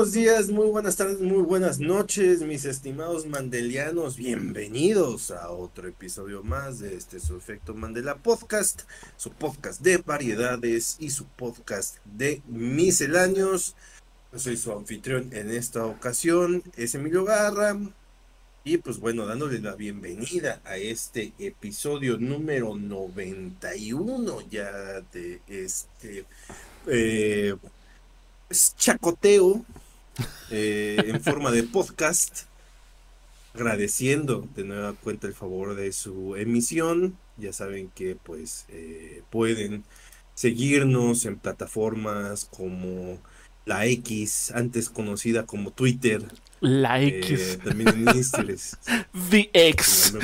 Buenos días, muy buenas tardes, muy buenas noches, mis estimados mandelianos. Bienvenidos a otro episodio más de este su efecto Mandela Podcast, su podcast de variedades y su podcast de misceláneos. Yo soy su anfitrión en esta ocasión, es Emilio Garra. Y pues bueno, dándole la bienvenida a este episodio número 91 ya de este eh, pues, chacoteo eh, en forma de podcast, agradeciendo de nueva cuenta el favor de su emisión. Ya saben que pues eh, pueden seguirnos en plataformas como la X, antes conocida como Twitter. La X. también en Instagram. The X.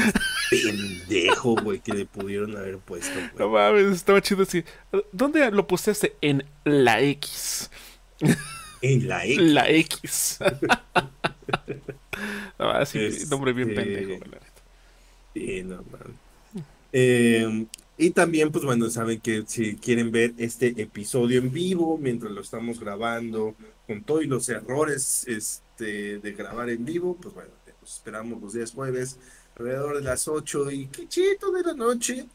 Pendejo, güey, que le pudieron haber puesto. No mames, estaba chido así. ¿Dónde lo pusiste? En la X. En la X. La X. no, así, nombre bien pendejo, Sí, no. Eh, y también, pues bueno, saben que si quieren ver este episodio en vivo, mientras lo estamos grabando, con todos los errores este, de grabar en vivo, pues bueno, esperamos los días jueves, alrededor de las 8 y quichito de la noche.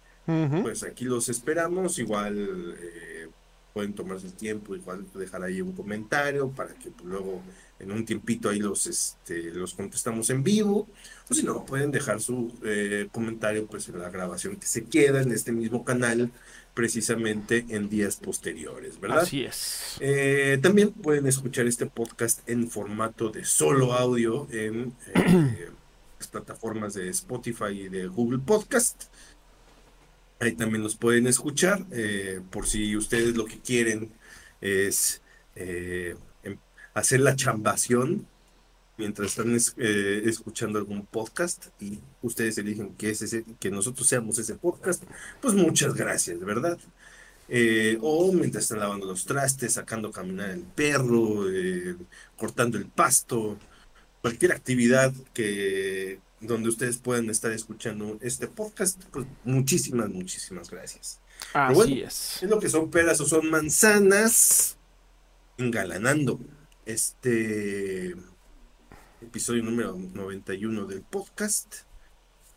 Pues aquí los esperamos, igual eh, pueden tomarse el tiempo, igual dejar ahí un comentario para que pues, luego en un tiempito ahí los, este, los contestamos en vivo, o si no, pueden dejar su eh, comentario pues en la grabación que se queda en este mismo canal precisamente en días posteriores, ¿verdad? Así es. Eh, también pueden escuchar este podcast en formato de solo audio en eh, las plataformas de Spotify y de Google Podcast. Ahí también los pueden escuchar, por si ustedes lo que quieren es hacer la chambación mientras están eh, escuchando algún podcast y ustedes eligen que, es ese, que nosotros seamos ese podcast, pues muchas gracias, ¿verdad? Eh, o mientras están lavando los trastes, sacando caminar el perro, eh, cortando el pasto, cualquier actividad que donde ustedes puedan estar escuchando este podcast, pues muchísimas, muchísimas gracias. Así es. Es lo que son peras o son manzanas engalanando este episodio número 91 del podcast.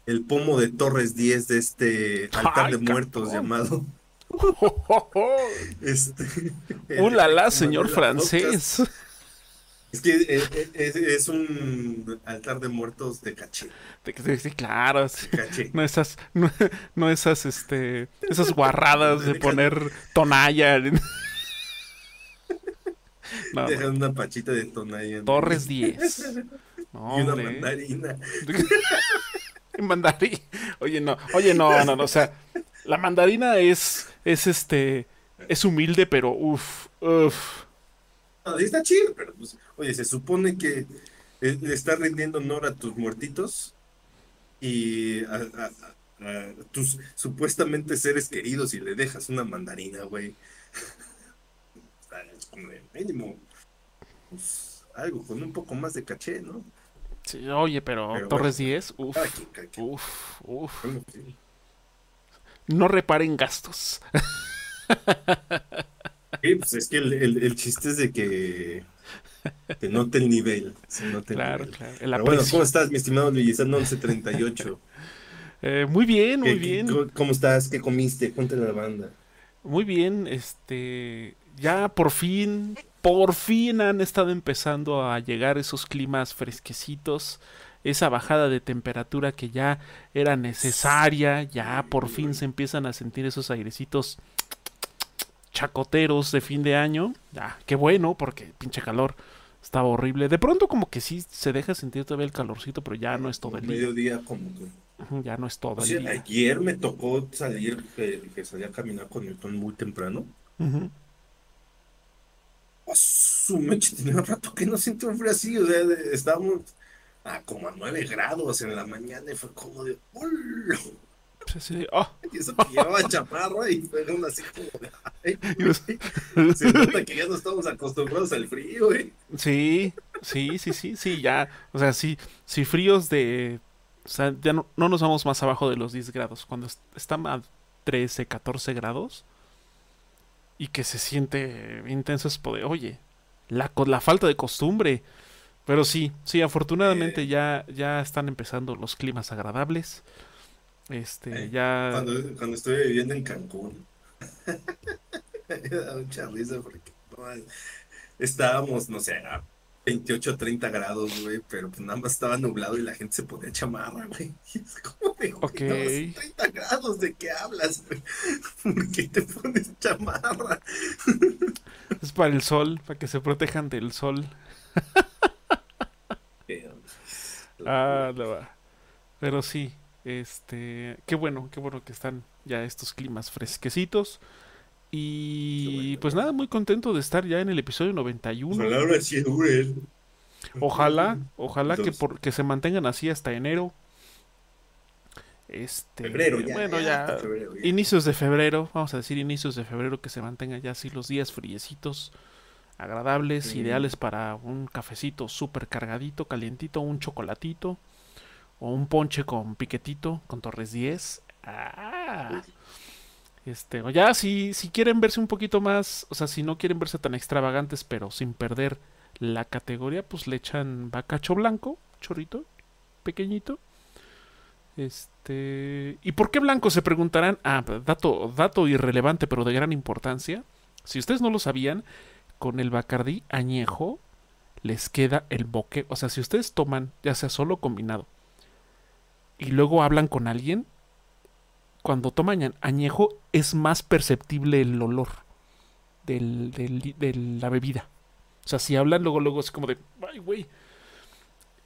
El pomo de Torres 10 de este altar de muertos llamado. este, ¡Ulala, señor francés! Es que eh, eh, es, un altar de muertos de caché. Sí, claro. No esas, no, esas, este, esas guarradas de poner tonalla. No, Dejan una pachita de tonalla. Torres 10. y una mandarina. mandarina. Oye, no. Oye, no, no, no. O sea, la mandarina es, es este, es humilde, pero uff, uff. No, está chido, pero pues, oye, se supone que eh, le está rindiendo honor a tus muertitos y a, tus supuestamente seres queridos y le dejas una mandarina, güey mínimo, pues, algo con un poco más de caché, ¿no? Sí, oye, pero, Torres 10, uff, uff, No reparen gastos. Sí, pues es que el, chiste es de que te note el nivel. claro, claro. Pero bueno, ¿cómo estás, mi estimado Luis? 1138. Eh, muy bien, muy bien. ¿Cómo estás? ¿Qué comiste? Cuéntale a la banda. Muy bien, este ya por fin, por fin han estado empezando a llegar esos climas fresquecitos, esa bajada de temperatura que ya era necesaria, ya por fin se empiezan a sentir esos airecitos chacoteros de fin de año. Ya, qué bueno, porque pinche calor estaba horrible. De pronto como que sí se deja sentir todavía el calorcito, pero ya no es todo el día. Mediodía como Ya no es todo el día. Ayer me tocó salir, que, que salí a caminar con Newton muy temprano su meche, tenía un rato que no siento un frío así, o sea, estábamos a como a 9 grados en la mañana y fue como de ¡Hola! Sí, oh. Y eso que llevaba chaparra y fue así como de ¡Ay! Se nota que ya no estamos acostumbrados al frío, ¿eh? Sí, sí, sí, sí, sí, ya. O sea, sí, sí, fríos de. O sea, ya no, no nos vamos más abajo de los 10 grados. Cuando están a 13, 14 grados, y que se siente intenso es poder, oye, la, la falta de costumbre. Pero sí, sí, afortunadamente eh. ya, ya están empezando los climas agradables. Este, eh, ya. Cuando, cuando estuve viviendo en Cancún. me da mucha risa porque estábamos, no sé, a 28, 30 grados, güey, pero pues nada más estaba nublado y la gente se ponía chamarra, güey. es como de, okay. 30 grados, ¿de qué hablas, güey? ¿Por qué te pones chamarra? es para el sol, para que se protejan del sol. ah, no va. Pero sí, este, qué bueno, qué bueno que están ya estos climas fresquecitos. Y pues nada, muy contento de estar ya en el episodio 91. Ojalá, ojalá que, por, que se mantengan así hasta enero. Este, febrero, ya, bueno, ya, inicios de febrero, vamos a decir inicios de febrero, que se mantengan ya así los días friecitos, agradables, ideales para un cafecito súper cargadito, calientito, un chocolatito o un ponche con piquetito, con Torres 10. Ah. Este, o ya si, si quieren verse un poquito más, o sea, si no quieren verse tan extravagantes, pero sin perder la categoría, pues le echan bacacho blanco, chorrito, pequeñito. Este, ¿y por qué blanco? Se preguntarán. Ah, dato, dato irrelevante, pero de gran importancia. Si ustedes no lo sabían, con el Bacardí añejo les queda el boque. O sea, si ustedes toman, ya sea solo combinado, y luego hablan con alguien, cuando toman añejo es más perceptible el olor del, de la bebida. O sea, si hablan luego, luego es como de, ay, güey.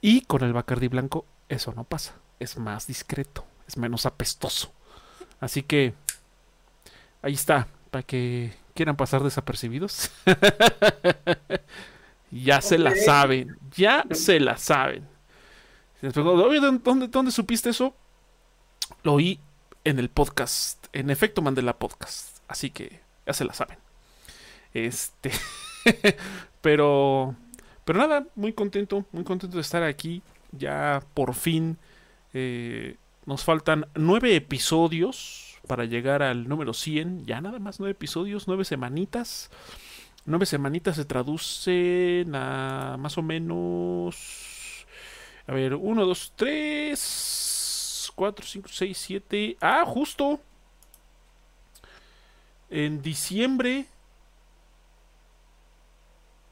Y con el Bacardi blanco eso no pasa. Es más discreto, es menos apestoso. Así que ahí está, para que quieran pasar desapercibidos. ya se la saben, ya se la saben. ¿Dónde, ¿dónde supiste eso? Lo oí en el podcast, en efecto Mandela Podcast. Así que ya se la saben. Este. pero. Pero nada, muy contento, muy contento de estar aquí. Ya por fin. Eh, nos faltan nueve episodios para llegar al número 100. Ya nada más nueve episodios, nueve semanitas. Nueve semanitas se traducen a más o menos. A ver, uno, dos, tres. 4, 5, 6, 7. Ah, justo. En diciembre,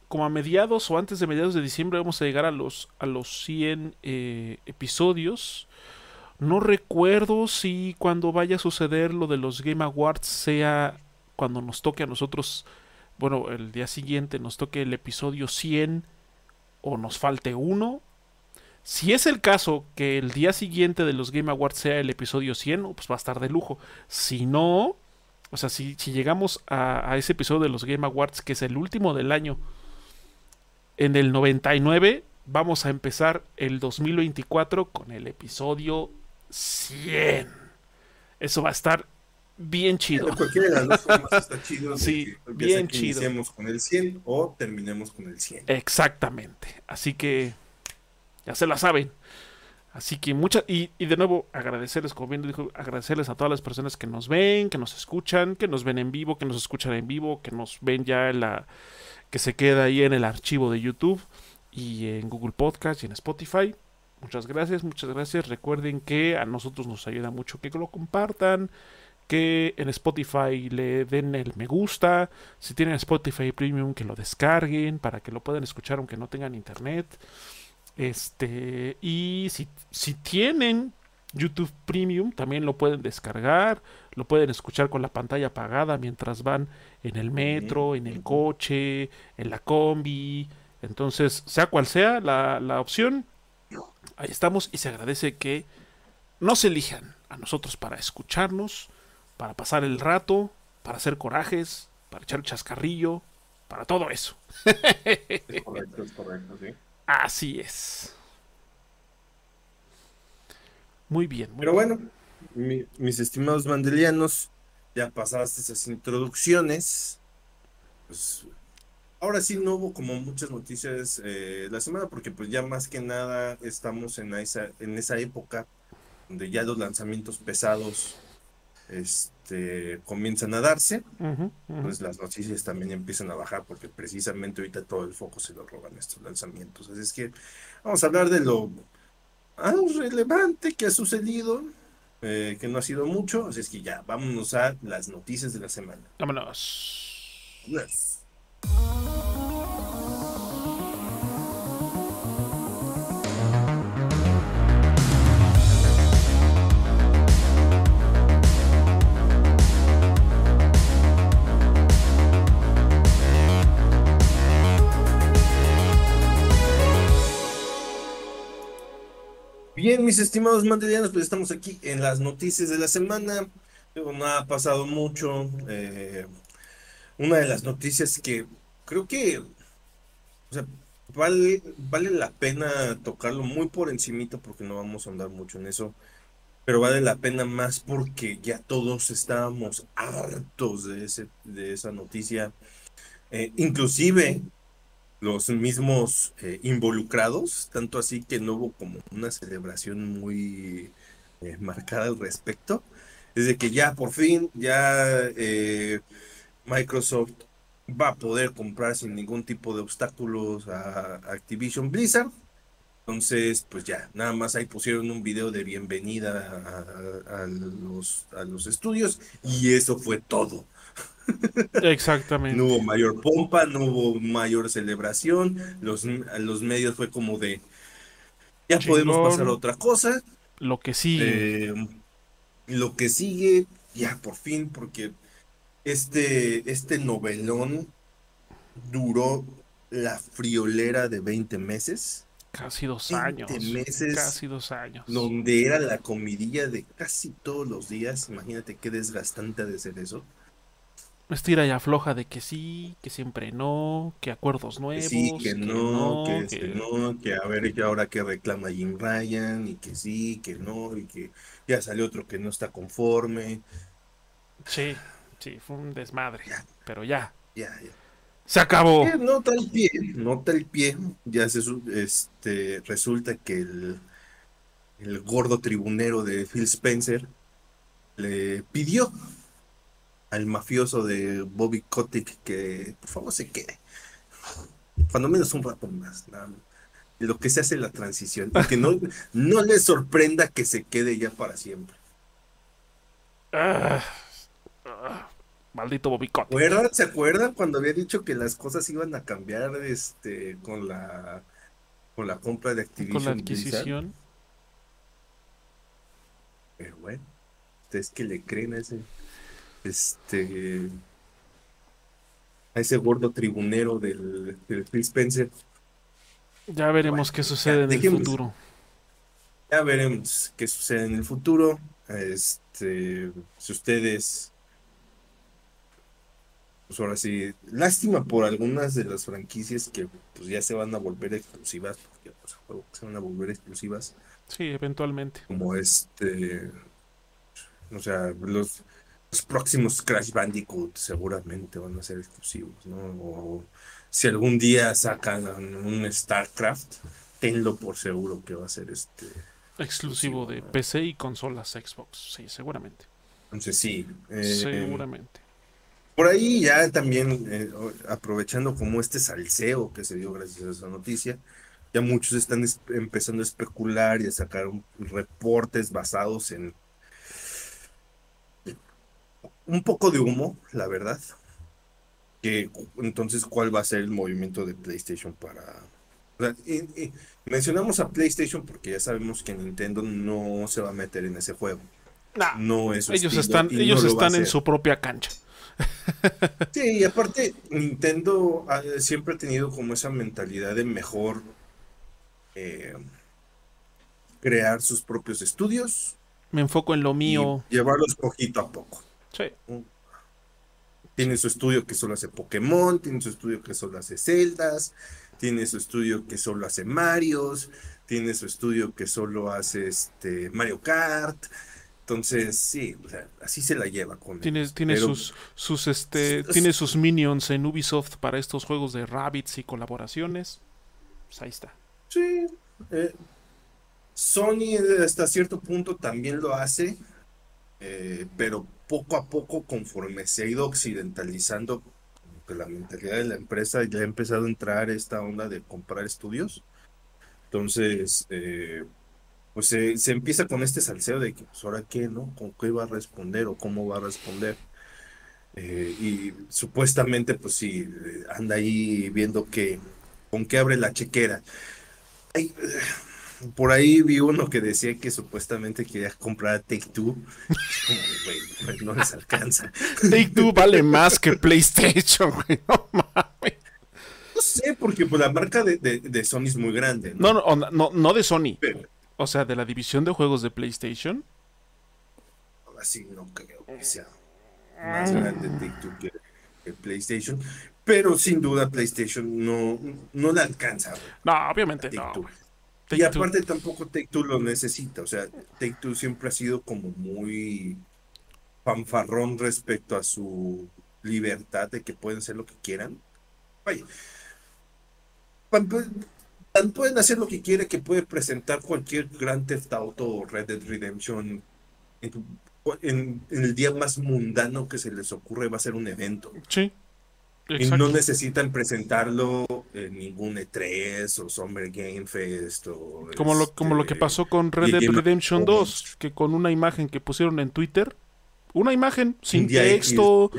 como a mediados o antes de mediados de diciembre, vamos a llegar a los, a los 100 eh, episodios. No recuerdo si cuando vaya a suceder lo de los Game Awards sea cuando nos toque a nosotros, bueno, el día siguiente nos toque el episodio 100 o nos falte uno si es el caso que el día siguiente de los Game Awards sea el episodio 100, pues va a estar de lujo. Si no, o sea, si, llegamos a, ese episodio de los Game Awards, que es el último del año, en el 99, vamos a empezar el 2024 con el episodio 100. Eso va a estar bien chido. cualquiera de las dos formas está chido. sí, bien chido. Iniciemos con el 100 o terminemos con el 100. Exactamente. Así que ya se la saben. Así que muchas, y, de nuevo agradecerles, como bien dijo, agradecerles a todas las personas que nos ven, que nos escuchan, que nos ven en vivo, que nos escuchan en vivo, que nos ven ya en la, que se queda ahí en el archivo de YouTube y en Google Podcast y en Spotify. Muchas gracias, muchas gracias. Recuerden que a nosotros nos ayuda mucho que lo compartan, que en Spotify le den el me gusta, si tienen Spotify Premium que lo descarguen para que lo puedan escuchar aunque no tengan internet. Este, y si, si tienen YouTube Premium, también lo pueden descargar, lo pueden escuchar con la pantalla apagada mientras van en el metro, en el coche, en la combi. Entonces, sea cual sea la, la opción, ahí estamos y se agradece que nos elijan a nosotros para escucharnos, para pasar el rato, para hacer corajes, para echar chascarrillo, para todo eso. es correcto, es correcto, sí. Así es. Muy bien. Pero bueno, mis estimados mandelianos, ya pasaste esas introducciones. Pues ahora sí no hubo como muchas noticias eh, la semana, porque pues ya más que nada estamos en esa, en esa época donde ya los lanzamientos pesados este, comienzan a darse, ujú. pues las noticias también empiezan a bajar porque precisamente ahorita todo el foco se lo roban estos lanzamientos. Así es que vamos a hablar de lo ah, relevante que ha sucedido, eh, que no ha sido mucho, así es que ya, vámonos a las noticias de la semana. Vámonos. Yes. Bien, mis estimados mandelianos, pues estamos aquí en las noticias de la semana. No ha pasado mucho. eh, una de las noticias que creo que, vale, vale la pena tocarlo muy por encimita porque no vamos a andar mucho en eso, pero vale la pena más porque ya todos estábamos hartos de ese, de esa noticia. Eh, inclusive los mismos eh, involucrados, tanto así que no hubo como una celebración muy eh, marcada al respecto. Desde que ya por fin, ya eh, Microsoft va a poder comprar sin ningún tipo de obstáculos a Activision Blizzard. Entonces, pues ya, nada más ahí pusieron un video de bienvenida a los, a los estudios y eso fue todo. Exactamente. No hubo mayor pompa, no hubo mayor celebración. Los, los medios fue como de, ya podemos pasar a otra cosa. Lo que sí. Eh, lo que sigue, ya por fin, porque este, este novelón duró la friolera de 20 meses, casi dos 20 años. meses Casi dos años. donde era la comidilla de casi todos los días. Imagínate qué desgastante ha de ser eso. Estira y afloja de que sí, que siempre no, que acuerdos Que nuevos. sí, que no, que, este, que- no, que a ver que ahora que reclama Jim Ryan, y que sí, que no, y que ya salió otro que no está conforme. Sí, sí, fue un desmadre. Ya. Pero ya, Ya, ya. se acabó. Eh, Nota el pie, nota el pie. Ya se, este, resulta que el, el gordo tribunero de Phil Spencer le pidió al mafioso de Bobby Kotick que por favor se quede. Cuando menos un rato más. más. Lo que se hace la transición. Y que no, no le sorprenda que se quede ya para siempre. Ah, ah, maldito Bobby Kotick. ¿Acuerdan? ¿Se acuerdan cuando había dicho que las cosas iban a cambiar este, con la, con la compra de Con la Activision Blizzard? adquisición. Pero bueno, ustedes que le creen a ese, este, a ese gordo tribunero del, del Phil Spencer. Ya veremos Bueno, qué sucede en el futuro. Ya veremos qué sucede en el futuro. Este, si ustedes, pues ahora sí, lástima por algunas de las franquicias que pues ya se van a volver exclusivas, porque pues, se van a volver exclusivas. Sí, eventualmente. como este, o sea, los, los próximos Crash Bandicoot seguramente van a ser exclusivos, ¿no? O si algún día sacan un StarCraft, tenlo por seguro que va a ser este. Exclusivo de. PC y consolas Xbox. Sí, seguramente. Entonces sí, eh, Seguramente. por ahí ya también eh, aprovechando como este salseo que se dio gracias a esa noticia, ya muchos están es- empezando a especular y a sacar reportes basados en un poco de humo, la verdad. Que entonces, ¿cuál va a ser el movimiento de PlayStation para... y- y mencionamos a PlayStation porque ya sabemos que Nintendo no se va a meter en ese juego. Nah, No es ellos están, no ellos están en su propia cancha. Sí, y aparte, Nintendo ha- siempre ha tenido como esa mentalidad de mejor eh, crear sus propios estudios Me enfoco en lo mío. llevarlos poquito a poco. Sí. Tiene su estudio que solo hace Pokémon, tiene su estudio que solo hace Zeldas, tiene su estudio que solo hace Marios, tiene su estudio que solo hace este Mario Kart. Entonces, sí, o sea, así se la lleva con Tiene, ellos. tiene Pero, sus, sus este, es- tiene sus minions en Ubisoft para estos juegos de Rabbids y colaboraciones. Pues ahí está. Sí, eh, Sony hasta cierto punto también lo hace, eh, pero poco a poco, conforme se ha ido occidentalizando, la mentalidad de la empresa ya ha empezado a entrar esta onda de comprar estudios. Entonces, eh, pues se, empieza con este salseo de que, pues ahora qué, ¿no? ¿Con qué va a responder o cómo va a responder? Eh, y supuestamente, pues sí, anda ahí viendo que, con qué abre la chequera. Ay, por ahí vi uno que decía que supuestamente quería comprar Take Two. Como, no les alcanza. Take Two vale más que PlayStation, güey. No mames. No sé, porque pues, la marca de, de, Sony es muy grande. No, no, no, no, de Sony. o sea, de la división de juegos de PlayStation. Así no creo que sea más grande Take Two que, el PlayStation. Pero sin duda PlayStation no, no la alcanza. No, obviamente no y aparte tampoco Take Two lo necesita, o sea, Take Two siempre ha sido como muy fanfarrón respecto a su libertad de que pueden hacer lo que quieran. Vaya, pueden hacer lo que quieren que puede presentar cualquier Grand Theft Auto o Red Dead Redemption en, en, el día más mundano que se les ocurre va a ser un evento. Sí. Y no necesitan presentarlo en ningún E3 o Summer Game Fest. O como, lo, como lo que este, pasó con Red Dead Redemption 2, que con una imagen que pusieron en Twitter, una imagen sin texto,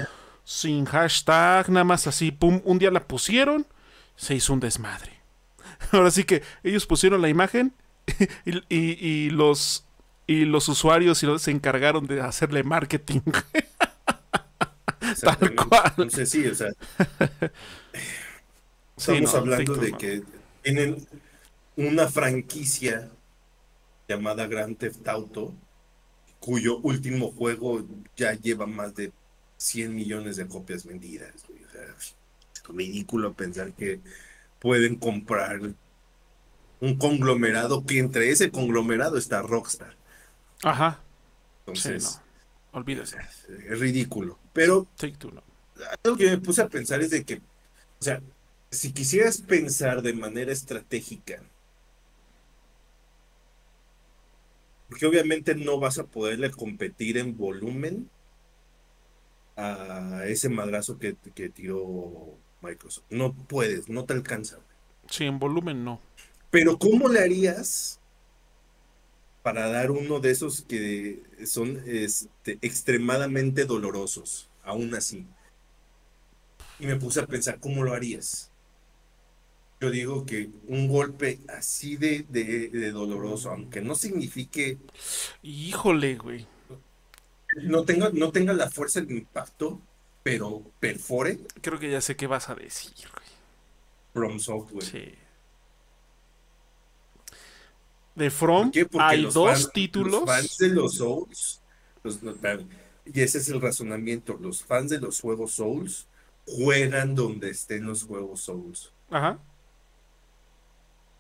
sin hashtag, nada más así, pum, un día la pusieron, se hizo un desmadre. Ahora sí que ellos pusieron la imagen y, y los y los usuarios se encargaron de hacerle marketing. Tal cual. Entonces sí, o sea. Estamos hablando de que tienen una franquicia llamada Grand Theft Auto, cuyo último juego ya lleva más de 100 millones de copias vendidas. O sea, es ridículo pensar que pueden comprar un conglomerado que entre ese conglomerado está Rockstar. Ajá. Entonces, olvídese. Es ridículo. Pero lo que me puse a pensar es de que, o sea, si quisieras pensar de manera estratégica, porque obviamente no vas a poderle competir en volumen a ese madrazo que, que tiró Microsoft. No puedes, no te alcanza. Sí, en volumen no. Pero ¿cómo le harías para dar uno de esos que son este, extremadamente dolorosos? Aún así. Y me puse a pensar, ¿cómo lo harías? Yo digo que un golpe así de, de, doloroso, aunque no signifique... Híjole, güey. No tenga, no tenga la fuerza del impacto, pero perfore. Creo que ya sé qué vas a decir, güey. From Software. Sí. De From hay dos títulos. Los fans de los Souls, los, y ese es el razonamiento. Los fans de los juegos Souls juegan donde estén los juegos Souls. Ajá.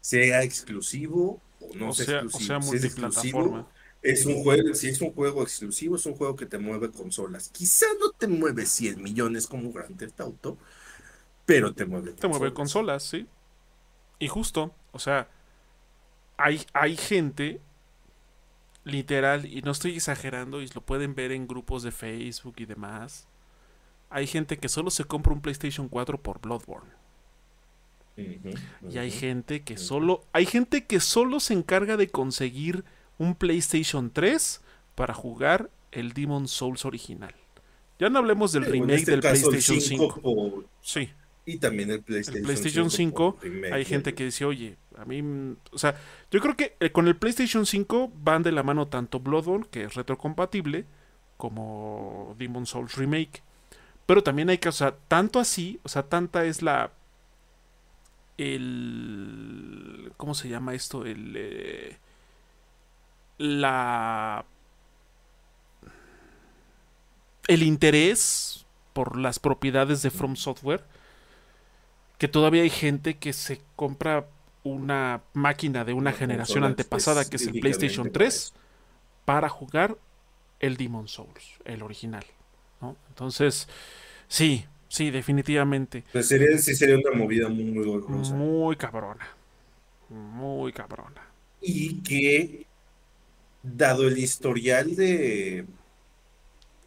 Sea exclusivo o no sea, exclusivo. sea multiplataforma. es un juego, si es un juego exclusivo, es un juego que te mueve consolas. Quizá no te mueve 100 millones como Grand Theft Auto, pero te mueve Te mueve consolas, sí. Y justo, o sea, hay, hay gente literal, y no estoy exagerando, y lo pueden ver en grupos de Facebook y demás, hay gente que solo se compra un PlayStation 4 por Bloodborne. y hay gente que solo hay gente que solo se encarga de conseguir un PlayStation 3 para jugar el Demon Souls original. Ya no hablemos del remake este del PlayStation 5. Sí. Y también el PlayStation, el PlayStation 5. hay gente que dice, oye, a mí, o sea, yo creo que eh, con el PlayStation 5 van de la mano tanto Bloodborne, que es retrocompatible, como Demon Souls Remake. Pero también hay que, o sea, tanto así, o sea, tanta es la... El... ¿Cómo se llama esto? El... Eh, la... El interés por las propiedades de From Software que todavía hay gente que se compra una máquina de una generación antepasada que es el PlayStation 3 para jugar el Demon Souls, el original. ¿no? Entonces, sí, sí, definitivamente. Pues sería, sí sería una movida muy, muy Muy cabrona. Muy cabrona. Y que, dado el historial de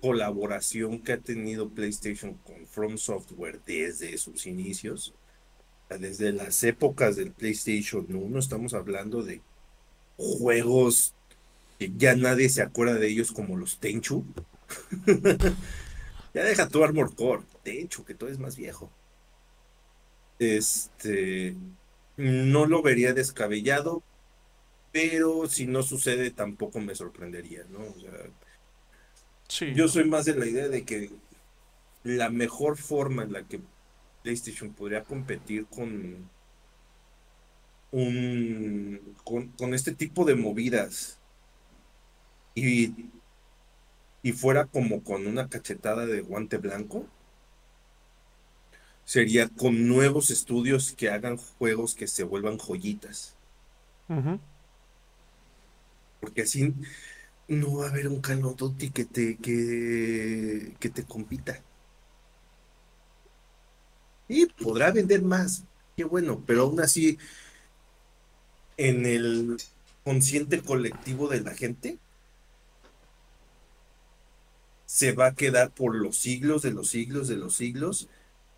colaboración que ha tenido PlayStation con From Software desde sus inicios, desde las épocas del PlayStation 1, estamos hablando de juegos que ya nadie se acuerda de ellos como los Tenchu. ya deja tu Armor Core, Tenchu, que todo es más viejo. Este, no lo vería descabellado, pero si no sucede tampoco me sorprendería, ¿no? O sea, yo soy más de la idea de que la mejor forma en la que PlayStation podría competir con un con, este tipo de movidas y, y fuera como con una cachetada de guante blanco sería con nuevos estudios que hagan juegos que se vuelvan joyitas. Porque así no va a haber un Call of Duty que te, que, que te compita. Y podrá vender más, qué bueno, pero aún así, en el consciente colectivo de la gente, se va a quedar por los siglos de los siglos de los siglos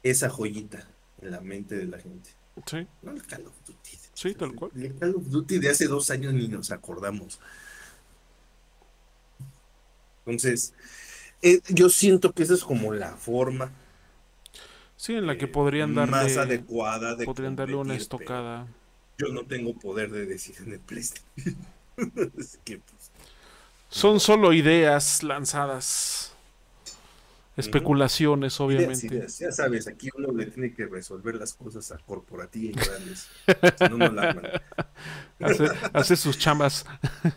esa joyita en la mente de la gente. Sí. No el Call of Duty. Sí, tal cual. El Call of Duty de hace dos años ni nos acordamos. Entonces, eh, yo siento que esa es como la forma. Sí, en la que podrían darle. Más adecuada de. Podrían darle una estocada. Yo no tengo poder de decir en el PlayStation. Pues, Son solo ideas lanzadas. Especulaciones, obviamente. Ya sabes, aquí uno le tiene que resolver las cosas a corporativos grandes. si no, no la hace, hace sus chambas.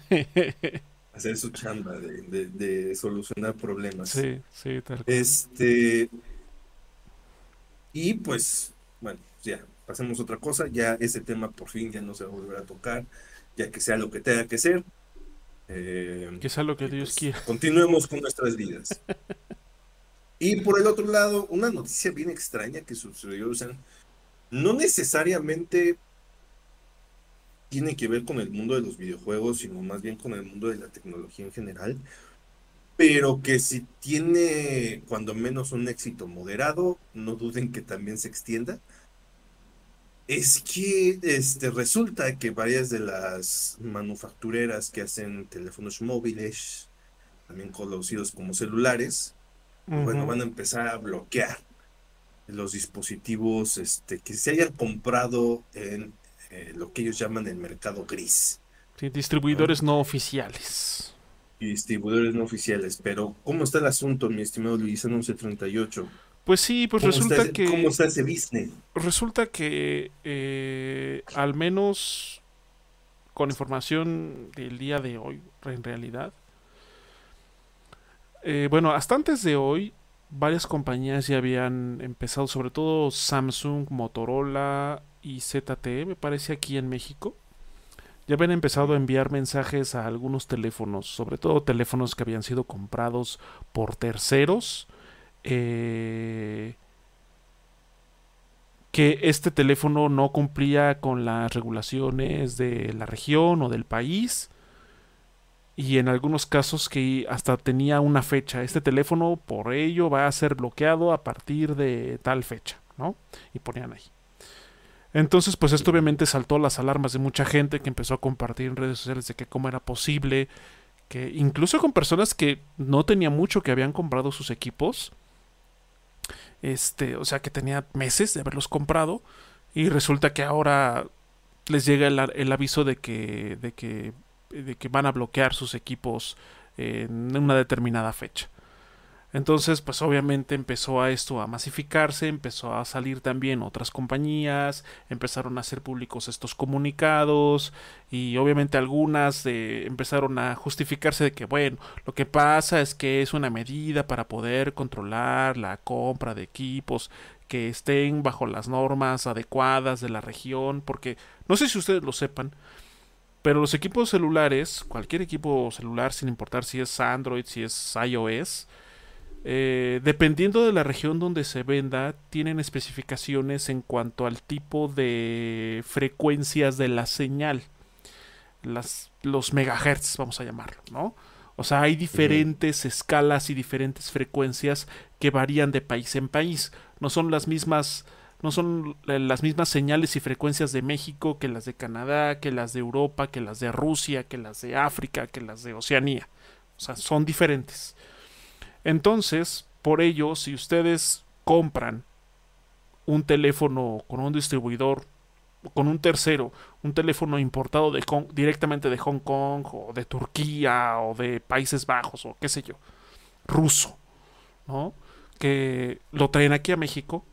hacer su chamba de, solucionar problemas. Sí, sí, tal Este. Y pues, bueno, ya, pasemos a otra cosa. Ya ese tema por fin ya no se va a volver a tocar, ya que sea lo que tenga que ser. Eh, que sea lo que Dios pues, quiera. Continuemos con nuestras vidas. y por el otro lado, una noticia bien extraña que sucedió, o sea, no necesariamente tiene que ver con el mundo de los videojuegos, sino más bien con el mundo de la tecnología en general, pero que si tiene cuando menos un éxito moderado, no duden que también se extienda. Es que este, resulta que varias de las manufactureras que hacen teléfonos móviles, también conocidos como celulares, bueno, van a empezar a bloquear los dispositivos este, que se hayan comprado en eh, lo que ellos llaman el mercado gris. distribuidores no oficiales. Y distribuidores no oficiales. Pero, ¿cómo está el asunto, mi estimado Luis en 1138? Pues sí, pues resulta que. ¿Cómo está ese business? Resulta que, eh, al menos con información del día de hoy, en realidad. Eh, bueno, hasta antes de hoy, varias compañías ya habían empezado, sobre todo Samsung, Motorola, y ZTE, me parece aquí en México, ya habían empezado a enviar mensajes a algunos teléfonos, sobre todo teléfonos que habían sido comprados por terceros, eh, que este teléfono no cumplía con las regulaciones de la región o del país y en algunos casos que hasta tenía una fecha. Este teléfono por ello va a ser bloqueado a partir de tal fecha, ¿no? Y ponían ahí. Entonces, pues esto obviamente saltó las alarmas de mucha gente que empezó a compartir en redes sociales de que cómo era posible, que incluso con personas que no tenía mucho que habían comprado sus equipos, este, o sea que tenía meses de haberlos comprado y resulta que ahora les llega el, aviso de que, de que, de que van a bloquear sus equipos en una determinada fecha. Entonces, pues obviamente empezó a esto a masificarse, empezó a salir también otras compañías, empezaron a hacer públicos estos comunicados y obviamente algunas empezaron a justificarse de que, bueno, lo que pasa es que es una medida para poder controlar la compra de equipos que estén bajo las normas adecuadas de la región, porque no sé si ustedes lo sepan, pero los equipos celulares, cualquier equipo celular, sin importar si es Android, si es iOS, eh, dependiendo de la región donde se venda, tienen especificaciones en cuanto al tipo de frecuencias de la señal. Las, los megahertz, vamos a llamarlo, ¿no? O sea, hay diferentes escalas y diferentes frecuencias que varían de país en país. No son las mismas no son las mismas señales y frecuencias de México que las de Canadá, que las de Europa, que las de Rusia, que las de África, que las de Oceanía. O sea, son diferentes. Entonces, por ello, si ustedes compran un teléfono con un distribuidor, con un tercero, un teléfono importado directamente de Hong Kong o de Turquía o de Países Bajos o qué sé yo, ruso, ¿no? Que lo traen aquí a México,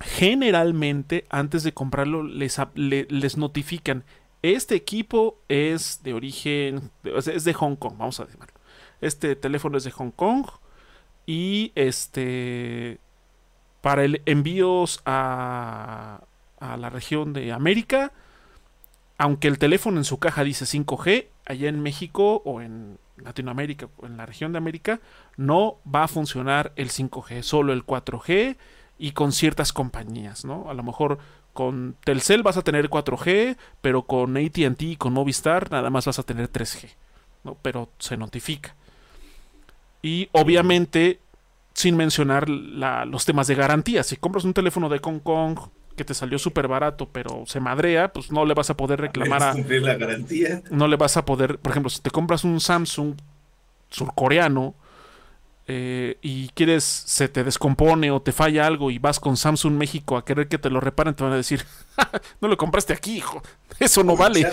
generalmente antes de comprarlo les, les notifican, este equipo es de origen, es de Hong Kong, vamos a decirlo. Este teléfono es de Hong Kong y este para el envíos a, a la región de América, aunque el teléfono en su caja dice 5G, allá en México o en Latinoamérica en la región de América no va a funcionar el 5G, solo el 4G y con ciertas compañías, ¿no? A lo mejor con Telcel vas a tener 4G, pero con ATT y con Movistar nada más vas a tener 3G, ¿no? Pero se notifica. Y obviamente, sin mencionar los temas de garantía, si compras un teléfono de Hong Kong que te salió súper barato, pero se madrea, pues no le vas a poder reclamar a... la garantía. No le vas a poder, por ejemplo, si te compras un Samsung surcoreano, eh, y quieres, se te descompone o te falla algo y vas con Samsung México a querer que te lo reparen, te van a decir, no lo compraste aquí, hijo, eso no vale.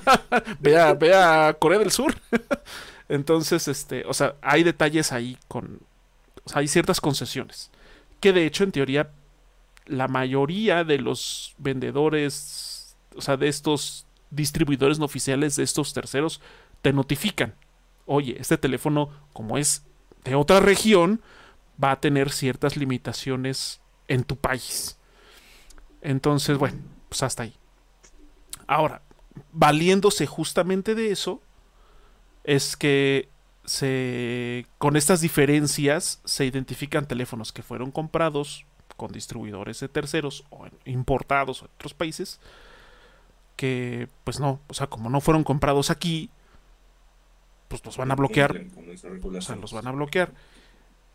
ve, a, Corea del Sur. Entonces, este, o sea, hay detalles ahí con, o sea, hay ciertas concesiones. Que de hecho, en teoría, la mayoría de los vendedores, o sea, de estos distribuidores no oficiales, de estos terceros, te notifican. Oye, este teléfono, como es de otra región va a tener ciertas limitaciones en tu país. Entonces, bueno, pues hasta ahí. Ahora, valiéndose justamente de eso, es que se, con estas diferencias se identifican teléfonos que fueron comprados con distribuidores de terceros o importados de otros países que pues no, o sea, como no fueron comprados aquí, pues los van a bloquear. O sea, los van a bloquear.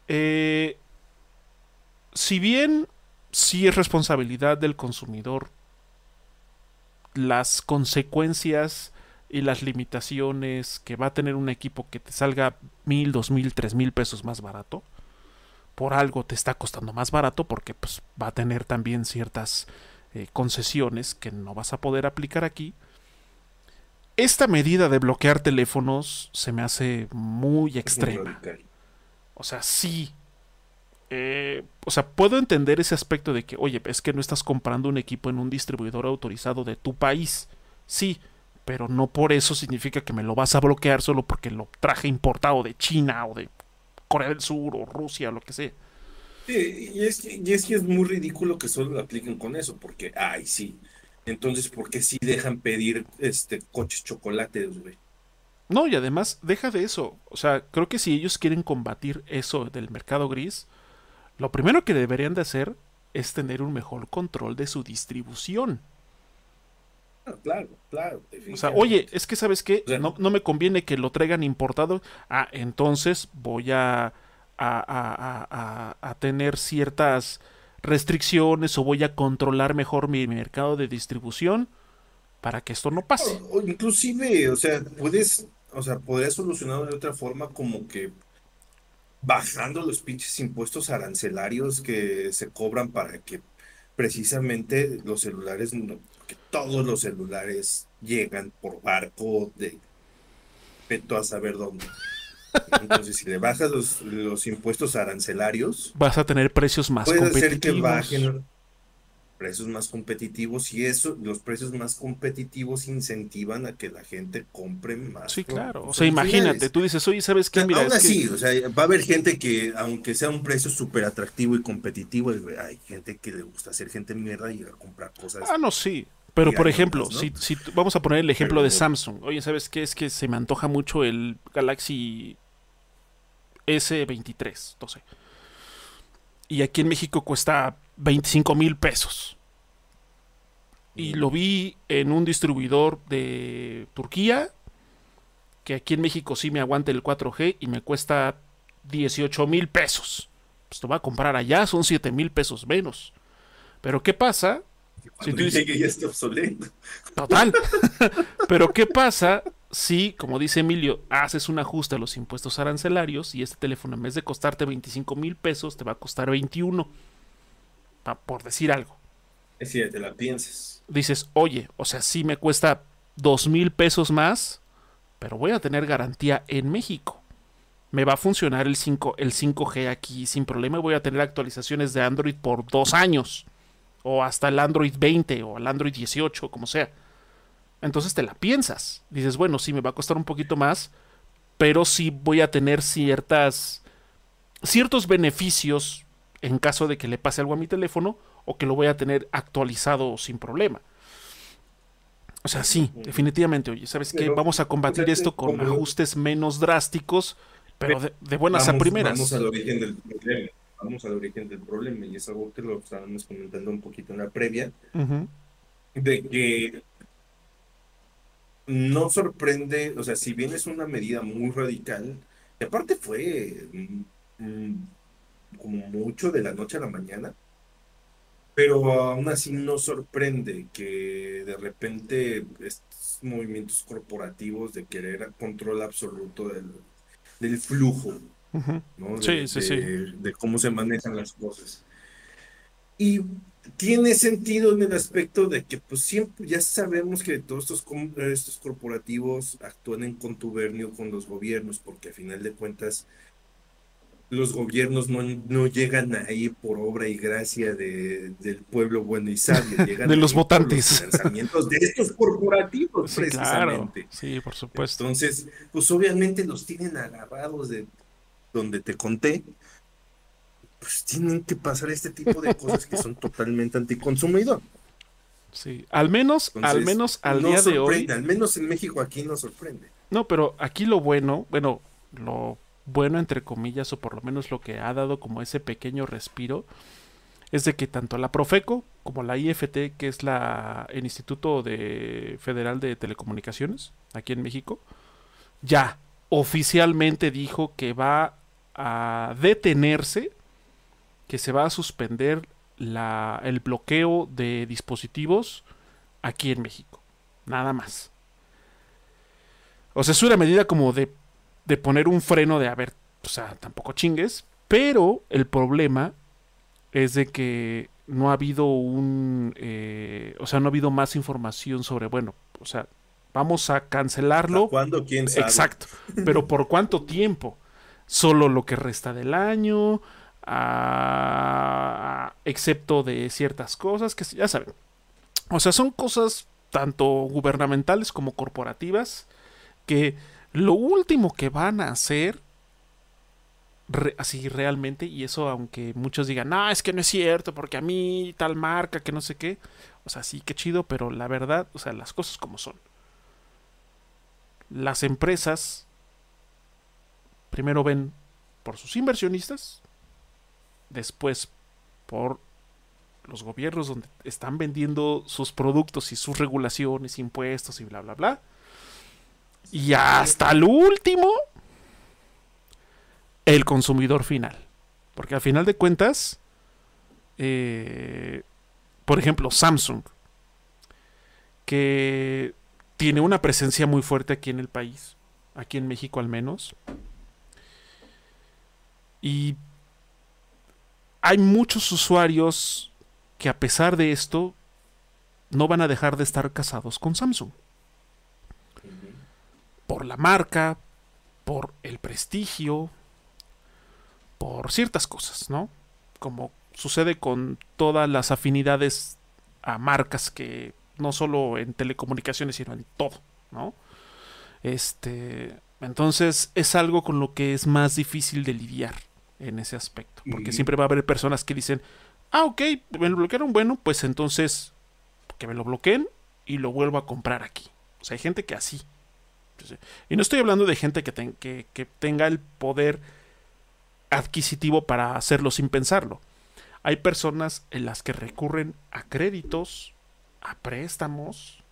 Eh, si bien sí es responsabilidad del consumidor las consecuencias y las limitaciones que va a tener un equipo que te salga mil, dos mil, tres mil pesos más barato, por algo te está costando más barato porque pues, va a tener también ciertas eh, concesiones que no vas a poder aplicar aquí esta medida de bloquear teléfonos se me hace muy extrema. O sea, sí. Eh, o sea, puedo entender ese aspecto de que, oye, es que no estás comprando un equipo en un distribuidor autorizado de tu país. Sí, pero no por eso significa que me lo vas a bloquear solo porque lo traje importado de China o de Corea del Sur o Rusia o lo que sea. Sí, y es, y es que es muy ridículo que solo lo apliquen con eso, porque, ay, sí, entonces, ¿por qué sí dejan pedir este coches chocolates, güey? No, y además, deja de eso. O sea, creo que si ellos quieren combatir eso del mercado gris, lo primero que deberían de hacer es tener un mejor control de su distribución. Claro, claro. O sea, oye, es que sabes qué, no, no, me conviene que lo traigan importado. Ah, entonces voy a, a, a, a tener ciertas restricciones o voy a controlar mejor mi mercado de distribución para que esto no pase. O, inclusive, o sea, puedes, o sea, podrías solucionarlo de otra forma como que bajando los pinches impuestos arancelarios que se cobran para que precisamente los celulares, que todos los celulares llegan por barco de peto a saber dónde. Entonces, si le bajas los, impuestos arancelarios, vas a tener precios más puede competitivos. Hacer que bajen precios más competitivos y eso, los precios más competitivos incentivan a que la gente compre más. Sí, claro. O sea, imagínate, tú dices, oye, ¿sabes qué? Mira, aún así, o sea, va a haber gente que, aunque sea un precio súper atractivo y competitivo, hay gente que le gusta hacer gente mierda y a comprar cosas. Ah, no, sí. Pero por ejemplo, si, si, vamos a poner el ejemplo de Samsung. Oye, ¿sabes qué? Es que se me antoja mucho el Galaxy S23, 12. Y aquí en México cuesta 25 mil pesos. Y lo vi en un distribuidor de Turquía, que aquí en México sí me aguante el 4G y me cuesta 18 mil pesos. Pues lo va a comprar allá, son 7 mil pesos menos. Pero ¿qué pasa? Si tú dices que ya está obsoleto. Total. Pero ¿qué pasa si, como dice Emilio, haces un ajuste a los impuestos arancelarios y este teléfono en vez de costarte 25 mil pesos te va a costar 21? Por decir algo. Es decir, te la piensas. Dices, oye, o sea, sí me cuesta 2 mil pesos más, pero voy a tener garantía en México. Me va a funcionar el, 5, el 5G aquí sin problema. Voy a tener actualizaciones de Android por dos años. O hasta el Android 20 o el Android 18, como sea. Entonces te la piensas. Dices, bueno, sí, me va a costar un poquito más, pero sí voy a tener ciertas, ciertos beneficios en caso de que le pase algo a mi teléfono o que lo voy a tener actualizado sin problema. O sea, sí, definitivamente, oye, ¿sabes qué? Vamos a combatir esto con ajustes menos drásticos, pero de, buenas a primeras. Vamos al origen del problema. Vamos al origen del problema, y es algo que lo estábamos comentando un poquito en la previa, de que no sorprende, o sea, si bien es una medida muy radical, y aparte fue mm, mm, como mucho de la noche a la mañana, pero aún así no sorprende que de repente estos movimientos corporativos de querer control absoluto del, flujo, ¿no? de, sí, sí. de cómo se manejan las cosas. Y tiene sentido en el aspecto de que pues siempre ya sabemos que todos estos, estos corporativos actúan en contubernio con los gobiernos, porque a final de cuentas los gobiernos no, no, llegan ahí por obra y gracia de, del pueblo bueno y sabio, llegan de los votantes. Los de estos corporativos, precisamente. Sí, por supuesto. Entonces, pues obviamente los tienen agarrados de donde te conté. Pues tienen que pasar este tipo de cosas que son totalmente anticonsumidor. Sí, al menos, al menos al día de hoy. Al menos en México aquí no sorprende. No, pero aquí lo bueno, bueno, lo bueno, entre comillas, o por lo menos lo que ha dado como ese pequeño respiro, es de que tanto la Profeco como la IFT, que es la, el Instituto de Federal de Telecomunicaciones, aquí en México, ya oficialmente dijo que va a detenerse, que se va a suspender la, el bloqueo de dispositivos aquí en México. Nada más. O sea, es una medida como de de poner un freno de, a ver, o sea, tampoco chingues, pero el problema es de que no ha habido un, eh, o sea, no ha habido más información sobre, bueno, o sea, vamos a cancelarlo. ¿Cuándo? ¿Quién sabe? Exacto. Pero ¿por cuánto tiempo? Solo lo que resta del año, excepto de ciertas cosas que ya saben. O sea, son cosas tanto gubernamentales como corporativas que lo último que van a hacer, así realmente, y eso aunque muchos digan, no, es que no es cierto, porque a mí tal marca, que no sé qué, o sea, sí, qué chido, pero la verdad, o sea, las cosas como son. Las empresas primero ven por sus inversionistas, después por los gobiernos donde están vendiendo sus productos y sus regulaciones, impuestos y bla, bla, bla. Y hasta el último, el consumidor final. Porque al final de cuentas, eh, por ejemplo, Samsung, que tiene una presencia muy fuerte aquí en el país, aquí en México al menos. Y hay muchos usuarios que a pesar de esto no van a dejar de estar casados con Samsung por la marca, por el prestigio, por ciertas cosas, ¿no? Como sucede con todas las afinidades a marcas que no solo en telecomunicaciones, sino en todo, ¿no? Este, entonces es algo con lo que es más difícil de lidiar en ese aspecto, porque siempre va a haber personas que dicen, ah, ok, me lo bloquearon, bueno, pues entonces que me lo bloqueen y lo vuelvo a comprar aquí. O sea, hay gente que así, y no estoy hablando de gente que, que, tenga el poder adquisitivo para hacerlo sin pensarlo. Hay personas en las que recurren a créditos, a préstamos,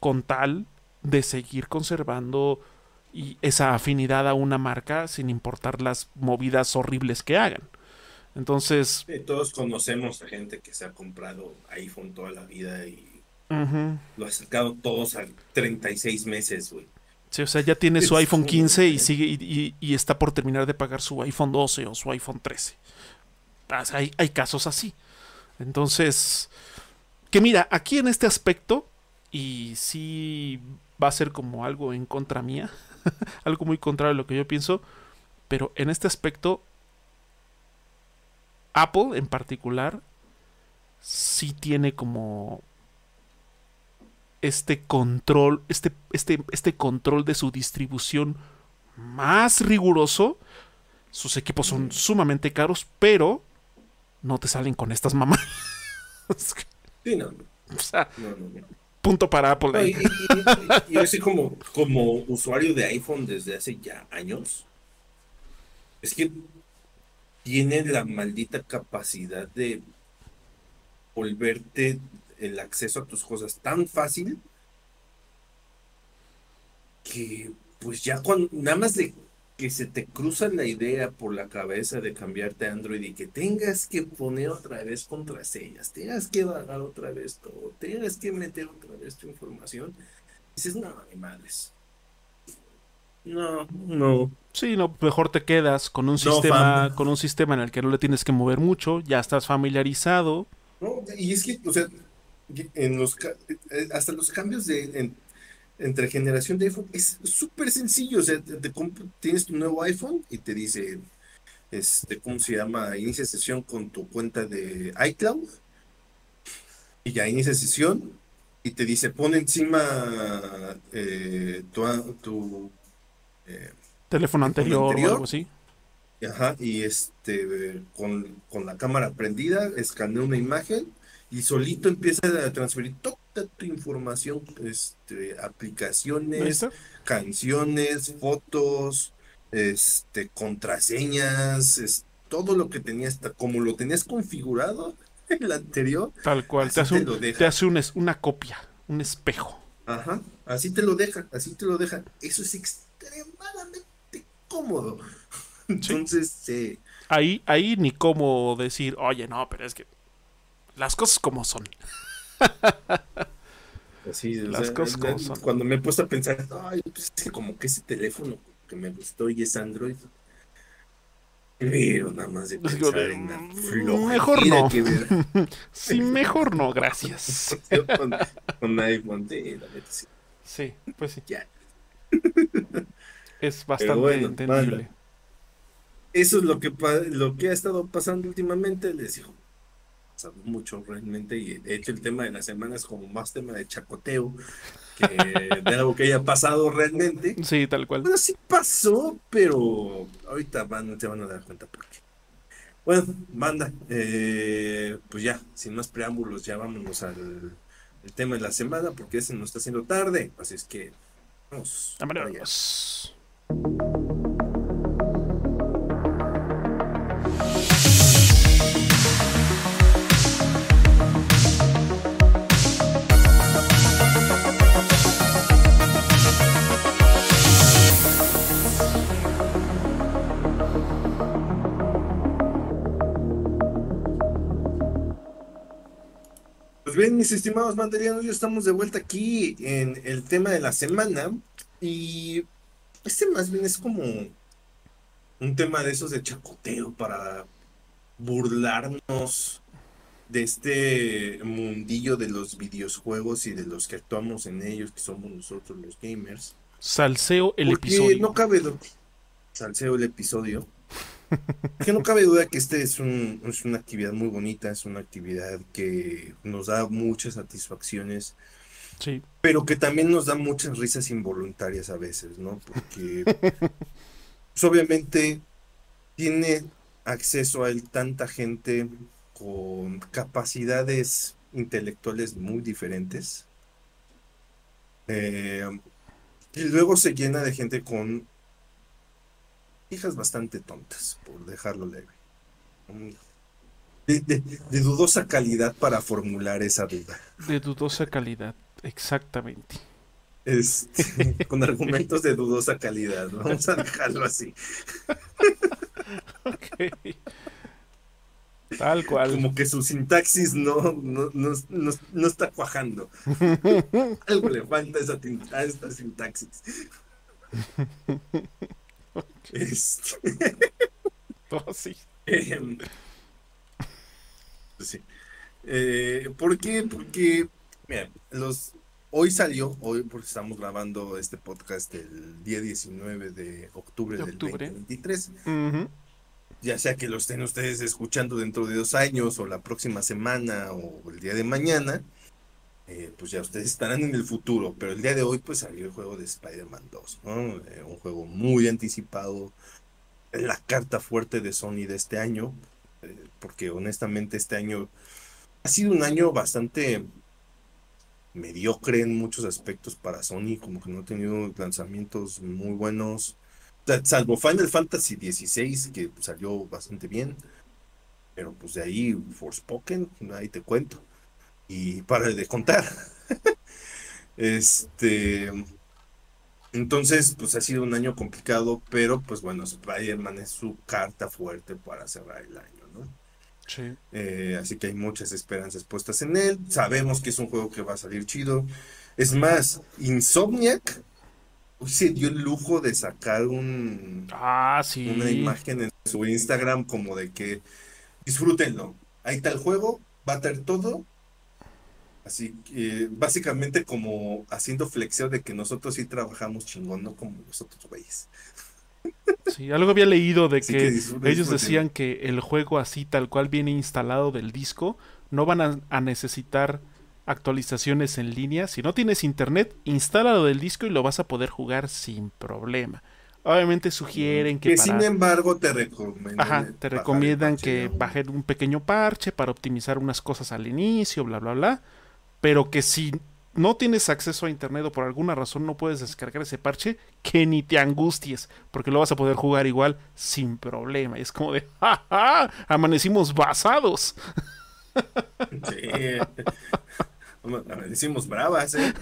con tal de seguir conservando y esa afinidad a una marca sin importar las movidas horribles que hagan. Entonces... todos conocemos a gente que se ha comprado iPhone toda la vida y lo ha sacado todos a 36 meses, güey. Sí, o sea, ya tiene su iPhone 15 y sigue y, está por terminar de pagar su iPhone 12 o su iPhone 13. hay, hay casos así. Entonces, que mira, aquí en este aspecto, y sí va a ser como algo en contra mía, algo muy contrario a lo que yo pienso, pero en este aspecto, Apple en particular, sí tiene como este control, este, este, este control de su distribución más riguroso. Sus equipos son mm. sumamente caros, pero no te salen con estas mamás. sí, no. O sea, punto para Apple. y, yo así como, como usuario de iPhone desde hace ya años, es que tiene la maldita capacidad de volverte el acceso a tus cosas tan fácil que pues ya cuando nada más de que se te cruza la idea por la cabeza de cambiarte a Android y que tengas que poner otra vez contraseñas, tengas que bajar otra vez todo, tengas que meter otra vez tu información, dices, no, ni madres. No, no. Sí, no, mejor te quedas con un sistema, con un sistema en el que no le tienes que mover mucho, ya estás familiarizado. No, y es que, o sea, en los eh, hasta los cambios de entre generación de iPhone es súper sencillo. O sea, tienes tu nuevo iPhone y te dice, este, ¿cómo se llama? Inicia sesión con tu cuenta de iCloud. Y ya inicia sesión y te dice, pon encima eh, tu, eh, teléfono anterior, o algo así. Ajá, y este, con, con la cámara prendida, escanea una imagen y solito empieza a transferir toda tu información, este, aplicaciones, canciones, fotos, este, contraseñas, es, todo lo que tenías, como lo tenías configurado el anterior. Tal cual, te hace, te, hace una copia, un espejo. Ajá, así te lo deja, así te lo deja. Eso es extremadamente cómodo. Entonces, sí. Ahí, ahí ni cómo decir, oye, no, pero es que las cosas como son. Así, las cosas como son. Cuando me he puesto a pensar, ay, pues como que ese teléfono que me gustó y es Android. Pero nada más de pensar en la mm, Mejor no. sí, mejor no, gracias. con, iPhone, sí. sí. pues sí. Ya. Es bastante entendible. eso es lo que, lo que ha estado pasando últimamente. Les digo, mucho realmente y de hecho el tema de la semana es como más tema de chacoteo que de algo que haya pasado realmente. Sí, tal cual. Bueno, sí pasó, pero ahorita van, te van a dar cuenta por qué. Bueno, manda, eh, pues ya, sin más preámbulos, ya vámonos al el tema de la semana porque ese nos está haciendo tarde, así es que vamos. Vámonos. Bien, mis estimados mandarianos, ya estamos de vuelta aquí en el tema de la semana. Y este más bien es como un tema de esos de chacoteo para burlarnos de este mundillo de los videojuegos y de los que actuamos en ellos, que somos nosotros los gamers. Salseo el episodio. No cabe salseo el episodio. Que no cabe duda que este es, un, es una actividad muy bonita, es una actividad que nos da muchas satisfacciones, sí. pero que también nos da muchas risas involuntarias a veces, ¿no? Porque pues, obviamente tiene acceso a él tanta gente con capacidades intelectuales muy diferentes. Eh, y luego se llena de gente con hijas bastante tontas, por dejarlo leve. De, dudosa calidad para formular esa duda. De dudosa calidad, exactamente. Este, con argumentos de dudosa calidad. Vamos a dejarlo así. Ok. Tal cual. Como que su sintaxis no, no, no, no- no está cuajando. Algo le falta a esa, a esta sintaxis. Este, Oh, sí. Em, sí. Eh, ¿por qué? Porque, mira, los, hoy salió, hoy porque estamos grabando este podcast el día 19 de octubre De del octubre. 2023. Ujú. Ya sea que lo estén ustedes escuchando dentro de dos años o la próxima semana o el día de mañana, eh, pues ya ustedes estarán en el futuro. Pero el día de hoy pues salió el juego de Spider-Man 2, ¿no? Eh, un juego muy anticipado, la carta fuerte de Sony de este año, eh, porque honestamente este año ha sido un año bastante mediocre en muchos aspectos para Sony, como que no ha tenido lanzamientos muy buenos. Salvo Final Fantasy XVI, que salió bastante bien. Pero pues de ahí Forspoken, ahí te cuento. Y para de contar. Este. Entonces, pues ha sido un año complicado, pero pues bueno, Spider-Man es su carta fuerte para cerrar el año, ¿no? Sí. Eh, así que hay muchas esperanzas puestas en él. Sabemos que es un juego que va a salir chido. Es más, Insomniac se dio el lujo de sacar un, Ah, sí. una imagen en su Instagram como de que disfrútenlo. Ahí está el juego, va a tener todo. Así que básicamente como haciendo flexión de que nosotros sí trabajamos chingón, no como los otros güeyes. Sí, algo había leído de que, ellos decían que el juego así tal cual viene instalado del disco, no van a, a necesitar actualizaciones en línea. Si no tienes internet, instálalo del disco y lo vas a poder jugar sin problema. Obviamente sugieren que, Que para... sin embargo te recomiendan. Ajá, te recomiendan que bajen un pequeño parche para optimizar unas cosas al inicio, bla, bla, bla. Pero que si no tienes acceso a internet o por alguna razón no puedes descargar ese parche, que ni te angusties, porque lo vas a poder jugar igual sin problema. Y es como de, ¡ja, ja! Amanecimos basados. Sí. Decimos bravas, ¿eh?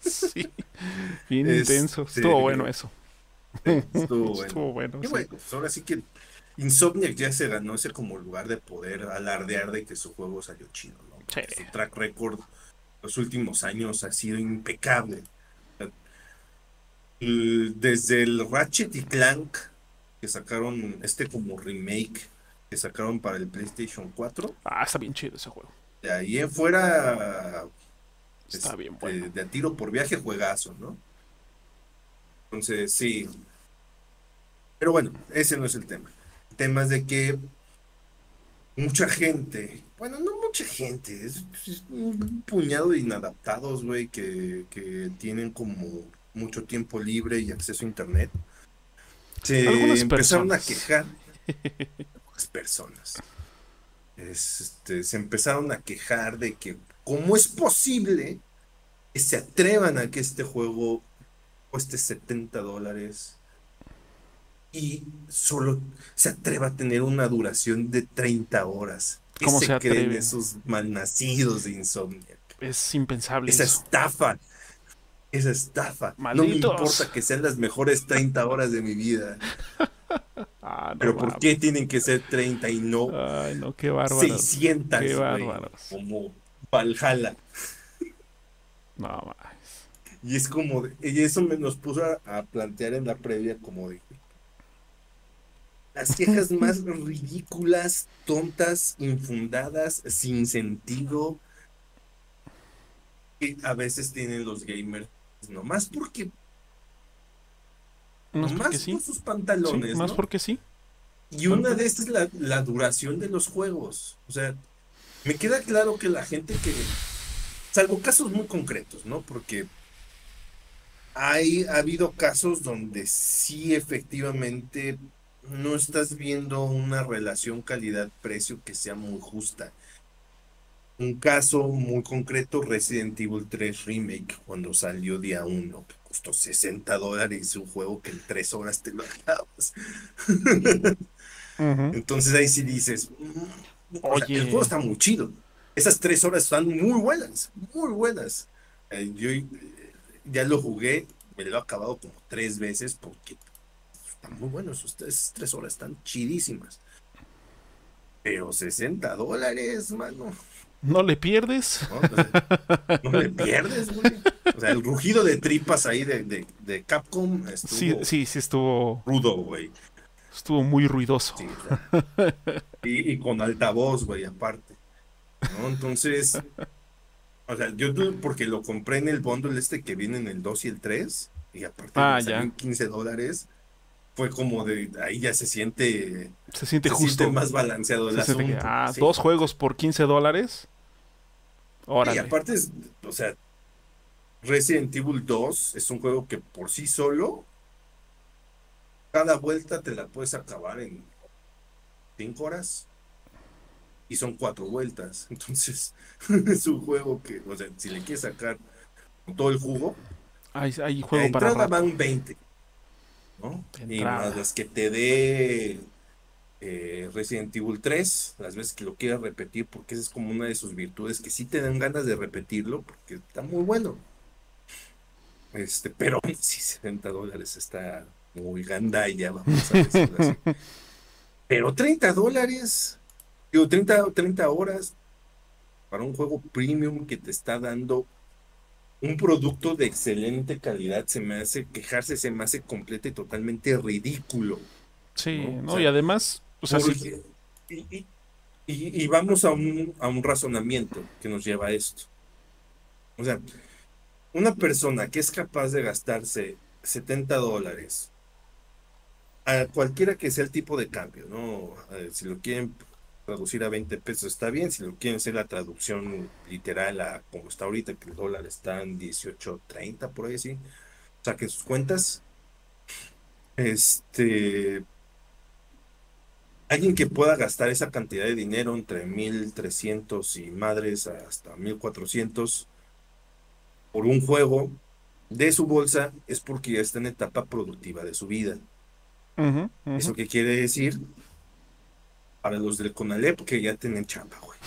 sí, bien intenso. Estuvo bueno eso. Estuvo bueno. Estuvo bueno. Y sí. bueno, pues ahora sí que Insomniac ya se ganó ese como lugar de poder alardear de que su juego salió chido, Sí. Su track record los últimos años ha sido impecable. Desde el Ratchet y Clank que sacaron este como remake que sacaron para el PlayStation 4, Ah, está bien chido ese juego. de ahí en fuera Está este, bien bueno. de a tiro por viaje juegazo, ¿no? Entonces, sí. Pero bueno, ese no es el tema. El tema es de que mucha gente, bueno, no mucha gente, es, es un puñado de inadaptados, güey, que, que tienen como mucho tiempo libre y acceso a internet. Se Algunas empezaron personas. a quejar. Algunas personas. Este, se empezaron a quejar de que cómo es posible que se atrevan a que este juego cueste 70 dólares y solo se atreva a tener una duración de 30 horas. ¿Qué ¿Cómo se, se creen esos malnacidos de Insomniac? Es impensable Esa eso. estafa. Esa estafa. No me importa que sean las mejores 30 horas de mi vida. Ah, no Pero ¿por qué tienen que ser 30 y no Ay, no, qué bárbaro. 600, Qué güey? bárbaros. Como Valhalla. No, mames. Y es como, de- y eso me nos puso a, a plantear en la previa como de las quejas más ridículas, tontas, infundadas, sin sentido, que a veces tienen los gamers, nomás porque, Más nomás porque sí. por sus Sí, pantalones, más ¿no? porque sí. Y una de estas es la, la duración de los juegos. O sea, me queda claro que la gente que, salvo casos muy concretos, ¿no? Porque hay, ha habido casos donde sí efectivamente no estás viendo una relación calidad-precio que sea muy justa. Un caso muy concreto, Resident Evil 3 Remake, cuando salió día 1, que costó 60 dólares, un juego que en 3 horas te lo acabas. Entonces ahí sí dices, mm, o sea, Oye. el juego está muy chido. Esas tres horas están muy buenas, muy buenas. Eh, yo, eh, ya lo jugué, me lo he acabado como tres veces porque están muy buenos. Esas tres horas están chidísimas. Pero 60 dólares, mano. ¿No le pierdes? No, no le pierdes, güey. O sea, el rugido de tripas ahí de, de, de Capcom estuvo Sí, sí, sí estuvo, rudo, güey. estuvo muy ruidoso. Sí, y, y con altavoz, güey, aparte. ¿no? Entonces, o sea, yo tuve, porque lo compré en el bundle este que viene en el 2 y el 3, y aparte Ah, me salió ya. en 15 dólares, fue como de, ahí ya se siente, Se siente se justo. siente más balanceado el Se que, asunto. ah, sí. dos juegos por 15 dólares. Y Órale. aparte, es, o sea, Resident Evil 2 es un juego que por sí solo, cada vuelta te la puedes acabar en 5 horas. Y son cuatro vueltas. Entonces, es un juego que, o sea, si le quieres sacar todo el jugo, Hay, hay la juego para entrada rato. van 20. Y más las que te dé eh, Resident Evil 3, las veces que lo quieras repetir, porque esa es como una de sus virtudes, que sí te dan ganas de repetirlo, porque está muy bueno. Este, pero sí, 70 dólares está muy gandalla, vamos a decirlo así. Pero 30 dólares, digo, 30, 30 horas para un juego premium que te está dando un producto de excelente calidad, se me hace quejarse, se me hace completo y totalmente ridículo. Sí, ¿no? ¿no? O sea, y además, o sea, y, y- y- y vamos a un, a un razonamiento que nos lleva a esto. O sea, una persona que es capaz de gastarse 70 dólares a cualquiera que sea el tipo de cambio, ¿no? Si lo quieren traducir a 20 pesos está bien, si lo quieren hacer la traducción literal a como está ahorita, que el dólar está en 18.30 por ahí, sí. Saquen sus cuentas. Este, alguien que pueda gastar esa cantidad de dinero entre 1300 y madres hasta 1400 por un juego de su bolsa es porque ya está en etapa productiva de su vida. Ujú, ujú. ¿Eso qué quiere decir? Para los del Conalep que ya tienen chamba, güey.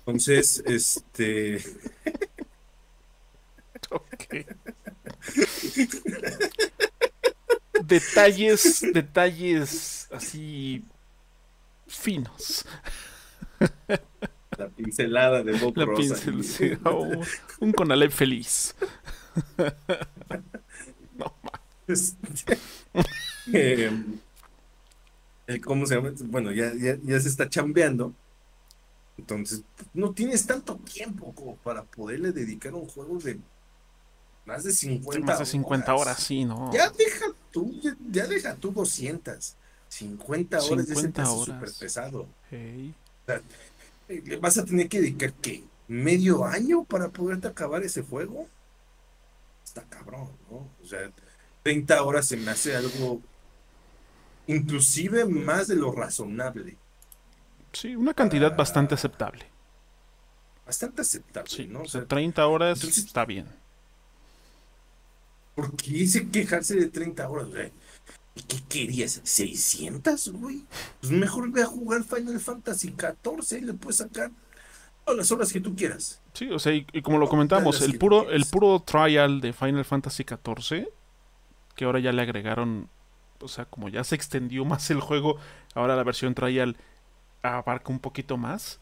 Entonces, este, detalles, detalles así finos. la pincelada de Bob La Rosa. pincel, oh, un Conalep feliz. No, Este, eh, ¿cómo se llama? Bueno, ya, ya, ya se está chambeando. Entonces, no tienes tanto tiempo como para poderle dedicar un juego de más de 50 más de 50 horas, sí, ¿no? Ya deja tú, ya, ya deja tú 200. 50 horas ya se te 50 hace horas. súper pesado. Le vas a tener que dedicar, ¿qué? ¿Medio año para poderte acabar ese juego? Está cabrón, ¿no? O sea, 30 horas se me hace algo inclusive más de lo razonable. Sí, una cantidad Ah. bastante aceptable. Bastante aceptable, Sí, ¿no? o sea, sea, 30 horas entonces- está bien. ¿por qué hice quejarse de 30 horas, güey? ¿Y qué querías? ¿600, güey? Pues mejor ve a jugar Final Fantasy XIV y le puedes sacar todas las horas que tú quieras. Sí, o sea, y, y como lo comentamos, el puro, el puro trial de Final Fantasy XIV, que ahora ya le agregaron, o sea, como ya se extendió más el juego, ahora la versión trial abarca un poquito más.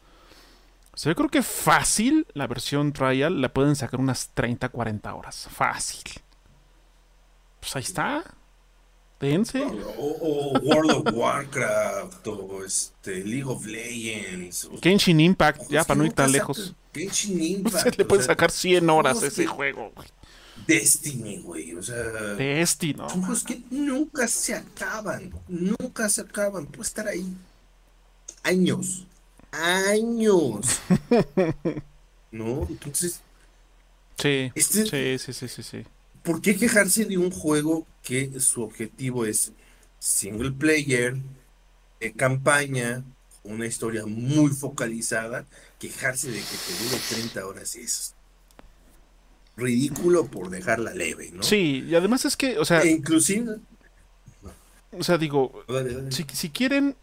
O sea, yo creo que fácil la versión trial la pueden sacar unas 30, 40 horas. Fácil. Pues ahí está. Dense. O, o World of Warcraft, o este, League of Legends. Genshin Impact, ya que para no ir tan lejos. Genshin Impact. le o pueden sea, sacar 100 horas a ese que- juego. güey. Destiny, güey. O sea, Destiny, ¿no? son juegos que nunca se acaban. Nunca se acaban. Puede estar ahí años. Años. ¿No? Entonces, Sí, este, sí, sí, sí, sí. ¿Por qué quejarse de un juego que su objetivo es single player, de campaña, una historia muy focalizada? Quejarse de que te dure 30 horas es ridículo por dejarla leve, ¿no? Sí, y además es que, o sea, E inclusive, o sea, digo, dale, dale. si, si quieren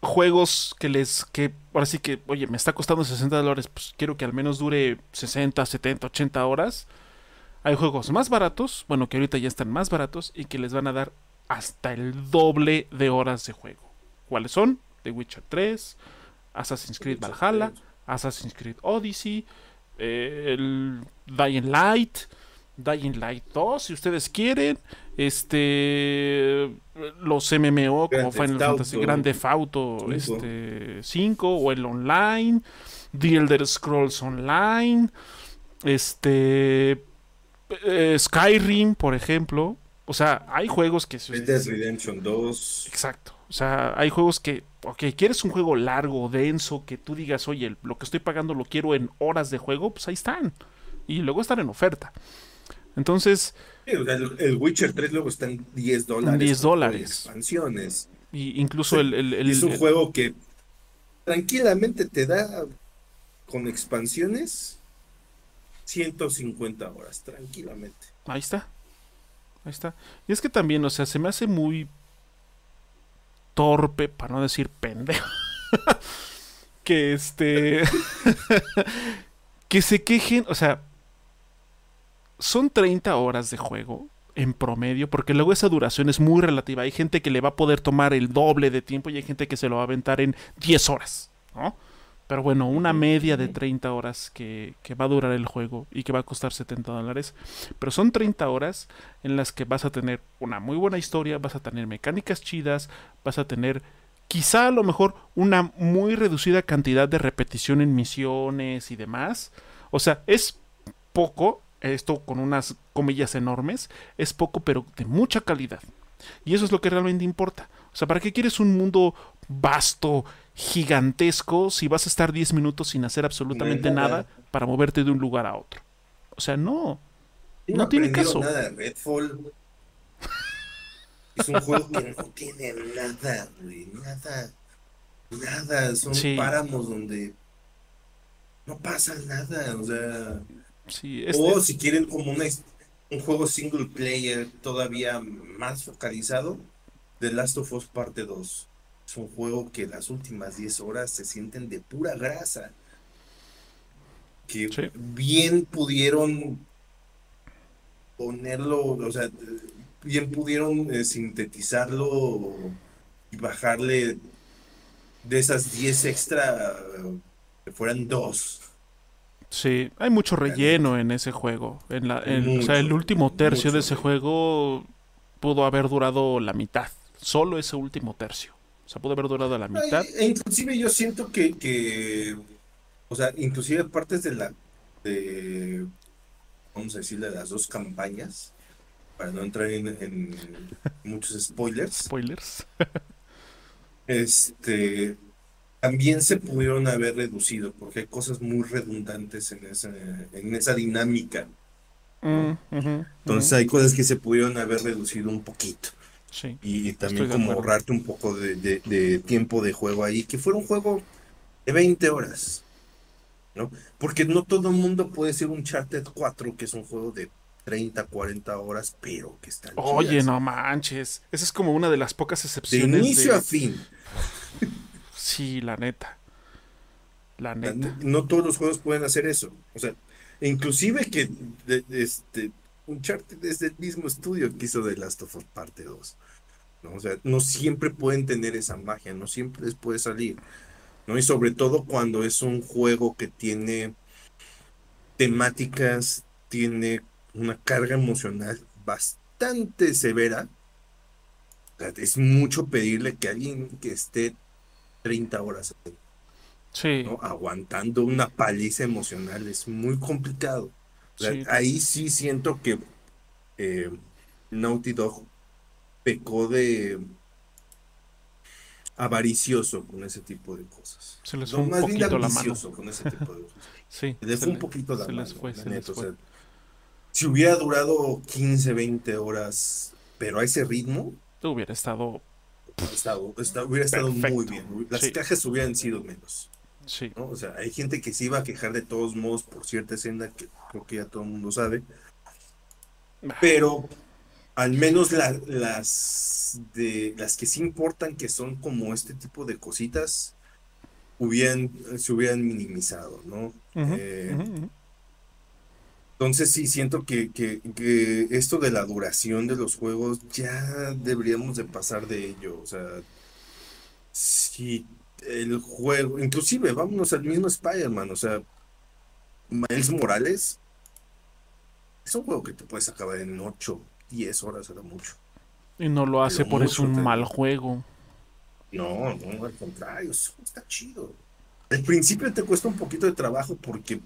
juegos que les, que ahora sí que, oye, me está costando 60 dólares, pues quiero que al menos dure 60, 70, 80 horas. Hay juegos más baratos, bueno, que ahorita ya están más baratos y que les van a dar hasta el doble de horas de juego. ¿Cuáles son? The Witcher 3, Assassin's Creed Valhalla, Assassin's Creed Odyssey, eh, el Dying Light, Dying Light 2, si ustedes quieren, este los MMO como Final Fantasy Grande Auto este 5 o el online, The Elder Scrolls Online, este eh, Skyrim, por ejemplo. O sea, hay juegos que... Red Dead Redemption 2. Exacto. O sea, hay juegos que, ok, quieres un juego largo, denso, que tú digas, oye, lo que estoy pagando lo quiero en horas de juego, pues ahí están. Y luego están en oferta. Entonces... el, Witcher 3 luego está en 10 dólares. 10 dólares. Expansiones. Y incluso el, el, Es un juego que tranquilamente te da con expansiones 150 horas, tranquilamente. Ahí está. Ahí está. Y es que también, o sea, se me hace muy torpe, para no decir pendejo. que este. que se quejen, o sea. Son 30 horas de juego en promedio, porque luego esa duración es muy relativa. Hay gente que le va a poder tomar el doble de tiempo y hay gente que se lo va a aventar en 10 horas, ¿no? Pero bueno, una media de 30 horas que, va a durar el juego y que va a costar 70 dólares. Pero son 30 horas en las que vas a tener una muy buena historia, vas a tener mecánicas chidas, vas a tener quizá a lo mejor una muy reducida cantidad de repetición en misiones y demás. O sea, es poco, esto con unas comillas enormes, es poco pero de mucha calidad. Y eso es lo que realmente importa. O sea, ¿para qué quieres un mundo vasto, gigantesco, si vas a estar 10 minutos sin hacer absolutamente nada. para moverte de un lugar a otro? O sea, no. No, tiene caso. Nada, Redfall. es un juego que no tiene nada, güey. Nada. Nada. Son páramos donde no pasa nada. O sea. Sí, O si quieren como un juego single player todavía más focalizado, The Last of Us Parte 2. Es un juego que las últimas 10 horas se sienten de pura grasa. Que bien pudieron ponerlo, o sea, bien pudieron eh, sintetizarlo y bajarle de esas 10 extra que fueran dos. Sí, hay mucho relleno en ese juego. En la, o sea, el último tercio de ese juego pudo haber durado la mitad. Solo ese último tercio. O sea, pudo haber durado a la mitad. E inclusive yo siento que, que, o sea, inclusive partes de la, de, vamos a decir, de las dos campañas, para no entrar en, muchos spoilers. Spoilers. este, también se pudieron haber reducido, porque hay cosas muy redundantes en esa, en esa dinámica. Mm, Entonces hay cosas que se pudieron haber reducido un poquito. Y también como ahorrarte un poco de, tiempo de juego ahí, que fuera un juego de 20 horas, ¿no? Porque no todo el mundo puede ser un Charted 4, que es un juego de 30, 40 horas, pero que está... Oye, no manches, esa es como una de las pocas excepciones. De inicio a fin. sí, la neta. La neta. No todos los juegos pueden hacer eso. O sea, inclusive que este Uncharted es del mismo estudio que hizo The Last of Us Parte 2. ¿no? O sea, no siempre pueden tener esa magia, no siempre les puede salir. ¿no? Y sobre todo cuando es un juego que tiene temáticas, tiene una carga emocional bastante severa. es mucho pedirle que alguien que esté 30 horas aguantando una paliza emocional es muy complicado. Ahí sí siento que eh, Naughty Dog pecó de avaricioso con ese tipo de cosas. Se les fue un poquito la mano. con ese tipo de cosas. sí, se les fue un poquito la mano. Fue, si hubiera durado 15, 20 horas, pero a ese ritmo, hubiera estado hubiera estado muy bien. Las cajas hubieran sido menos. Sí. O sea, hay gente que se iba a quejar de todos modos por cierta escena que creo que ya todo el mundo sabe. Pero al menos las de las que sí importan, que son como este tipo de cositas, hubieran, se hubieran minimizado, ¿no? Eh, Entonces sí, siento que, que, que esto de la duración de los juegos ya deberíamos de pasar de ello. O sea, si el juego, inclusive vámonos al mismo Spider-Man, o sea, Miles Morales es un juego que te puedes acabar en 8, 10 horas, era mucho. Y no lo hace por eso un te- mal juego. No, no, al contrario, eso está chido. Al principio te cuesta un poquito de trabajo porque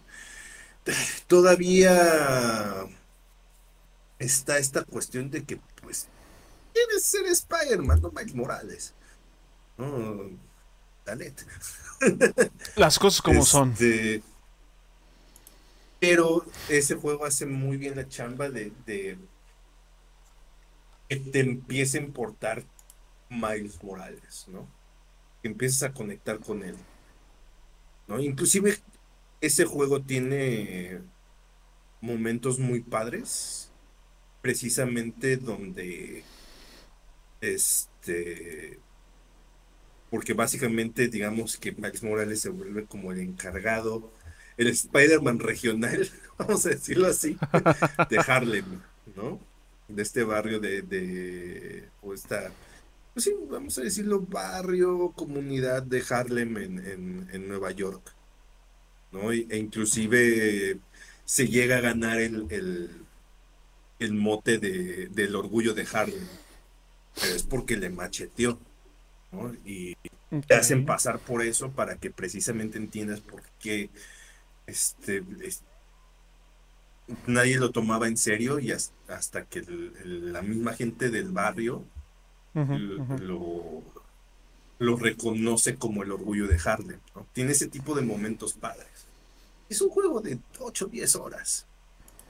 todavía está esta cuestión de que, pues, quieres ser Spider-Man, no Miles Morales. No, dale. Las cosas como son. Este, Pero ese juego hace muy bien la chamba de, de que te empiece a importar Miles Morales, ¿no? Que empieces a conectar con él, ¿no? Inclusive ese juego tiene momentos muy padres, precisamente donde, este, porque básicamente digamos que Miles Morales se vuelve como el encargado, el Spider-Man regional, vamos a decirlo así, de Harlem, ¿no? De este barrio de, de o esta, pues sí, vamos a decirlo, barrio, comunidad de Harlem en, en, en Nueva York, ¿no? E inclusive se llega a ganar el, el, el mote de, del orgullo de Harlem, pero es porque le macheteó, ¿no? Y te hacen pasar por eso para que precisamente entiendas por qué este, es- nadie lo tomaba en serio y has- hasta, que el- el- la misma gente del barrio lo, lo reconoce como el orgullo de Harlem, ¿no? Tiene ese tipo de momentos padres. Es un juego de 8 o 10 horas,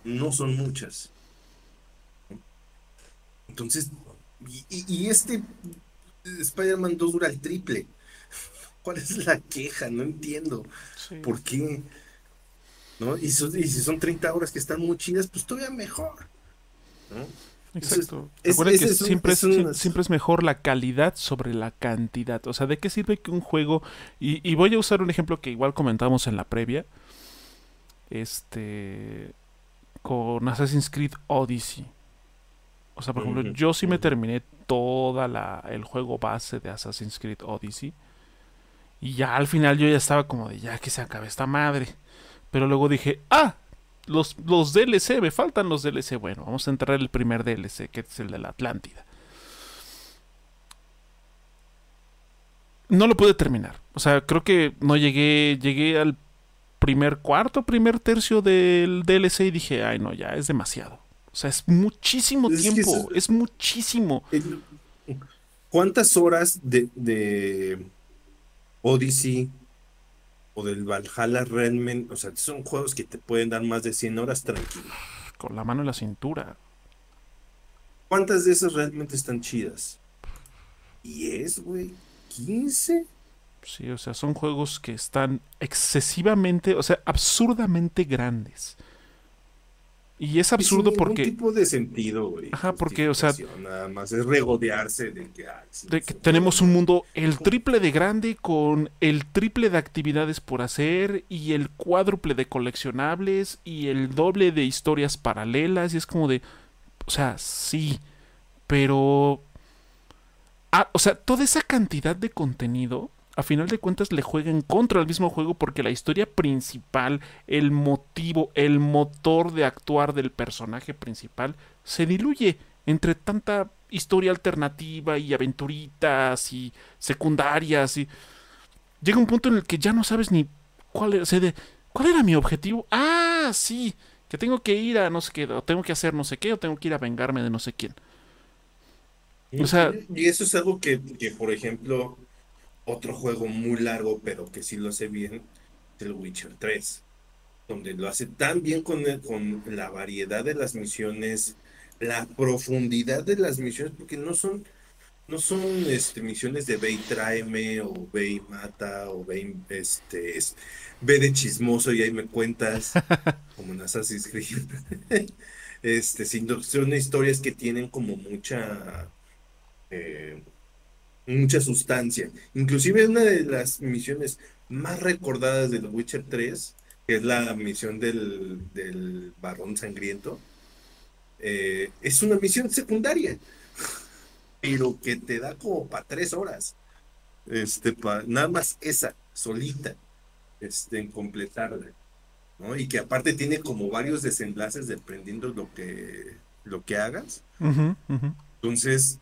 no son muchas. Entonces, y, y- y este Spider-Man 2 dura el triple. ¿Cuál es la queja? No entiendo. Sí. ¿Por qué? ¿No? Y, so- y si son 30 horas que están muy chidas, pues todavía mejor. ¿no? Exacto. es- Recuerden que es es siempre es mejor la calidad sobre la cantidad. O sea, ¿de qué sirve que un juego... Y, y voy a usar un ejemplo que igual comentamos en la previa. Este... Con Assassin's Creed Odyssey. O sea, por ejemplo, yo sí me terminé toda la, el juego base de Assassin's Creed Odyssey. Y ya al final yo ya estaba como de ya que se acabe esta madre. Pero luego dije, ah, los, los DLC, me faltan los DLC. Bueno, vamos a entrar el primer DLC, que es el de la Atlántida. No lo pude terminar. O sea, creo que no llegué, llegué al primer cuarto, primer tercio del DLC y dije, ay no, ya es demasiado. O sea, es muchísimo Es tiempo, eso- es muchísimo. ¿Cuántas horas de, de Odyssey o del Valhalla realmente, o sea, son juegos que te pueden dar más de 100 horas tranquilo? Con la mano en la cintura. ¿Cuántas de esas realmente están chidas? ¿10, güey? ¿15? Sí, o sea, son juegos que están excesivamente, o sea, absurdamente grandes. Y es absurdo ningún porque tipo de sentido, güey. Ajá, porque, o sea, Nada más es regodearse de que, sí, de que tenemos un mundo el triple de grande con el triple de actividades por hacer y el cuádruple de coleccionables y el doble de historias paralelas y es como de, o sea, sí, pero, ah, o sea, toda esa cantidad de contenido, a final de cuentas le juega en contra al mismo juego porque la historia principal, el motivo, el motor de actuar del personaje principal se diluye entre tanta historia alternativa y aventuritas y secundarias y llega un punto en el que ya no sabes ni cuál era, o sea, de, cuál era mi objetivo. Ah, sí, que tengo que ir a no sé qué, o tengo que hacer no sé qué, o tengo que ir a vengarme de no sé quién. O sea- y eso es algo que, que, por ejemplo, otro juego muy largo, pero que sí lo hace bien, es el Witcher 3, donde lo hace tan bien con, el- con la variedad de las misiones, la profundidad de las misiones, porque no son, no son este, misiones de ve y tráeme, o ve y mata, o ve, y, este, es- ve de chismoso y ahí me cuentas, como en Assassin's Creed. Este, sino son historias que tienen como mucha eh, mucha sustancia. Inclusive una de las misiones más recordadas de The Witcher 3 que es la misión del, del varón sangriento, eh, es una misión secundaria, pero que te da como para tres horas. Este, pa, nada más esa, solita, este, en completarla. ¿no? Y que aparte tiene como varios desenlaces dependiendo lo que, lo que hagas. Entonces,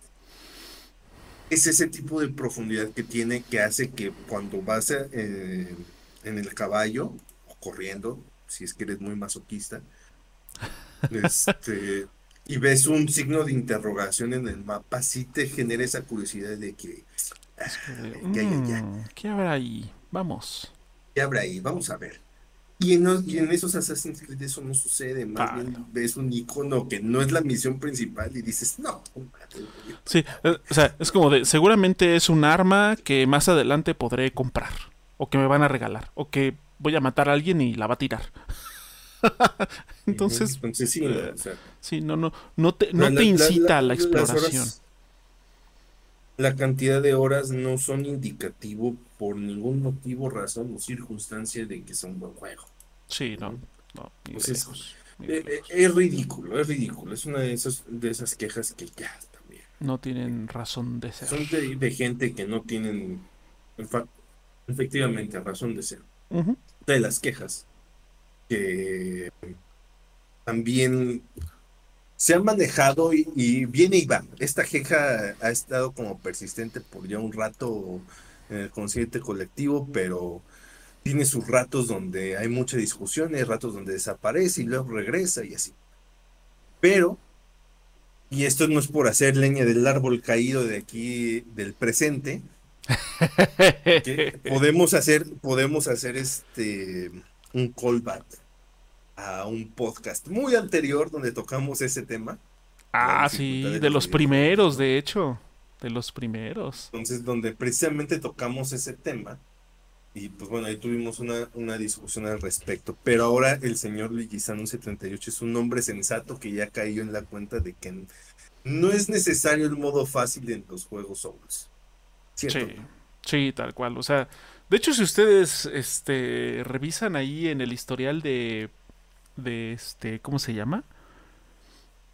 es ese tipo de profundidad que tiene que hace que cuando vas eh, en el caballo o corriendo, si es que eres muy masoquista, este, y ves un signo de interrogación en el mapa, sí te genera esa curiosidad de que... Ah, mm, ¿Qué habrá ahí? Vamos. ¿Qué habrá ahí? Vamos a ver. Y en, esos Assassin's Creed eso no sucede, más bien ves un icono que no es la misión principal y dices, no. Sí, eh, o sea, es como de, seguramente es un arma que más adelante podré comprar, o que me van a regalar, o que voy a matar a alguien y la va a tirar. Entonces, sí, no, eh, sí, no, no, no te, no te incita a la exploración. La cantidad de horas no son indicativo por ningún motivo, razón o circunstancia de que son un buen juego. Sí, no, no, pues es, eh, eh, es, ridículo, es ridículo. Es una de esas, de esas quejas que ya también. No tienen razón de ser. Son de, gente que no tienen, efectivamente, razón de ser. De las quejas que también se han manejado y, viene y va. Esta queja ha estado como persistente por ya un rato en el consciente colectivo, pero tiene sus ratos donde hay mucha discusión, hay ratos donde desaparece y luego regresa y así. Pero, y esto no es por hacer leña del árbol caído de aquí del presente, podemos hacer, podemos hacer este un callback a un podcast muy anterior donde tocamos ese tema. Ah, sí, de los primeros, de hecho, de los primeros. Entonces, donde precisamente tocamos ese tema y pues bueno, ahí tuvimos una, una discusión al respecto. Pero ahora el señor Leguizano 78 es un hombre sensato que ya cayó en la cuenta de que no es necesario el modo fácil en los juegos Souls. Sí, sí, tal cual. O sea, de hecho, si ustedes este, revisan ahí en el historial de, de este, ¿cómo se llama?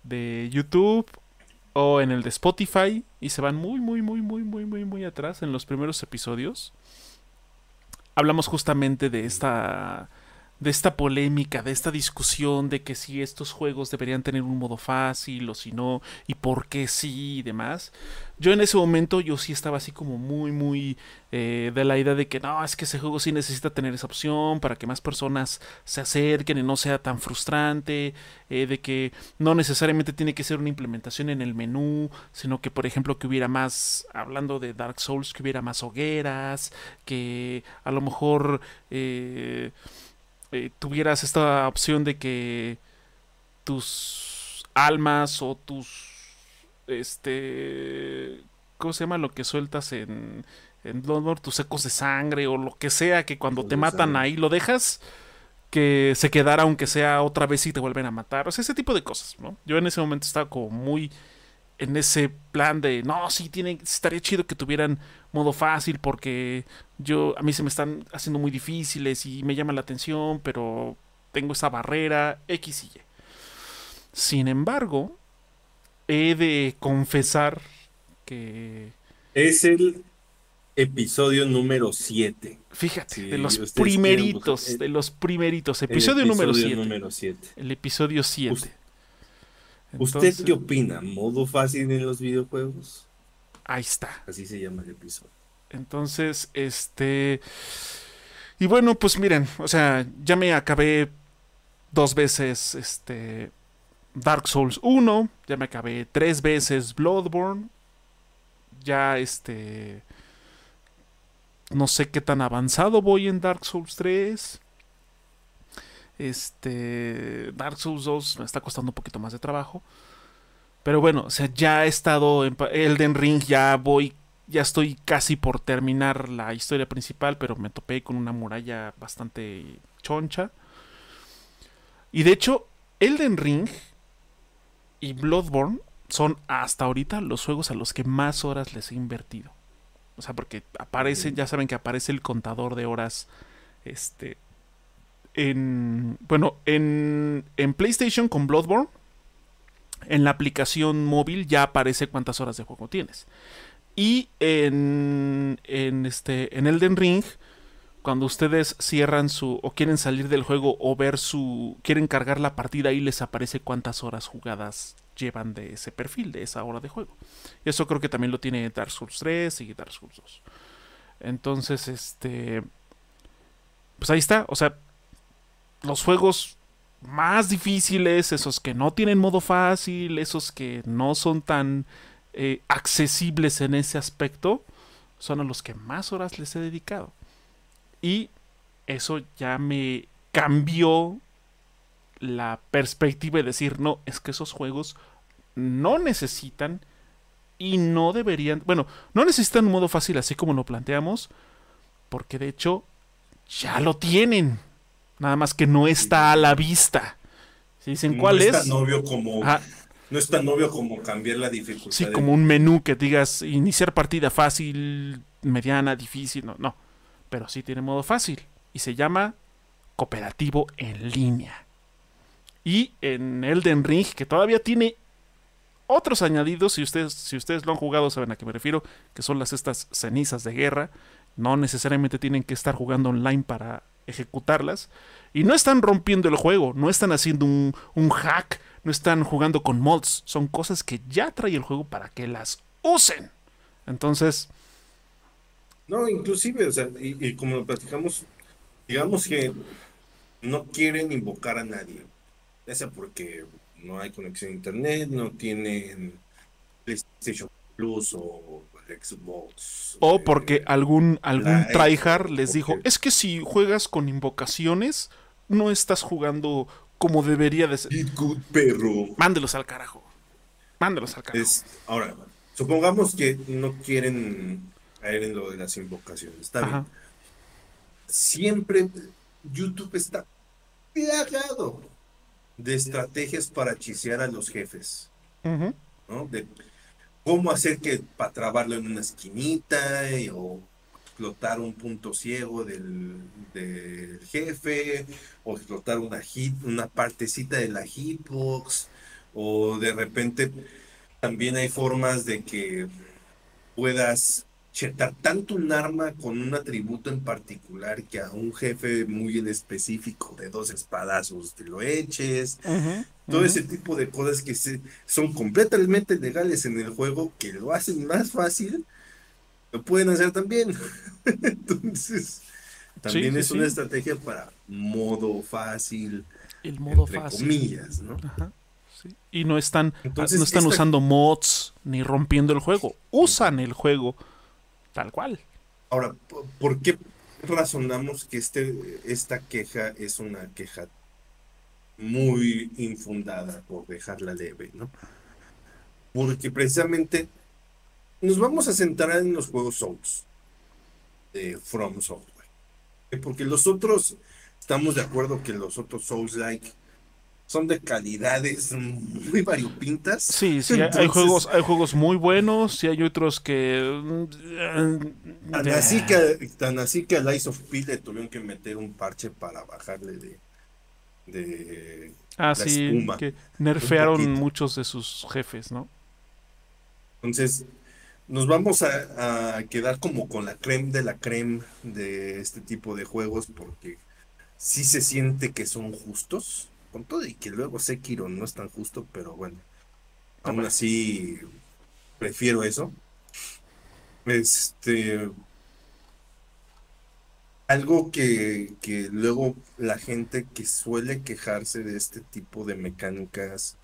De YouTube o en el de Spotify y se van muy, muy, muy, muy, muy, muy, muy atrás en los primeros episodios hablamos justamente de esta de esta polémica, de esta discusión de que si estos juegos deberían tener un modo fácil o si no, y por qué sí y demás. Yo en ese momento yo sí estaba así como muy, muy eh, de la idea de que no, es que ese juego sí necesita tener esa opción para que más personas se acerquen y no sea tan frustrante, eh, de que no necesariamente tiene que ser una implementación en el menú, sino que por ejemplo que hubiera más, hablando de Dark Souls, que hubiera más hogueras, que a lo mejor... Eh, eh, tuvieras esta opción de que tus almas o tus este ¿cómo se llama lo que sueltas en en Bloodborne, tus ecos de sangre o lo que sea que cuando te matan ahí lo dejas que se quedara aunque sea otra vez y te vuelven a matar, o sea, ese tipo de cosas, ¿no? Yo en ese momento estaba como muy en ese plan de, no, sí, tiene, estaría chido que tuvieran modo fácil porque yo, a mí se me están haciendo muy difíciles y me llama la atención, pero tengo esa barrera X y Y. Sin embargo, he de confesar que... Es el episodio número 7. Fíjate, de los primeritos, de los primeritos. Episodio, número 7. El episodio 7. ¿Usted qué opina? ¿Modo fácil en los videojuegos? Ahí está. Así se llama el episodio. Entonces, este... Y bueno, pues miren, o sea, ya me acabé dos veces este Dark Souls 1, ya me acabé tres veces Bloodborne, ya este no sé qué tan avanzado voy en Dark Souls 3. Este. Dark Souls 2 me está costando un poquito más de trabajo. Pero bueno, o sea, ya he estado en Elden Ring, ya voy. Ya estoy casi por terminar la historia principal, pero me topé con una muralla bastante choncha. Y de hecho, Elden Ring y Bloodborne son hasta ahorita los juegos a los que más horas les he invertido. O sea, porque aparece, ya saben que aparece el contador de horas este, en. Bueno, en, en PlayStation con Bloodborne. En la aplicación móvil ya aparece cuántas horas de juego tienes. Y en, en, este, en Elden Ring, cuando ustedes cierran su o quieren salir del juego o ver su quieren cargar la partida y les aparece cuántas horas jugadas llevan de ese perfil, de esa hora de juego. Y eso creo que también lo tiene Dark Souls 3 y Dark Souls 2. Entonces, este pues ahí está, o sea, los juegos más difíciles, esos que no tienen modo fácil, esos que no son tan eh, accesibles en ese aspecto, son a los que más horas les he dedicado. Y eso ya me cambió la perspectiva de decir, no, es que esos juegos no necesitan y no deberían, bueno, no necesitan un modo fácil así como lo planteamos, porque de hecho ya lo tienen, nada más que no está a la vista. Si dicen cuál no es. Es tan obvio como, no es tan obvio como cambiar la dificultad. Sí, como un menú que digas iniciar partida fácil, mediana, difícil, no, no pero sí tiene modo fácil y se llama cooperativo en línea. Y en Elden Ring, que todavía tiene otros añadidos, si ustedes, si ustedes lo han jugado saben a qué me refiero, que son las estas cenizas de guerra, no necesariamente tienen que estar jugando online para ejecutarlas, y no están rompiendo el juego, no están haciendo un, un hack, no están jugando con mods, son cosas que ya trae el juego para que las usen. Entonces, no, inclusive, o sea, y, como lo platicamos, digamos que no quieren invocar a nadie, ya sea porque no hay conexión a internet, no tienen PlayStation Plus o Xbox. O eh, porque algún, algún tryhard les dijo, es que si juegas con invocaciones, no estás jugando como debería de ser. Good perro. Mándelos al carajo. Mándelos al carajo. ahora, supongamos que no quieren caer en lo de las invocaciones. Está bien. Siempre YouTube está plagado de estrategias para chisear a los jefes. ¿no? De cómo hacer que para trabarlo en una esquinita o explotar un punto ciego del, del, jefe o explotar una hit, una partecita de la hitbox o de repente también hay formas de que puedas chetar tanto un arma con un atributo en particular que a un jefe muy en específico de dos espadazos te lo eches. Todo ese tipo de cosas que se, son completamente legales en el juego, que lo hacen más fácil, lo pueden hacer también. Entonces, también es una estrategia para modo fácil. El modo entre fácil. comillas, ¿no? Y no están, no están usando mods ni rompiendo el juego. Usan el juego Tal cual. Ahora, ¿por qué razonamos que este, esta queja es una queja muy infundada, por dejarla leve, ¿no? Porque precisamente nos vamos a centrar en los juegos Souls de From Software. Porque los otros, estamos de acuerdo que los otros Souls-like son de calidades muy variopintas. Sí, sí, hay juegos, hay juegos muy buenos y hay otros que mm, tan así que tan así que a Lies of P le tuvieron que meter un parche para bajarle de de ah, sí, que nerfearon muchos de sus jefes, ¿no? Entonces, nos vamos a, a, quedar como con la creme de la creme de este tipo de juegos porque sí se siente que son justos con todo y que luego Sekiro no es tan justo, pero bueno, aún así prefiero eso. Este algo que, que, luego la gente que suele quejarse de este tipo de mecánicas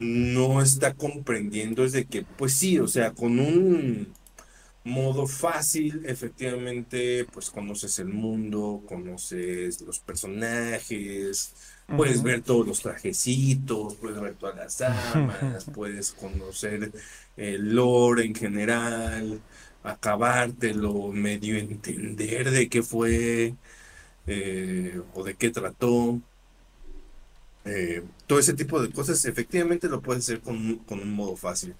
no está comprendiendo es de que, pues sí, o sea, con un modo fácil, efectivamente, pues conoces el mundo, conoces los personajes, Puedes ver todos los trajecitos, puedes ver todas las armas, puedes conocer el lore en general, acabártelo, medio entender de qué fue eh, o de qué trató. Eh, todo ese tipo de cosas efectivamente lo puedes hacer con, con, un modo fácil.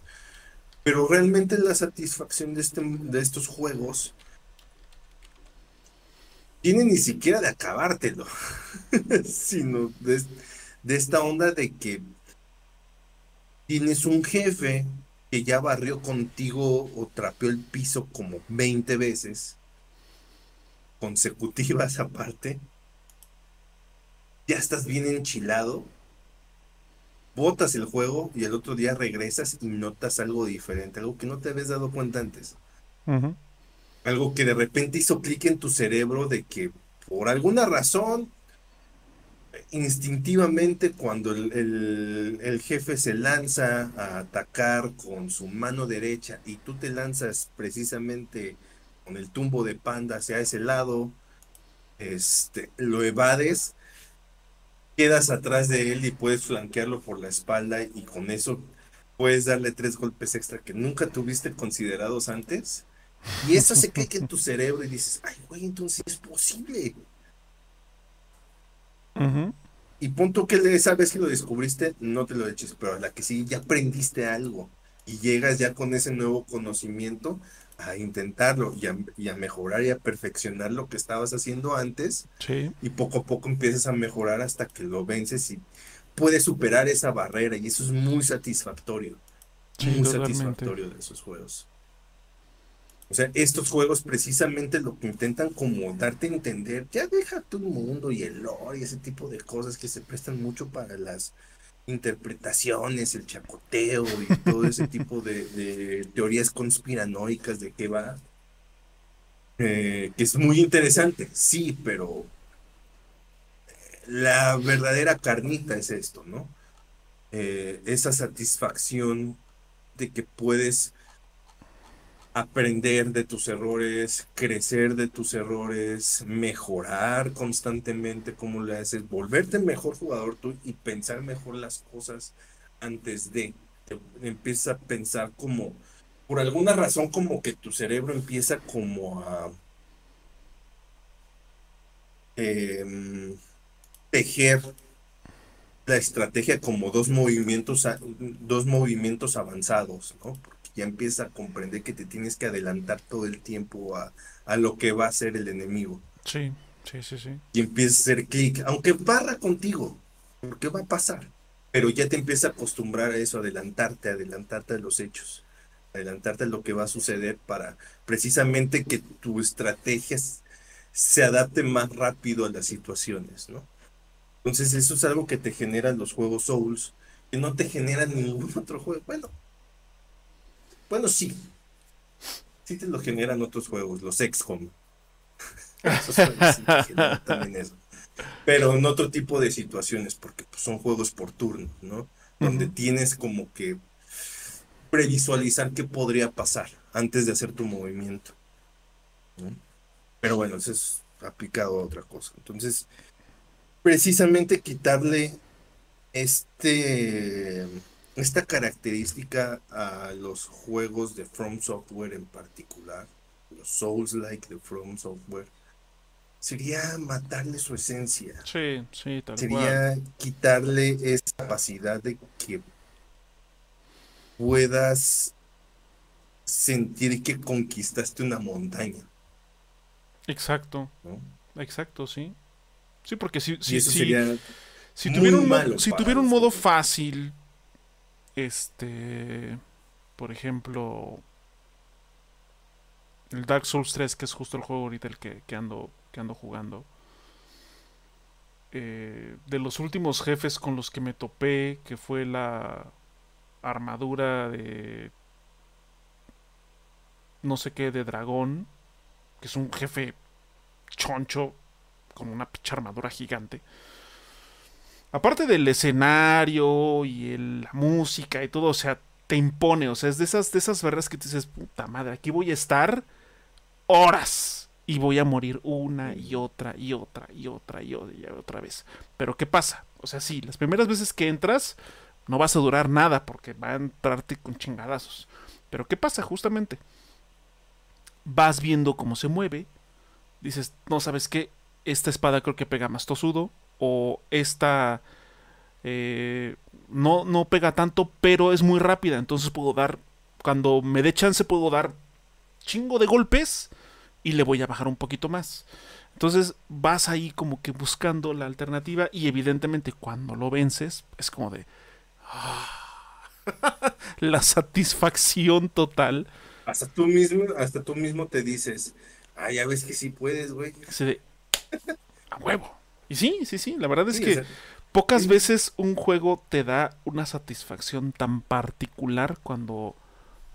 Pero realmente la satisfacción de, este, de estos juegos tiene ni siquiera de acabártelo, sino de, de esta onda de que tienes un jefe que ya barrió contigo o trapeó el piso como 20 veces consecutivas aparte, ya estás bien enchilado, botas el juego y el otro día regresas y notas algo diferente, algo que no te habías dado cuenta antes. Algo que de repente hizo clic en tu cerebro de que por alguna razón, instintivamente cuando el, el jefe se lanza a atacar con su mano derecha y tú te lanzas precisamente con el tumbo de panda hacia ese lado, este, lo evades, quedas atrás de él y puedes flanquearlo por la espalda y con eso puedes darle tres golpes extra que nunca tuviste considerados antes. Y eso se cae en tu cerebro y dices, ay, güey, entonces es posible. Y punto que esa vez que lo descubriste, no te lo eches, pero a la que sí ya aprendiste algo y llegas ya con ese nuevo conocimiento a intentarlo y a, mejorar y a perfeccionar lo que estabas haciendo antes. Y poco a poco empiezas a mejorar hasta que lo vences y puedes superar esa barrera. Y eso es muy satisfactorio. muy satisfactorio de esos juegos. O sea, estos juegos precisamente lo que intentan como darte a entender, ya deja tu mundo y el lore y ese tipo de cosas que se prestan mucho para las interpretaciones, el chacoteo y todo ese tipo de, teorías conspiranoicas de qué va. Eh, que es muy interesante, sí, pero eh, la verdadera carnita es esto, ¿no? Eh, esa satisfacción de que puedes aprender de tus errores, crecer de tus errores, mejorar constantemente como le haces, volverte mejor jugador tú y pensar mejor las cosas antes de. Empieza a pensar como, por alguna razón como que tu cerebro empieza como a em, tejer la estrategia como dos movimientos, dos movimientos avanzados, ¿no? Ya empieza a comprender que te tienes que adelantar todo el tiempo a, lo que va a ser el enemigo. Sí, sí, sí, sí. Y empieza a hacer clic, aunque barra contigo, porque va a pasar. Pero ya te empieza a acostumbrar a eso, adelantarte, adelantarte a los hechos, adelantarte a lo que va a suceder para precisamente que tu estrategia se adapte más rápido a las situaciones, ¿no? Entonces eso es algo que te generan los juegos Souls, que no te generan ningún otro juego. Bueno, bueno, sí. Sí te lo generan otros juegos, los XCOM. Esos juegos sí te generan también eso. Pero en otro tipo de situaciones, porque pues, son juegos por turno, ¿no? Donde tienes como que previsualizar qué podría pasar antes de hacer tu movimiento. Pero bueno, eso es aplicado a otra cosa. Entonces, precisamente quitarle este esta característica a los juegos de From Software en particular, los Souls-like de From Software, sería matarle su esencia. Sí, sí, tal Sería quitarle esa capacidad de que puedas sentir que conquistaste una montaña. Exacto. Exacto, sí. Sí, porque si, si, si, tuviera un, si tuviera un modo fácil este, por ejemplo, el Dark Souls 3, que es justo el juego ahorita el que, ando, que ando jugando. Eh, de los últimos jefes con los que me topé, que fue la armadura de no sé qué de dragón, que es un jefe choncho con una picha armadura gigante aparte del escenario y la música y todo, o sea, te impone, o sea, es de esas, de esas verdades que te dices, puta madre, aquí voy a estar horas y voy a morir una y otra y otra y otra y otra, y otra vez. Pero ¿qué pasa? O sea, sí, las primeras veces que entras no vas a durar nada porque va a entrarte con chingadazos. Pero ¿qué pasa? Justamente vas viendo cómo se mueve, dices, no sabes qué, esta espada creo que pega más tosudo, o esta eh, no, no pega tanto, pero es muy rápida. Entonces puedo dar, cuando me dé chance, puedo dar chingo de golpes y le voy a bajar un poquito más. Entonces vas ahí como que buscando la alternativa y evidentemente cuando lo vences es como de... ah, la satisfacción total. Hasta tú mismo, hasta tú mismo te dices, ah, ya ves que sí puedes, güey. A huevo. Y sí, sí, sí. La verdad es Sí, que pocas sí. veces un juego te da una satisfacción tan particular cuando,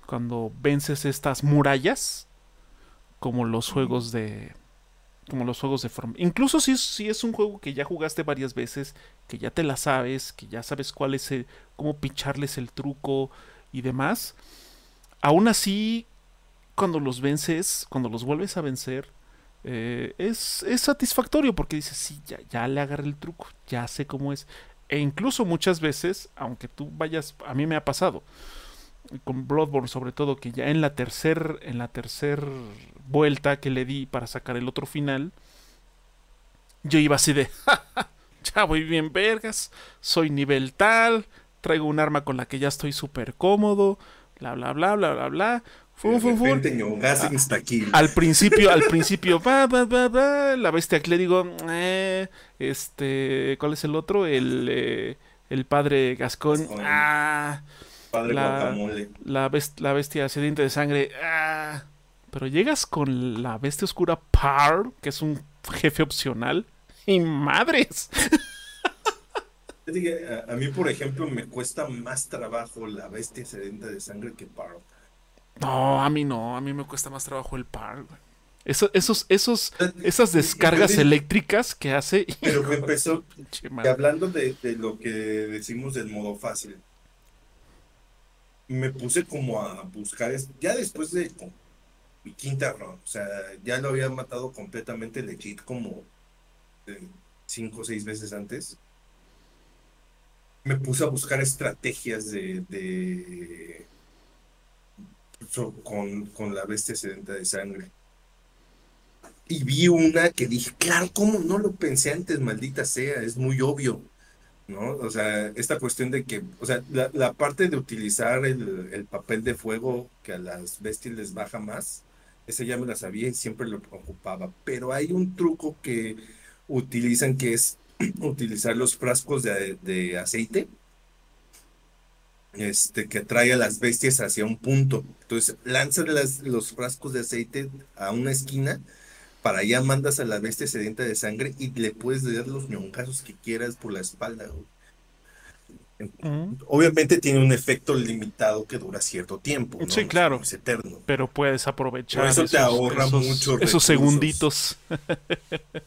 cuando vences estas murallas como los juegos de como los juegos de From. Incluso si, es- si es un juego que ya jugaste varias veces, que ya te la sabes, que ya sabes cuál es el, cómo picharles el truco y demás, aún así cuando los vences, cuando los vuelves a vencer, eh, es, es satisfactorio porque dices, sí, ya, ya le agarré el truco, ya sé cómo es. E incluso muchas veces, aunque tú vayas, a mí me ha pasado, con Bloodborne sobre todo, que ya en la tercer, en la tercer vuelta que le di para sacar el otro final, yo iba así de, "Ja, ja, ya voy bien vergas, soy nivel tal, traigo un arma con la que ya estoy súper cómodo, bla bla bla bla bla bla. Instakill. Al principio, al principio, va, va, va, va, la bestia clérigo, eh, este, ¿cuál es el otro? El, eh, el padre Gascón, ah, Padre la- la, best- la bestia sediente de sangre, ah. Pero llegas con la bestia oscura Par, que es un jefe opcional, y madres. A, a mí, por ejemplo, me cuesta más trabajo la bestia sedenta de sangre que Paro. No, a mí no, a mí me cuesta más trabajo el Par. güey. Eso- esos, esos, esas descargas Pero- eléctricas que hace. Pero me empezó, madre. hablando de, de lo que decimos del modo fácil, me puse como a buscar, ya después de como mi quinta run, o sea, ya lo había matado completamente legit como eh, cinco o seis veces antes. Me puse a buscar estrategias de, con, con la bestia sedenta de sangre. Y vi una que dije, claro, ¿cómo no lo pensé antes, maldita sea? Es muy obvio, ¿no? O sea, esta cuestión de que, o sea, la, la parte de utilizar el, el papel de fuego que a las bestias les baja más, esa ya me la sabía y siempre lo ocupaba. Pero hay un truco que utilizan que es utilizar los frascos de, de aceite este, que trae a las bestias hacia un punto. Entonces, lanzas las- los frascos de aceite a una esquina, para allá mandas a la bestia sedienta de sangre y le puedes dar los ñongazos que quieras por la espalda. Obviamente tiene un efecto limitado que dura cierto tiempo, ¿no? Sí, No claro. Es eterno. Pero puedes aprovechar eso te esos, ahorra esos- muchos esos recursos. segunditos.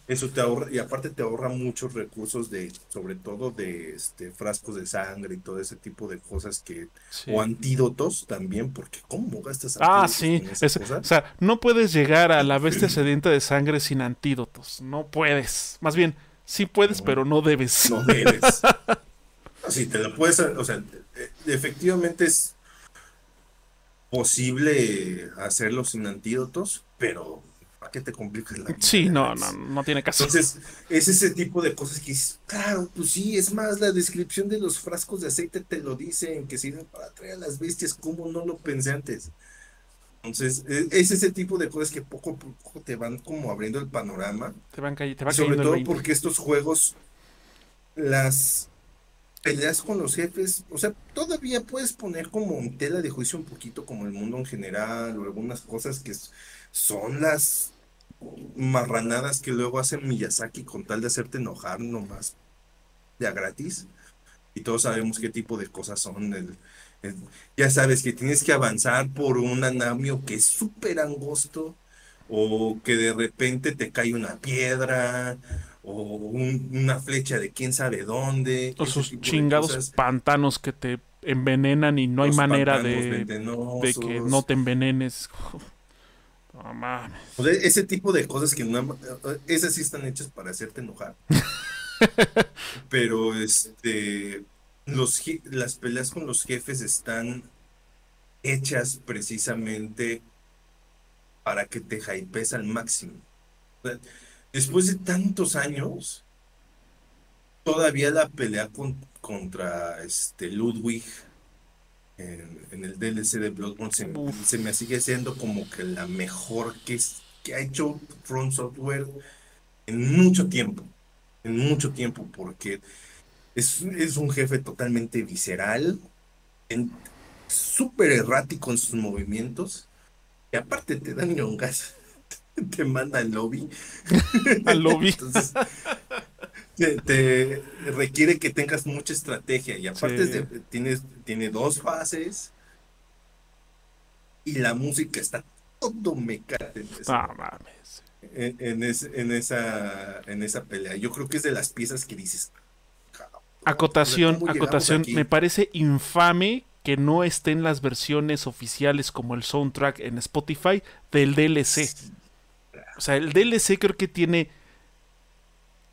Eso te ahorra, y aparte te ahorra muchos recursos de, sobre todo de este, frascos de sangre y todo ese tipo de cosas que, Sí. o antídotos también, porque ¿cómo gastas Ah, sí. Es- o sea, no puedes llegar a la bestia sedienta de sangre sin antídotos. No puedes. Más bien, sí puedes, No. pero no debes. No debes. Sí, te lo puedes, o sea, eh, efectivamente es posible hacerlo sin antídotos, pero ¿para qué te complicas la vida? Sí, no, no, no tiene caso. Entonces, es ese tipo de cosas que dices, claro, pues sí, es más, la descripción de los frascos de aceite te lo dicen, que sirven para atraer a las bestias, ¿cómo no lo pensé antes? Entonces, e- es ese tipo de cosas que poco a poco te van como abriendo el panorama, Te, van te va y sobre el todo 20. porque estos juegos, las peleas con los jefes, o sea, todavía puedes poner como en tela de juicio un poquito como el mundo en general, o algunas cosas que son las marranadas que luego hace Miyazaki con tal de hacerte enojar nomás de a gratis. Y todos sabemos qué tipo de cosas son. ya sabes que tienes que avanzar por un andamio que es súper angosto, o que de repente te cae una piedra, o un- una flecha de quién sabe dónde. O sus chingados pantanos que te envenenan y no hay manera de, de que no te envenenes. No mames. O sea, ese tipo de cosas que no, esas sí están hechas para hacerte enojar. Pero este, los, las peleas con los jefes están hechas precisamente para que te hypes al máximo. O sea, después de tantos años, todavía la pelea con- contra este Ludwig en, en el DLC de Bloodborne se, me sigue siendo como que la mejor que, es- que ha hecho From Software en mucho tiempo, en mucho tiempo, porque es, es un jefe totalmente visceral, súper errático en sus movimientos, y aparte te dan ñongas, te manda al lobby. al lobby. Entonces, te, requiere que tengas mucha estrategia, y aparte tienes, tiene dos fases, y la música está todo mecate. Ah, mames en, en, esa, en esa pelea. Yo creo que es de las piezas que dices. Acotación, acotación. Me parece infame que no estén las versiones oficiales como el soundtrack en Spotify del DLC. O sea, el DLC creo que tiene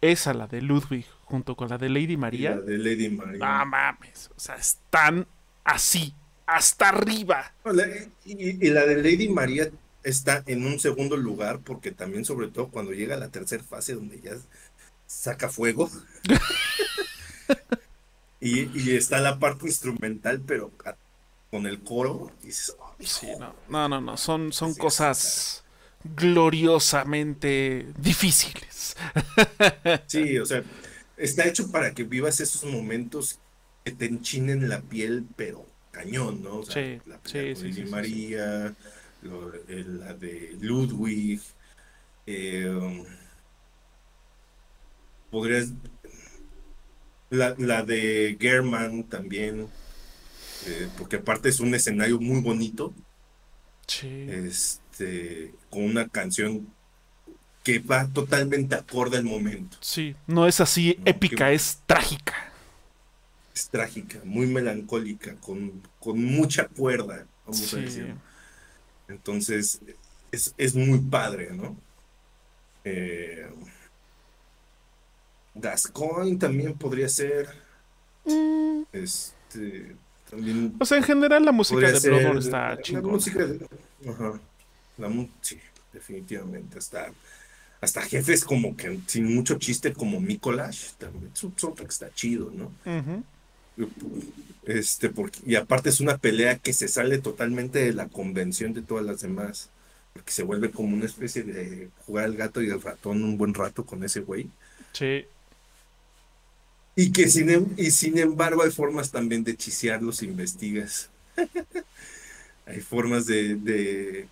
esa, la de Ludwig, junto con la de Lady María. La de Lady María. No mames. O sea, están así, hasta arriba. y, y, la de Lady María está en un segundo lugar porque también sobre todo cuando llega a la tercera fase donde ya saca fuego y, está la parte instrumental pero con el coro no. no. no son son cosas gloriosamente difíciles. Sí o sea está hecho para que vivas esos momentos que te enchinen la piel pero cañón no sí, sí, sí, María la de Ludwig, eh, podrías, la, de German también, eh, porque aparte es un escenario muy bonito, este, con una canción que va totalmente acorde al momento. Sí, no es así épica, es trágica. Es trágica, muy melancólica, con, con mucha cuerda, vamos a decir. Entonces, es, muy padre, ¿no? Eh, Gascoigne también podría ser. Mm. Este. También. O sea, en general la música de Bloodborne está chingona. La música de. Ajá. La, sí, definitivamente. Hasta, hasta jefes como que sin mucho chiste, como Mikolash, también su que está chido, ¿no? Este, porque, y aparte es una pelea que se sale totalmente de la convención de todas las demás. Porque se vuelve como una especie de jugar al gato y al ratón un buen rato con ese güey. Sí. Y que sin, em, y sin embargo hay formas también de chisearlos, investigas. hay formas de, de,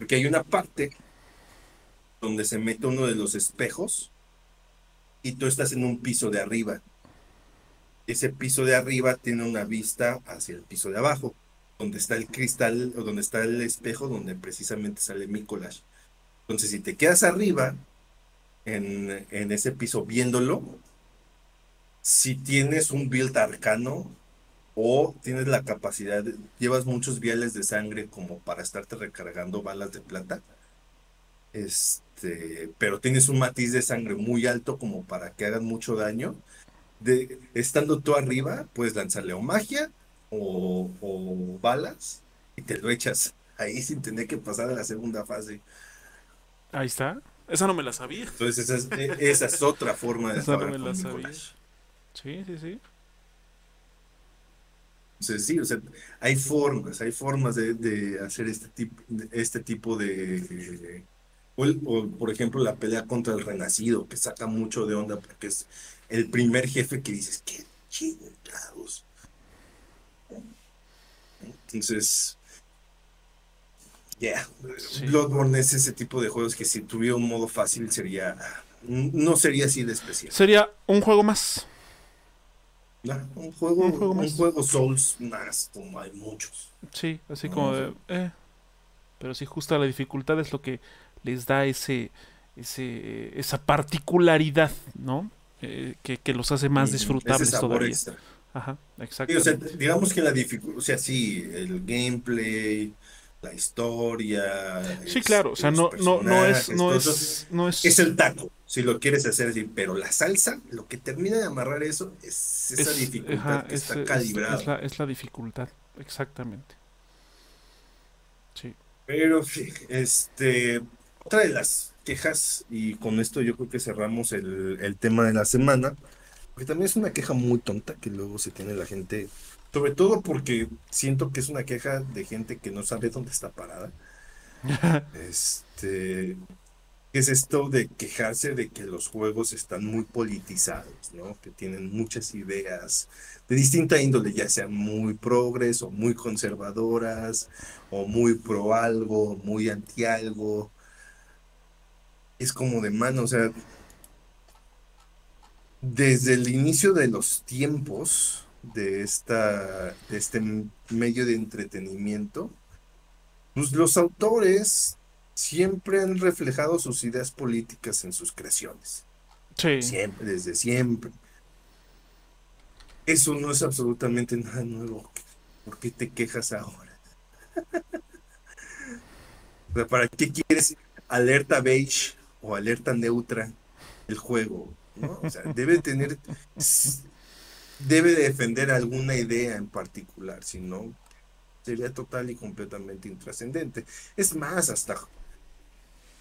Porque hay una parte donde se mete uno de los espejos y tú estás en un piso de arriba ese piso de arriba tiene una vista hacia el piso de abajo, donde está el cristal o donde está el espejo donde precisamente sale mi collage. Entonces, si te quedas arriba, en, ese piso viéndolo, si tienes un build arcano o tienes la capacidad, llevas muchos viales de sangre como para estarte recargando balas de plata, este, pero tienes un matiz de sangre muy alto como para que hagan mucho daño, de estando tú arriba, puedes lanzarle o magia o, balas y te lo echas ahí sin tener que pasar a la segunda fase. Ahí está. Esa no me la sabía. Entonces esa es, e, esa es otra forma de esa no me la sabía. Sí, sí, sí. Entonces, sí, o sea, hay formas, hay formas de, hacer este tipo, este tipo de, o, por ejemplo la pelea contra el renacido, que saca mucho de onda porque es el primer jefe que dices, qué chingados. Entonces, ya, yeah. Bloodborne es ese tipo de juegos que si tuviera un modo fácil sería, no sería así de especial. Sería un juego más. Un juego, un juego, Souls más, como hay muchos. Sí, así como de, eh, pero si justo la dificultad es lo que les da ese, ese esa particularidad, ¿no? Eh, que, los hace más disfrutables todavía. Ajá, exacto. digamos que la dificultad, o sea, sí, el gameplay, la historia. Sí, claro, o sea, no, no, no es, no es, no es. Es el taco, si lo quieres hacer así, pero la salsa, lo que termina de amarrar eso es esa dificultad que está calibrada. Es, la, es la dificultad, exactamente. Sí. Pero, este, otra de las quejas, y con esto yo creo que cerramos el, tema de la semana, porque también es una queja muy tonta que luego se tiene la gente, sobre todo porque siento que es una queja de gente que no sabe dónde está parada. este es esto de quejarse de que los juegos están muy politizados, ¿no? Que tienen muchas ideas de distinta índole, ya sean muy progres o muy conservadoras, o muy pro algo, muy anti algo. Es como de mano, o sea, desde el inicio de los tiempos de, esta, de este medio de entretenimiento, pues los autores siempre han reflejado sus ideas políticas en sus creaciones. Sí. Siempre, desde siempre. Eso no es absolutamente nada nuevo. ¿Por qué te quejas ahora? ¿Para qué quieres alerta beige o alerta neutra el juego? O sea, debe tener, debe defender alguna idea en particular, si no, sería total y completamente intrascendente. Es más, hasta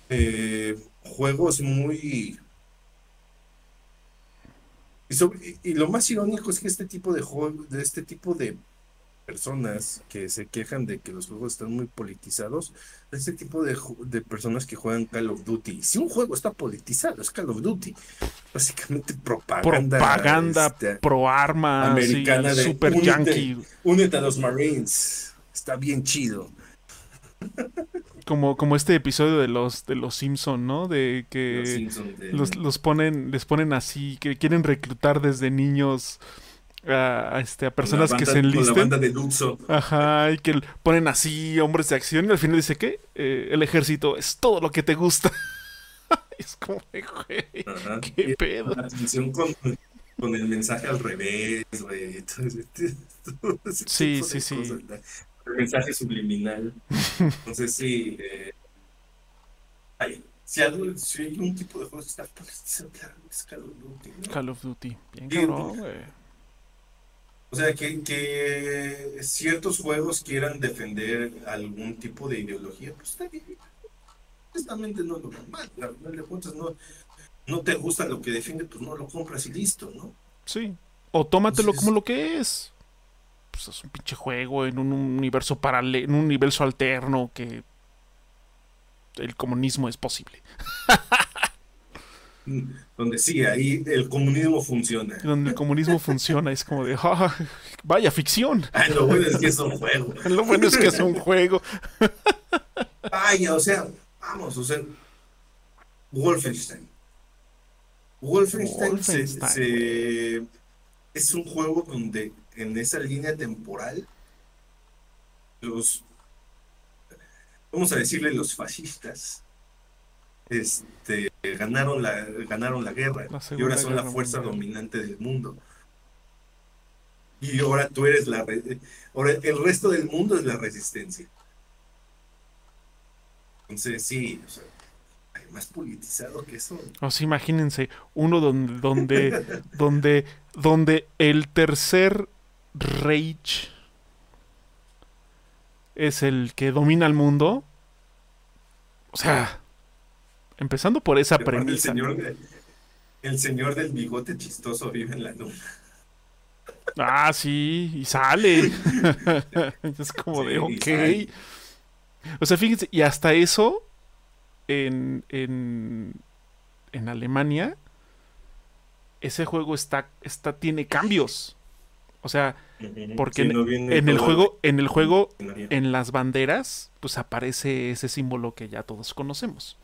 eh, juegos muy... Y, lo más irónico es que este tipo de juegos, de este tipo de personas que se quejan de que los juegos están muy politizados, este tipo de, de, personas que juegan Call of Duty. Si un juego está politizado, es Call of Duty. Básicamente propaganda. Propaganda este, pro arma americana de super únete, yankee. Únete a los Marines. Está bien chido. Como, como este episodio de los de los Simpson, ¿no? De que los, de... los, los ponen, les ponen así, que quieren reclutar desde niños a, este, a personas que se enlisten. la banda de Luxo. Ajá, y que ponen así hombres de acción y al final dice que eh, el ejército es todo lo que te gusta. es como, güey, qué pedo. La atención con, con, el mensaje al revés, güey. sí, sí, sí. el mensaje subliminal. Entonces, sí. Eh, hay, si, algo, si hay un tipo de juego que está politizado, claro, es Call of Duty. Call of Duty. Bien cabrón, güey. O sea, que, que, ciertos juegos quieran defender algún tipo de ideología, pues está bien. Honestamente no es lo normal. A final de cuentas, no, no te gusta lo que defiende, pues no lo compras y listo, ¿no? Sí. O tómatelo Entonces, como lo que es. Pues es un pinche juego en un universo paralelo, en un universo alterno que el comunismo es posible. donde sí, ahí el comunismo funciona. Donde el comunismo funciona, es como de, ah, vaya ficción. Ay, lo bueno es que es un juego. lo bueno es que es un juego. Vaya, o sea, vamos, o sea, Wolfenstein. Wolfenstein, Wolfenstein. Se, se, es un juego donde en esa línea temporal los, vamos a decirle, los fascistas este, ganaron, la, ganaron la guerra la y ahora son la fuerza mundial. dominante del mundo. Y ahora tú eres la... Ahora el resto del mundo es la resistencia. Entonces, sí, o sea, hay más politizado que eso. O sea, imagínense, uno donde, donde, donde, donde el tercer Reich es el que domina el mundo. O sea, Empezando por esa premisa. El señor, de, el señor del bigote chistoso vive en la luna. Ah, sí, y sale. es como sí, de, ok. O sea, fíjense, y hasta eso, en, en, en Alemania, ese juego está, está, tiene cambios. O sea, porque sí, no en, en el juego, en el juego, en las banderas, pues aparece ese símbolo que ya todos conocemos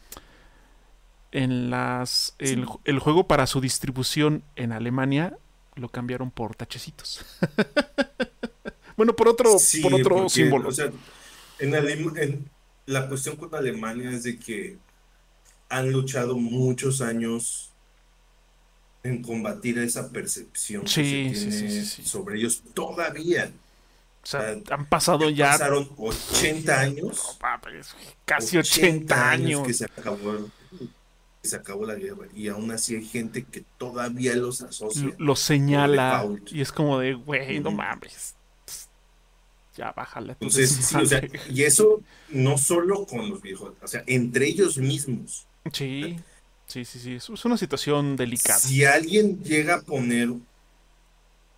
en las el, sí. el, juego para su distribución en Alemania lo cambiaron por tachecitos. bueno, por otro, sí, por otro porque, símbolo. O sea, en, en la cuestión con Alemania es de que han luchado muchos años en combatir esa percepción sí, que se tiene sí, sobre ellos todavía. O sea, han pasado ya. Pasaron 80 años. No, casi 80, 80 años. que se acabó se acabó la guerra y aún así hay gente que todavía los asocia. Lo señala y es como de, güey, no mames. Ya bájale. Entonces, sí, o sea, y eso no solo con los viejos, o sea, entre ellos mismos. Sí, sí, sí, sí, es una situación delicada. Si alguien llega a poner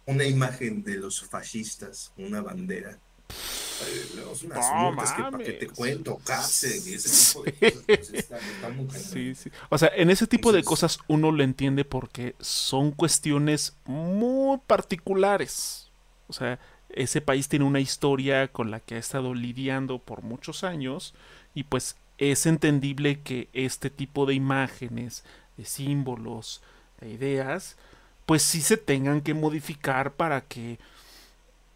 una imagen de los fascistas, una bandera, no, multas que te cuento, cárcel y ese tipo de cosas. Pues, está, muy sí, sí. O sea, en ese tipo de cosas uno lo entiende porque son cuestiones muy particulares. O sea, ese país tiene una historia con la que ha estado lidiando por muchos años y pues es entendible que este tipo de imágenes, de símbolos, de ideas, pues sí se tengan que modificar para que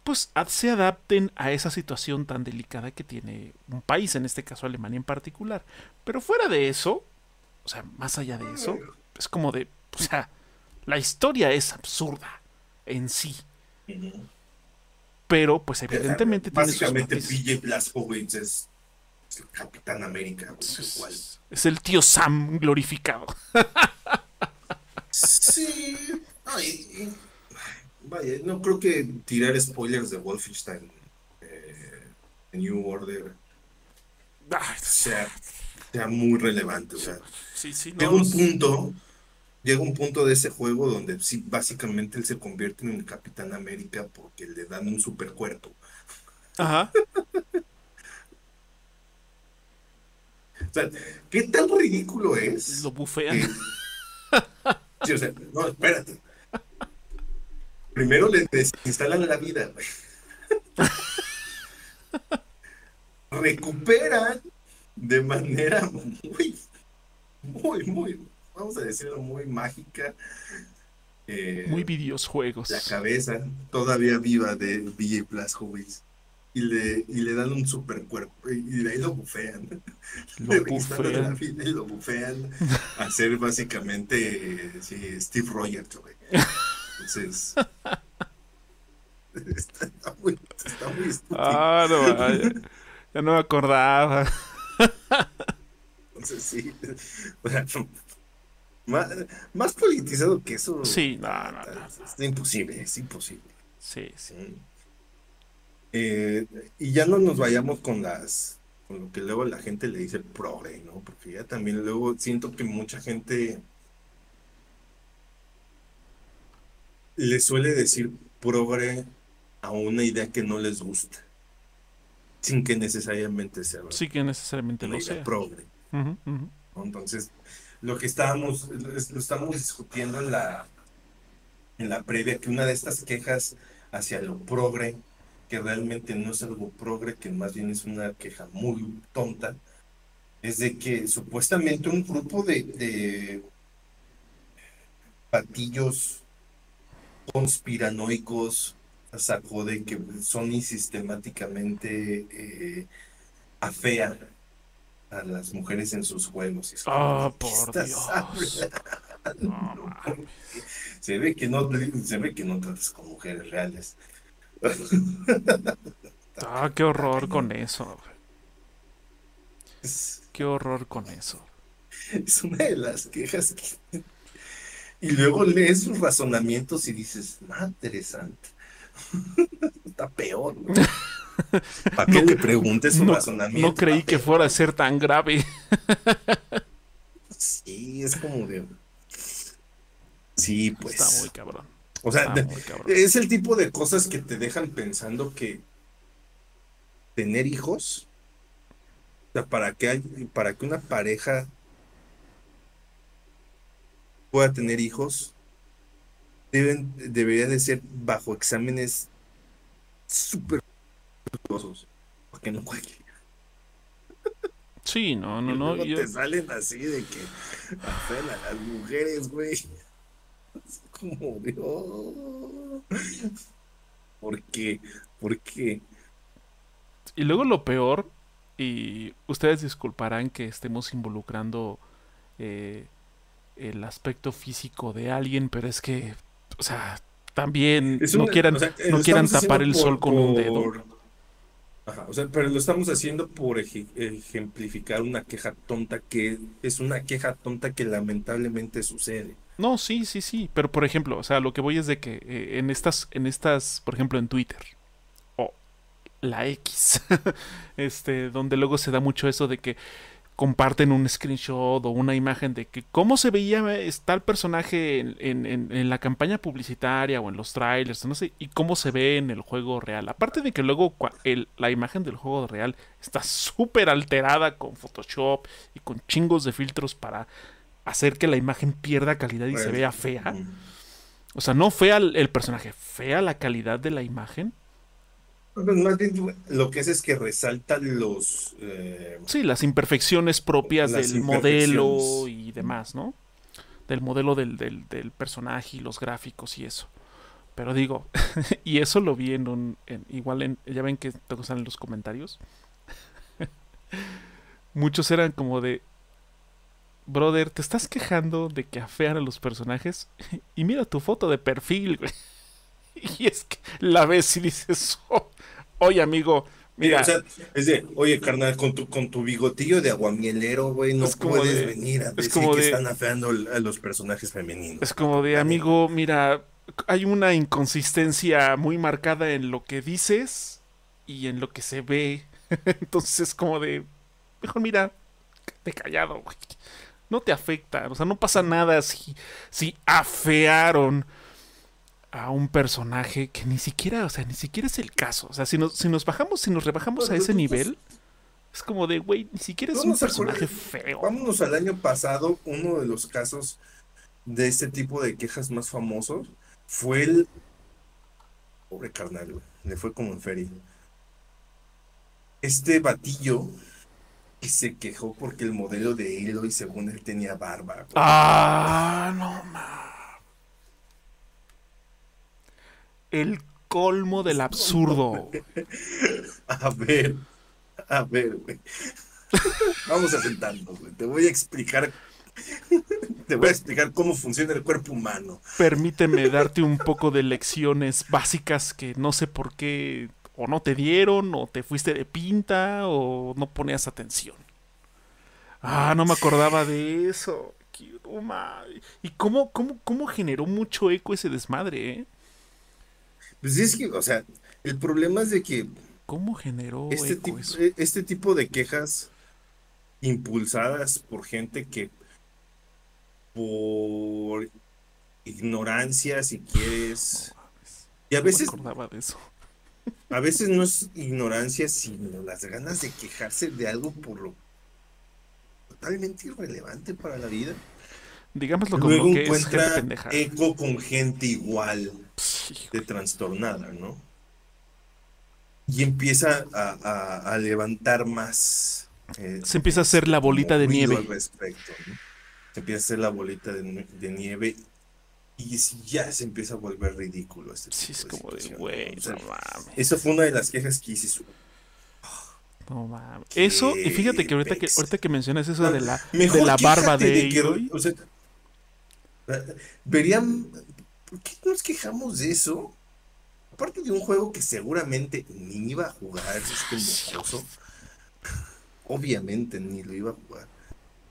pues se adapten a esa situación tan delicada que tiene un país, en este caso Alemania en particular. Pero fuera de eso, o sea, más allá de eso, es como de, o sea, la historia es absurda en sí. Pero, pues evidentemente Básicamente PJ Blazkowicz es el Capitán América. Es, es el tío Sam glorificado. sí. Vaya, no creo que tirar spoilers de Wolfenstein eh, New Order sea, sea, muy relevante. O sea, sí, sí, llega un punto, llega un punto de ese juego donde sí, básicamente él se convierte en el Capitán América porque le dan un super cuerpo. Ajá. o sea, ¿qué tan ridículo es? Lo bufean. sí, o sea, no, espérate. Primero le desinstalan la vida, Recuperan de manera muy, muy, muy, vamos a decirlo, muy mágica. Eh, muy videojuegos. La cabeza todavía viva de BJ Blazkowicz. Y le, y le dan un super cuerpo y de ahí lo bufean. Lo bufean. y lo bufean a ser básicamente Steve Rogers, entonces. está muy, está muy estúpido. Ah, no, ya, no me acordaba. Entonces, sí. más, más, politizado que eso. Sí, no, no, no. Es imposible, es imposible. Sí, sí. Eh, y ya no nos vayamos con las con lo que luego la gente le dice progre, ¿no? Porque ya también luego siento que mucha gente le suele decir progre a una idea que no les gusta, sin que necesariamente sea. Sí, que necesariamente lo sea. Progre. Entonces, lo que estábamos, lo estamos discutiendo en la, en la previa, que una de estas quejas hacia lo progre, que realmente no es algo progre, que más bien es una queja muy tonta, es de que supuestamente un grupo de, de patillos conspiranoicos sacó de que Sony sistemáticamente eh, afea a las mujeres en sus juegos. oh, por Dios. se ve que no se ve que no tratas con mujeres reales. ah, qué horror con eso. Qué horror con eso. Es una de las quejas que y luego lees sus razonamientos y dices, más interesante. Está peor. ¿Para qué le preguntes su razonamiento? No creí que fuera a ser tan grave. sí, es como de. Sí, pues. Está muy cabrón. O sea, es el tipo de cosas que te dejan pensando que tener hijos, o sea, para que, hay, para que una pareja pueda tener hijos, deben, debería de ser bajo exámenes súper porque no cualquiera. Sí, no, no, no. Yo... te salen así de que afen a las mujeres, güey. Es como Dios. ¿Por qué? ¿Por qué? Y luego lo peor, y ustedes disculparán que estemos involucrando eh, el aspecto físico de alguien, pero es que, o sea, también no quieran, no quieran tapar el sol con un dedo. Ajá, o sea, pero lo estamos haciendo por ejemplificar una queja tonta que es una queja tonta que lamentablemente sucede. No, sí, sí, sí, pero por ejemplo, o sea, lo que voy es de que eh, en estas, en estas, por ejemplo, en Twitter o la X, este, donde luego se da mucho eso de que comparten un screenshot o una imagen de que cómo se veía tal personaje en, la campaña publicitaria o en los trailers, no sé, y cómo se ve en el juego real. Aparte de que luego la imagen del juego real está súper alterada con Photoshop y con chingos de filtros para hacer que la imagen pierda calidad y se vea fea. O sea, no fea el personaje, fea la calidad de la imagen lo que es es que resalta los... Eh, sí, las imperfecciones propias del modelo y demás, ¿no? Del modelo del, del, personaje y los gráficos y eso. Pero digo, y eso lo vi en un... igual en, ya ven que te salen los comentarios. Muchos eran como de... Brother, ¿te estás quejando de que afean a los personajes? y mira tu foto de perfil, güey. Y es que la ves y dices, oh, oye amigo, mira. O sea, es de, oye carnal, con tu, con tu bigotillo de aguamielero, güey, no puedes venir a decir que están afeando a los personajes femeninos. Es como de, amigo, mira, hay una inconsistencia muy marcada en lo que dices y en lo que se ve. Entonces es como de, mejor mira, te callado, güey. No te afecta, o sea, no pasa nada si, si afearon a un personaje que ni siquiera, o sea, ni siquiera es el caso. O sea, si nos, si nos bajamos, si nos rebajamos a ese nivel, es como de, güey, ni siquiera es un personaje feo. Vámonos al año pasado, uno de los casos de este tipo de quejas más famosos fue el... Pobre carnal, le fue como en feria. Este batillo que se quejó porque el modelo de y según él tenía barba. Ah, no mames el colmo del absurdo. A ver, a ver, güey. Vamos a sentarnos, güey. Te voy a explicar. Te voy a explicar cómo funciona el cuerpo humano. Permíteme darte un poco de lecciones básicas que no sé por qué o no te dieron, o te fuiste de pinta, o no ponías atención. Ah, no me acordaba de eso. ¿Y cómo, cómo, cómo generó mucho eco ese desmadre, eh? Pues es que, o sea, el problema es de que. ¿Cómo generó este, tipo, e, este tipo de quejas impulsadas por gente que por ignorancia, si quieres. y a veces. de eso. A veces no es ignorancia, sino las ganas de quejarse de algo por lo totalmente irrelevante para la vida. Digámoslo como Luego que encuentra eco con gente igual de trastornada, ¿no? Y empieza a, levantar más. Eh, Se empieza a hacer la bolita de nieve. respecto, Se empieza a hacer la bolita de, nieve y ya se empieza a volver ridículo. Este sí, es como de, güey, no mames. Eso fue una de las quejas que hice. No mames. Eso, y fíjate que ahorita que, ahorita que mencionas eso de la, de la barba de, o sea, verían ¿Por qué nos quejamos de eso? Aparte de un juego que seguramente ni iba a jugar, este mocoso. Obviamente ni lo iba a jugar.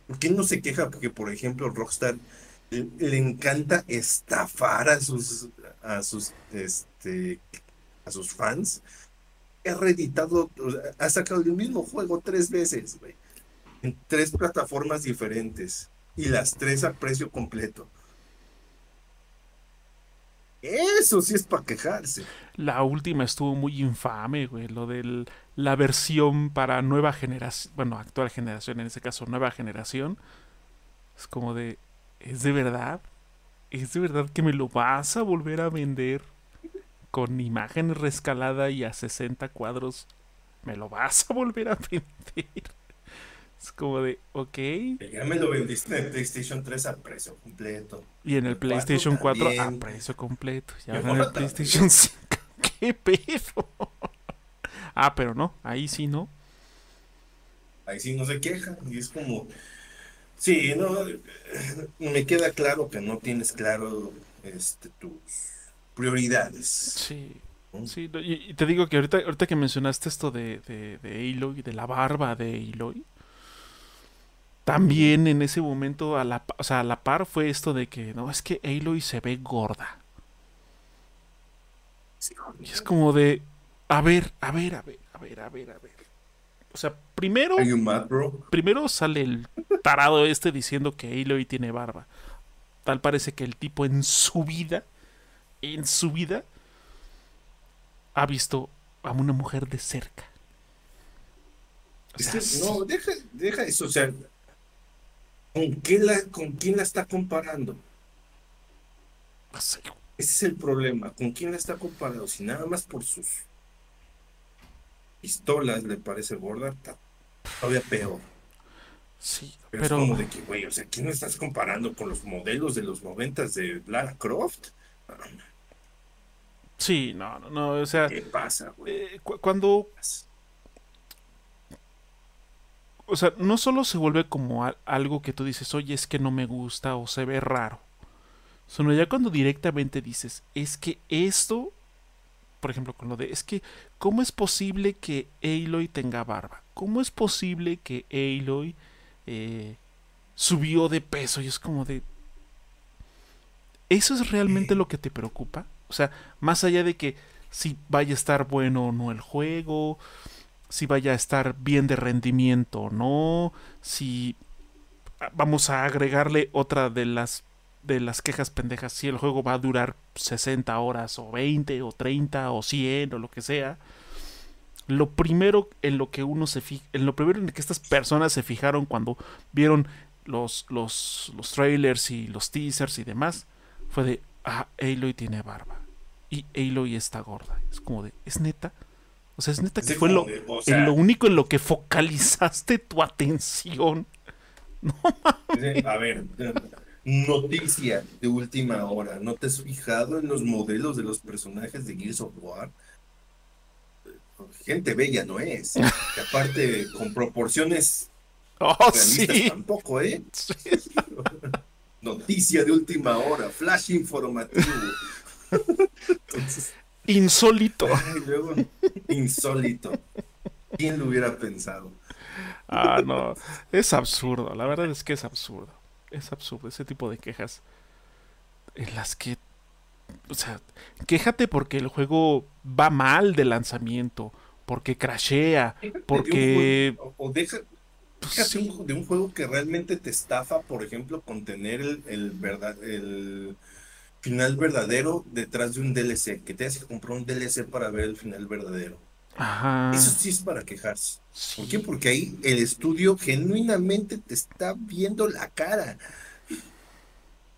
¿Por qué no se queja? Porque, por ejemplo, Rockstar le, encanta estafar a sus a sus este a sus fans. Ha reeditado, ha sacado el mismo juego tres veces, güey. En tres plataformas diferentes. Y las tres a precio completo. Eso sí es para quejarse. La última estuvo muy infame, güey. Lo de la versión para nueva generación. Bueno, actual generación, en ese caso, nueva generación. Es como de. ¿Es de verdad? ¿Es de verdad que me lo vas a volver a vender? Con imagen rescalada y a 60 cuadros. ¿Me lo vas a volver a vender? Es como de, ok. Ya me lo vendiste en el PlayStation 3 a precio completo. Y en el, PlayStation 4, a precio completo. Ya en el PlayStation 5. ¿Qué pedo? ah, pero no, ahí sí no. Ahí sí no se queja. Y es como. Sí, no. Me queda claro que no tienes claro este, tus prioridades. Sí. Sí, y, te digo que ahorita, ahorita que mencionaste esto de, de, de Aloy, de la barba de Aloy, también en ese momento, a la, o sea, a la par fue esto de que, no, es que Aloy se ve gorda. y es como de, a ver, a ver, a ver, a ver, a ver, a ver. O sea, primero. Mad, bro? Primero sale el tarado este diciendo que Aloy tiene barba. Tal parece que el tipo en su vida, en su vida, ha visto a una mujer de cerca. O sea, no, deja, deja eso, o sea, ¿con, qué la, ¿con quién la está comparando? Ese es el problema, ¿con quién la está comparando? Si nada más por sus pistolas le parece gorda, está todavía peor. Sí, Pero, pero, es como de que, güey, o sea, ¿quién la estás comparando con los modelos de los noventas de Lara Croft? Sí, no, no, no, o sea, ¿Qué pasa, güey? eh, cu- cuando, o sea, no solo se vuelve como a- algo que tú dices, oye, es que no me gusta o se ve raro, sino ya cuando directamente dices, es que esto, por ejemplo, con lo de, es que, ¿cómo es posible que Aloy tenga barba? ¿Cómo es posible que Aloy eh, subió de peso? Y es como de, ¿eso es realmente lo que te preocupa? O sea, más allá de que si vaya a estar bueno o no el juego, si vaya a estar bien de rendimiento o no, si vamos a agregarle otra de las de las quejas pendejas, si el juego va a durar 60 horas o 20 o 30 o 100 o lo que sea. Lo primero en lo que uno se en lo primero en que estas personas se fijaron cuando vieron los, los, los trailers y los teasers y demás, fue de, ah, Aloy tiene barba. Y Aloy está gorda. Es como de, ¿es neta? O sea, es neta que fue lo, de, o en sea, lo único en lo que focalizaste tu atención. A ver, noticia de última hora. ¿No te has fijado en los modelos de los personajes de Gears of War? Gente bella no es. Que aparte, con proporciones Oh, realistas sí. tampoco, ¿eh? Sí. Noticia de última hora, flash informativo. Entonces, Insólito. ay, luego, insólito. ¿Quién lo hubiera pensado? Ah, no. Es absurdo. La verdad es que es absurdo. Es absurdo ese tipo de quejas. En las que. O sea, quéjate porque el juego va mal de lanzamiento. Porque crashea. Porque. De un juego- o deja, pues, sí. de un juego que realmente te estafa, por ejemplo, con tener el, el, verdad, el final verdadero detrás de un DLC, que te hace comprar un DLC para ver el final verdadero. Ajá. Eso sí es para quejarse. ¿Por qué? Porque ahí el estudio genuinamente te está viendo la cara,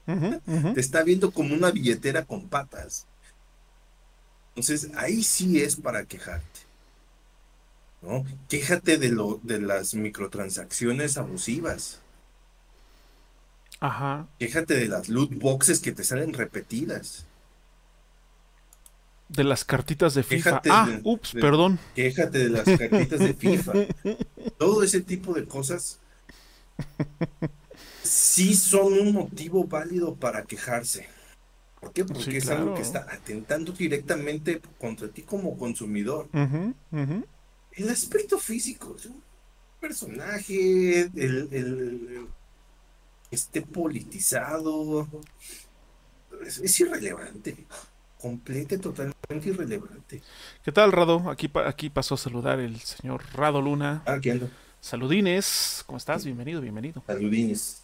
te está viendo como una billetera con patas. Entonces, ahí sí es para quejarte. ¿No? Quéjate de lo, de las microtransacciones abusivas. Ajá. Quéjate de las loot boxes que te salen repetidas. De las cartitas de FIFA. Ah, de- ups, de- perdón. Quéjate de las cartitas de FIFA. Todo ese tipo de cosas sí son un motivo válido para quejarse. ¿Por qué? Porque Sí, es algo que está atentando directamente contra ti como consumidor. El aspecto físico, es un personaje, el, el- el- esté politizado, es, es irrelevante, completa y totalmente irrelevante. ¿Qué tal, Rado? Aquí, aquí pasó a saludar el señor Rado Luna. Ah, aquí ando. Saludines. ¿Cómo estás? Bienvenido, bienvenido. Saludines.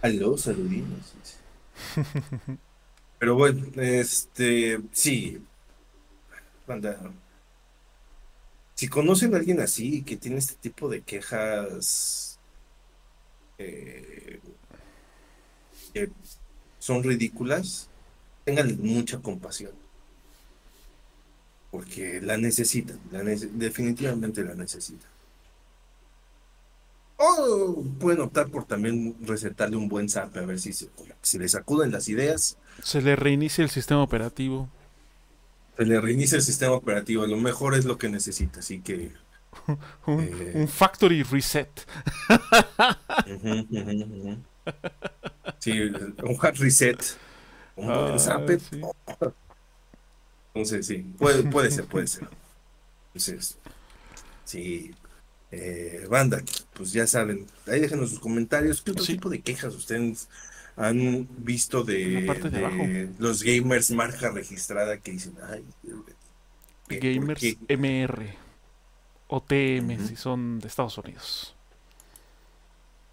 Aló, saludines. Pero bueno, este, sí. Banda, si conocen a alguien así que tiene este tipo de quejas eh, que son ridículas, tengan mucha compasión. Porque la necesitan, la definitivamente la necesitan. O pueden optar por también recetarle un buen zap a ver si, se, si le sacuden las ideas, Se le reinicia el sistema operativo. se le reinicia el sistema operativo. A lo mejor es lo que necesita, así que. Un, Eh. un factory reset. Sí, un hard reset. Un Ah, sí. Entonces, sí, puede, puede ser, puede ser. Entonces, sí. Eh, banda, pues ya saben, ahí déjenos sus comentarios. ¿Qué otro Sí. tipo de quejas ustedes han visto de, los gamers marca registrada que dicen, ay, ¿qué- Gamers? MR. o TM si son de Estados Unidos.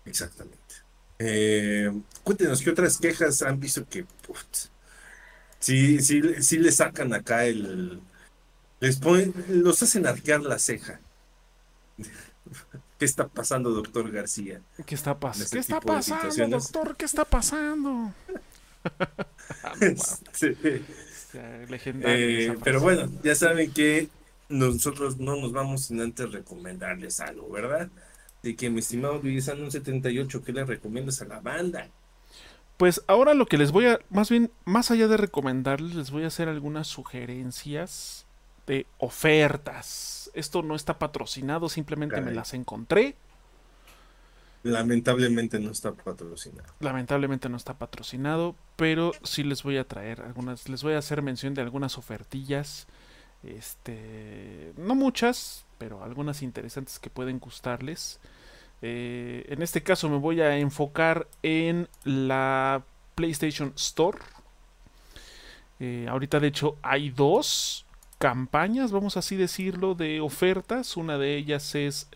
Exactamente. Eh, cuéntenos qué otras quejas han visto que sí, sí, sí le sacan acá el. Les ponen, los hacen arquear la ceja. ¿Qué está pasando, doctor García? ¿Qué está, pasando? ¿Qué está pasando, doctor? ¿Qué está pasando? Eh, pero bueno, ya saben que nosotros no nos vamos sin antes recomendarles algo, ¿verdad? De que mi estimado Luis un 78, ¿qué le recomiendas a la banda? Pues ahora lo que les voy a, más bien, más allá de recomendarles, les voy a hacer algunas sugerencias de ofertas. Esto no está patrocinado, simplemente me las encontré. Lamentablemente no está patrocinado. Lamentablemente no está patrocinado, pero sí les voy a traer algunas, les voy a hacer mención de algunas ofertillas. Este, no muchas, pero algunas interesantes que pueden gustarles. Eh, en este caso me voy a enfocar en la PlayStation Store. Eh, ahorita de hecho hay dos campañas, vamos así decirlo, de ofertas. Una de ellas es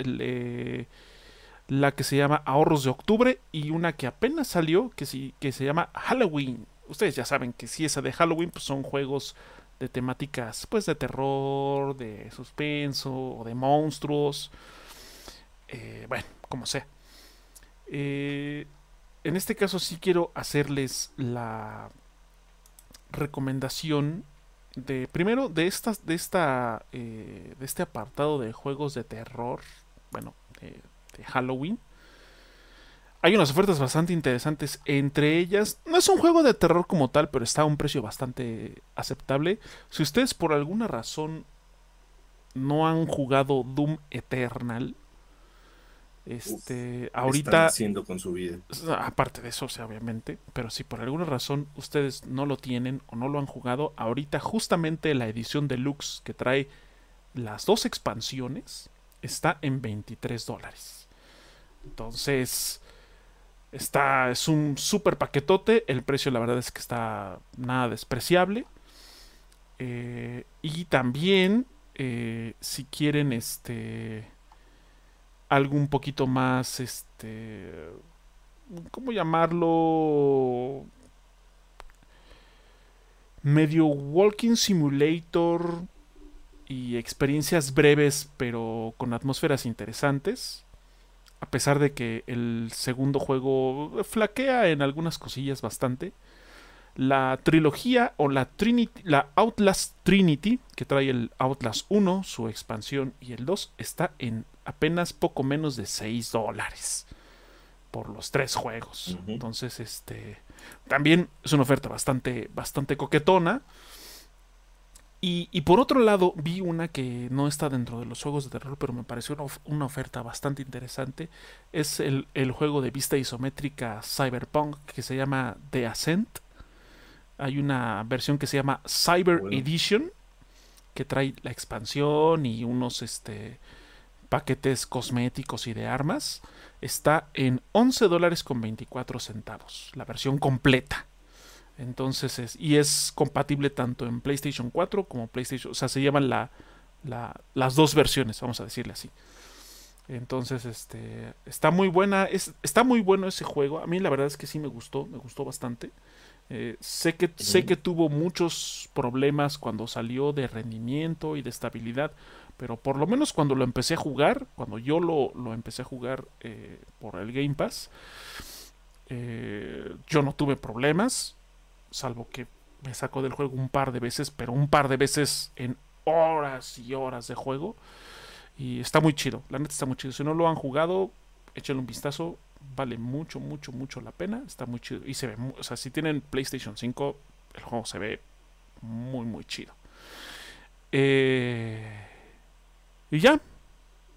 la que se llama Ahorros de Octubre y una que apenas salió que, sí, que se llama Halloween. Ustedes ya saben que si esa de Halloween pues son juegos de temáticas pues de terror, de suspenso o de monstruos. Eh, bueno, como sea. Eh, en este caso sí quiero hacerles la recomendación de primero de estas de esta eh, de este apartado de juegos de terror bueno Halloween. Hay unas ofertas bastante interesantes. Entre ellas, no es un juego de terror como tal, pero está a un precio bastante aceptable. Si ustedes por alguna razón no han jugado Doom Eternal, este, ahorita. haciendo con su vida? Aparte de eso, sea, obviamente. Pero si por alguna razón ustedes no lo tienen o no lo han jugado, ahorita justamente la edición deluxe que trae las dos expansiones está en 23 dólares. Entonces, está, es un super paquetote. El precio, la verdad, es que está nada despreciable. Eh, y también, eh, si quieren, este, algo un poquito más, este, ¿cómo llamarlo? Medio walking simulator y experiencias breves, pero con atmósferas interesantes a pesar de que el segundo juego flaquea en algunas cosillas bastante. La trilogía o la, Trinity, la Outlast Trinity, que trae el Outlast 1, su expansión y el 2, está en apenas poco menos de 6 dólares por los tres juegos. Entonces, este también es una oferta bastante, bastante coquetona. Y, por otro lado, vi una que no está dentro de los juegos de terror, pero me pareció una, oferta bastante interesante. Es el, juego de vista isométrica Cyberpunk que se llama The Ascent. Hay una versión que se llama Cyber Edition, que trae la expansión y unos este, paquetes cosméticos y de armas. Está en 11 dólares con 24 centavos, la versión completa. Entonces es, y es compatible tanto en PlayStation 4 como PlayStation, o sea, se llaman la, las dos versiones, vamos a decirle así. Entonces, este, está muy buena, es, está muy bueno ese juego. A mí la verdad es que sí me gustó, me gustó bastante. Eh, sé, que, sé que tuvo muchos problemas cuando salió de rendimiento y de estabilidad, pero por lo menos cuando lo empecé a jugar, cuando yo lo, lo empecé a jugar eh, por el Game Pass, eh, yo no tuve problemas salvo que me sacó del juego un par de veces, pero un par de veces en horas y horas de juego. Y está muy chido, la neta está muy chido. Si no lo han jugado, échenle un vistazo, vale mucho, mucho, mucho la pena. Está muy chido. Y se ve, o sea, si tienen PlayStation 5, el juego se ve muy, muy chido. Eh, y ya,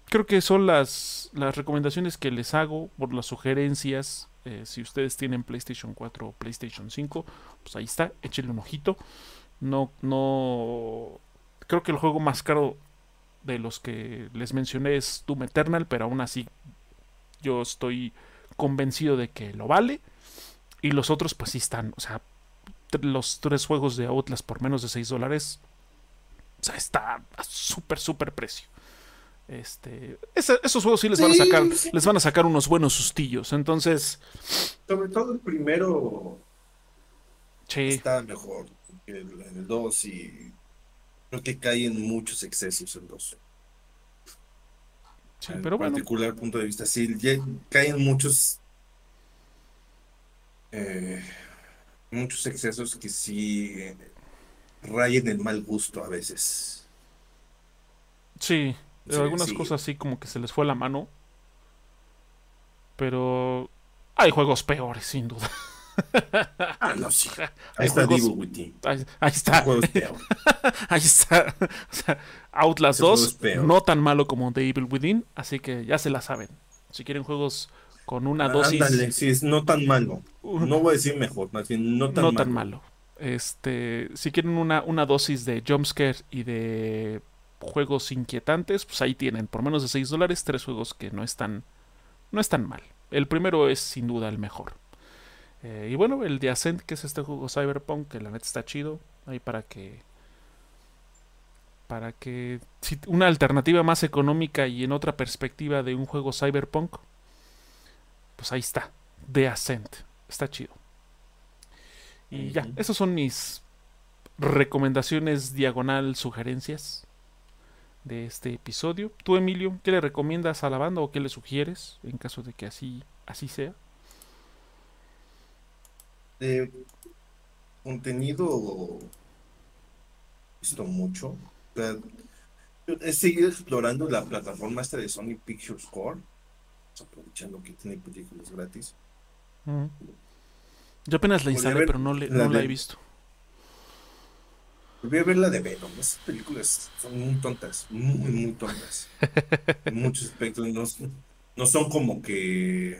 creo que son las, las recomendaciones que les hago por las sugerencias eh, si ustedes tienen PlayStation 4 o PlayStation 5, pues ahí está, échenle un ojito. No, no. Creo que el juego más caro de los que les mencioné es Doom Eternal, pero aún así yo estoy convencido de que lo vale. Y los otros, pues sí están. O sea, los tres juegos de Outlast por menos de 6 dólares. O sea, está a súper, súper precio. Este, esos juegos sí les van a sacar, les van a sacar unos buenos sustillos. Entonces, sobre todo el primero sí. está mejor que el, el 2 y creo que cae en muchos excesos el 2. Sí, pero bueno. particular punto de vista, sí, ya caen muchos eh, muchos excesos que sí eh, rayen el mal gusto a veces. Sí, Sí, algunas sí. cosas así como que se les fue la mano. Pero hay juegos peores, sin duda. Ah, no, sí. Hay Ahí está juegos- Divo Witty. Ahí, ahí está. Peor. Ahí está. O sea, Outlast Ese juego 2, es peor. no tan malo como The Evil Within, así que ya se la saben. Si quieren juegos con una dosis Ándale, sí, es no tan malo. No voy a decir mejor, más bien no tan no malo. tan malo. Este, si quieren una, una dosis de jumpscare y de juegos inquietantes, pues ahí tienen, por menos de 6 dólares, tres juegos que no están, no están mal. El primero es sin duda el mejor. Eh, y bueno, el de Ascent, que es este juego Cyberpunk, que la neta está chido, ahí para que para que si una alternativa más económica y en otra perspectiva de un juego Cyberpunk, pues ahí está, The Ascent, está chido. Y ya, esas son mis recomendaciones diagonal sugerencias de este episodio. Tú, Emilio, ¿qué le recomiendas a la banda o qué le sugieres en caso de que así, así sea? De contenido visto mucho. He seguido explorando la plataforma esta de Sony Pictures Core, aprovechando que tiene películas gratis. Mm. Yo apenas la instalé, pero no, le, la no la de- he visto. Volví a ver la de Venom. Esas películas son muy tontas, muy, muy tontas. En muchos aspectos no, son- no son como que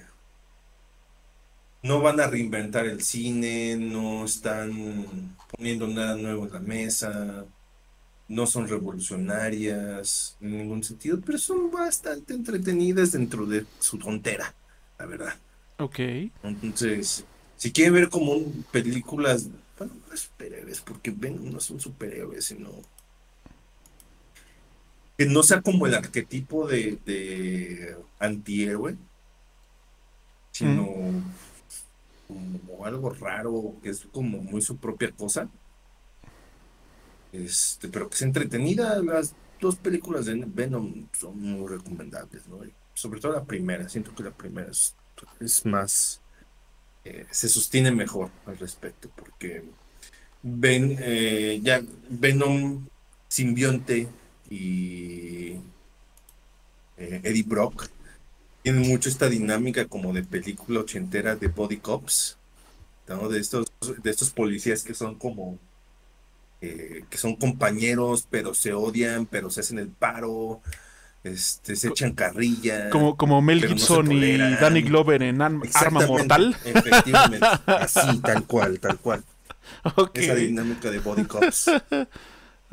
no van a reinventar el cine, no están poniendo nada nuevo en la mesa, no son revolucionarias en ningún sentido, pero son bastante entretenidas dentro de su tontera, la verdad. Ok. Entonces, si quieren ver como películas, bueno, no superhéroes, porque Venom no son superhéroes, sino que no sea como el arquetipo de, de antihéroe, sino como algo raro, que es como muy su propia cosa. Este, pero que es entretenida. Las dos películas de Venom son muy recomendables, ¿no? Sobre todo la primera, siento que la primera es, es más, eh, se sostiene mejor al respecto, porque ven, eh, ya Venom, simbionte y eh, Eddie Brock tienen mucho esta dinámica como de película ochentera de body cops, ¿no? De estos, de estos policías que son como eh, que son compañeros, pero se odian, pero se hacen el paro, este, se echan carrilla. Como, como Mel no Gibson y. Danny Glover en Arma Mortal. Efectivamente, así, tal cual, tal cual. Ok. Esa dinámica de body cops.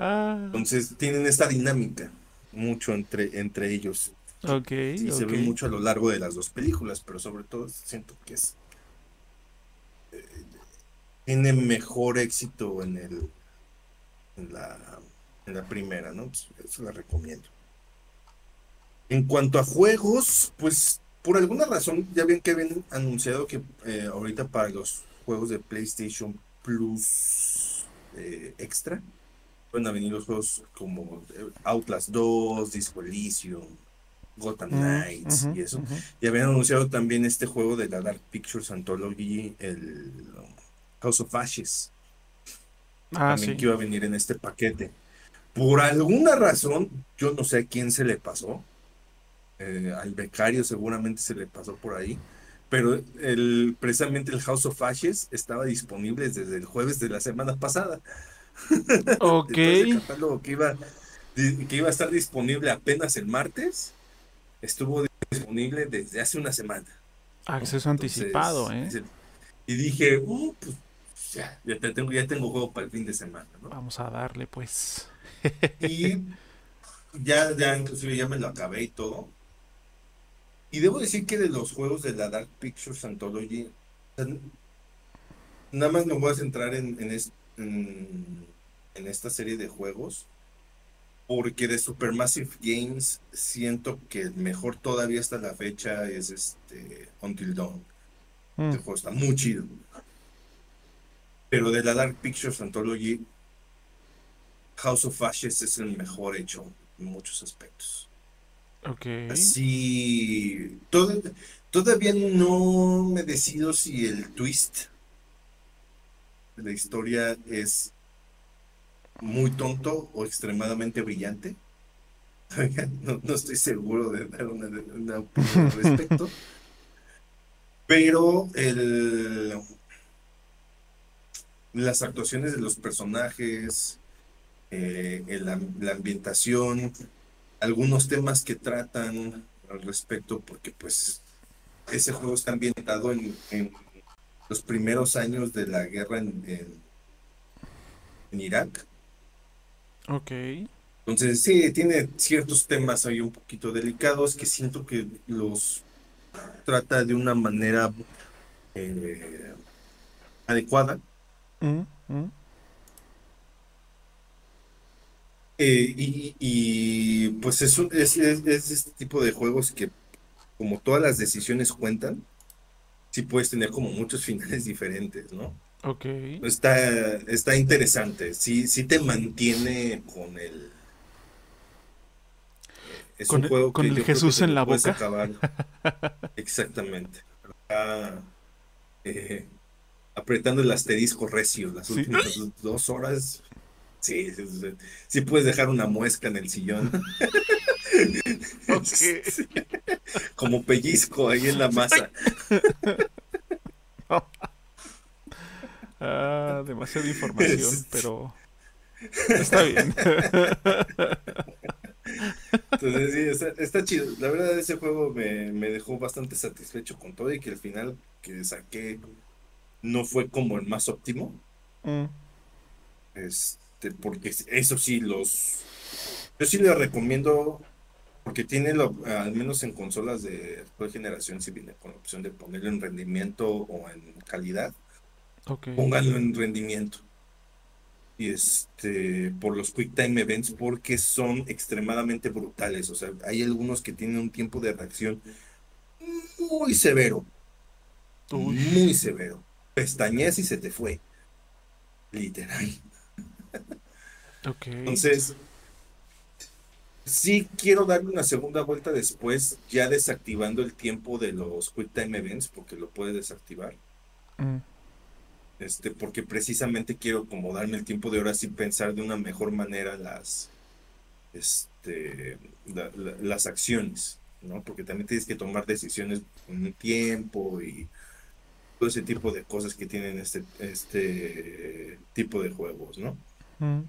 Ah, Entonces tienen esta dinámica mucho entre, entre ellos. ok, Y se ve mucho a lo largo de las dos películas, pero sobre todo siento que es eh, tiene mejor éxito en el en la, en la primera, ¿no? Pues, eso la recomiendo. En cuanto a juegos, pues por alguna razón ya ven que habían anunciado que eh, ahorita para los juegos de PlayStation Plus eh, extra van a venir los juegos como eh, Outlast 2, Disco Elysium, Gotham Knights y eso. ujú. Y habían anunciado también este juego de la Dark Pictures Anthology, el um, House of Ashes, Ah, también sí. que iba a venir en este paquete. Por alguna razón, yo no sé a quién se le pasó, eh, al becario seguramente se le pasó por ahí, pero el, precisamente el House of Ashes estaba disponible desde el jueves de la semana pasada. Ok. Entonces, el catálogo que iba, que iba a estar disponible apenas el martes, estuvo disponible desde hace una semana. Acceso anticipado, ¿eh? Y dije, "Uh, pues ya, ya te tengo, ya tengo juego para el fin de semana, ¿no? Vamos a darle, pues. Y ya, ya inclusive ya me lo acabé y todo. Y debo decir que de los juegos de la Dark Pictures Anthology, nada más me voy a centrar en, en, es- en- en esta serie de juegos, porque de Supermassive Games siento que el mejor todavía hasta la fecha es este Until Dawn. Mm, Este juego está muy chido. Pero de la Dark Pictures Anthology, House of Ashes es el mejor hecho en muchos aspectos. Ok. Todo- todavía no me decido si el twist de la historia es muy tonto o extremadamente brillante. No, no estoy seguro de dar una, una opinión al respecto. Pero el, las actuaciones de los personajes, eh, el la ambientación, algunos temas que tratan al respecto, porque pues ese juego está ambientado en, en los primeros años de la guerra en, en- en Irak. Ok. Entonces sí, tiene ciertos temas ahí un poquito delicados que siento que los trata de una manera eh, adecuada. Mm, mm, Eh, y, y, pues es, un- es, es- es este tipo de juegos que, como todas las decisiones cuentan, sí puedes tener como muchos finales diferentes, ¿no? Ok. Está, está interesante, sí, sí te mantiene con el... Es Con un el- juego con que el Jesús en la boca. acabar. Exactamente. Ah, eh, apretando el asterisco recio las Sí. últimas do- dos horas. Sí, sí, sí, sí puedes dejar una muesca en el sillón. Ok. Sí. Como pellizco ahí en la masa. Ah, demasiada información, pero está bien. Entonces, sí, está, está chido. La verdad, ese juego me, me dejó bastante satisfecho con todo y que al final que saqué no fue como el más óptimo. Mm, Este, porque eso sí, los. Yo sí les recomiendo, porque tiene, lo, al menos en consolas de actual generación, si viene con la opción de ponerlo en rendimiento o en calidad, ok. pónganlo en rendimiento. Y este, por los Quick Time Events, porque son extremadamente brutales. O sea, hay algunos que tienen un tiempo de reacción muy severo. Uy. Muy severo. Pestañeas y se te fue. Literal. Ok. Entonces, sí quiero darle una segunda vuelta después, ya desactivando el tiempo de los Quick Time Events, porque lo puedes desactivar. Mm, Este, porque precisamente quiero como darme el tiempo de ahora sí pensar de una mejor manera las, este, la- la- las acciones, ¿no? Porque también tienes que tomar decisiones con un tiempo y todo ese tipo de cosas que tienen este, este tipo de juegos, ¿no? Mm,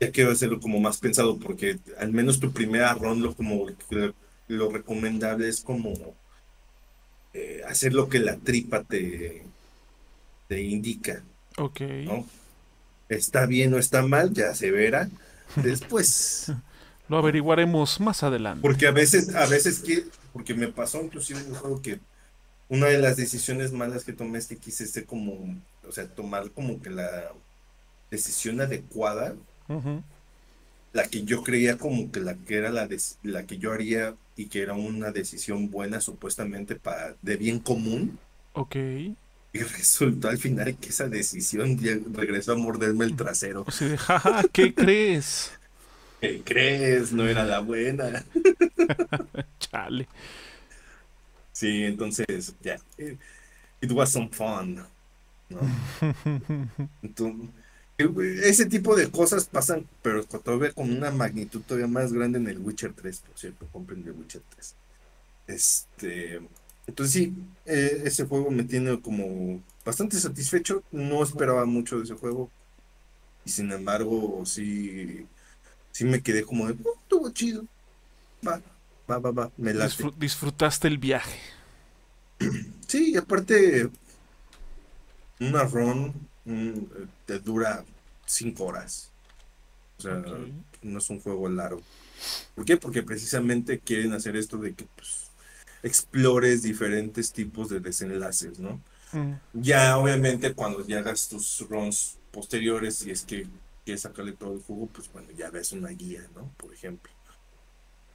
Ya quiero hacerlo como más pensado, porque al menos tu primera ronda, lo, como lo, lo recomendable es como eh, hacer lo que la tripa te, te indica, ok. ¿no? Está bien o está mal, ya se verá después. Lo averiguaremos más adelante. Porque a veces, a veces que, porque me pasó inclusive un juego que una de las decisiones malas que tomé es que quise ser como, o sea, tomar como que la decisión adecuada la que yo creía como que la que era la, des- la que yo haría y que era una decisión buena supuestamente para de bien común Ok. y resultó al final que esa decisión regresó a morderme el trasero. O sea, ¿qué crees? ¿Qué crees? No era la buena. Chale. Sí, entonces ya. eh, It was some fun. ¿no? Entonces, ese tipo de cosas pasan, pero todavía con una magnitud todavía más grande en el Witcher 3, por cierto, compren el Witcher 3. Este, entonces sí, eh, ese juego me tiene como bastante satisfecho. No esperaba mucho de ese juego. Y sin embargo, sí, sí me quedé como de, "Oh, estuvo chido. Va, va, va, va, me late. Disfru- disfrutaste el viaje. Sí, y aparte, una run mm, te dura cinco horas. O sea, no es un juego largo. ¿Por qué? Porque precisamente quieren hacer esto de que pues, explores diferentes tipos de desenlaces, ¿no? Mm, Ya, obviamente, cuando ya hagas tus runs posteriores, y es que quieres sacarle todo el jugo, pues bueno, ya ves una guía, ¿no? Por ejemplo.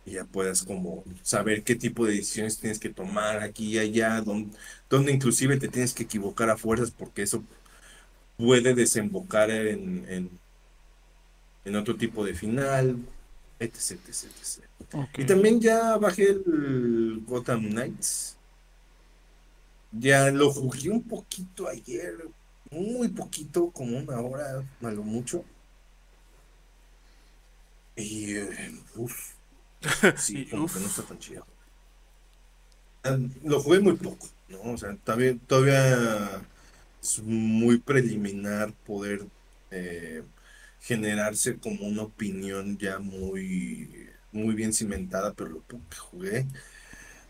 Y ya puedas como saber qué tipo de decisiones tienes que tomar aquí y allá, donde, donde inclusive te tienes que equivocar a fuerzas porque eso puede desembocar en, en, en otro tipo de final, etc, etc, etc. Y también ya bajé el Gotham Knights. Ya lo jugué un poquito ayer, muy poquito, como una hora, a lo mucho. Y, eh, uff, sí, como que no está tan chido. Lo jugué muy poco, ¿no? O sea, todavía, todavía es muy preliminar poder eh, generarse como una opinión ya muy, muy bien cimentada, pero lo poco que jugué,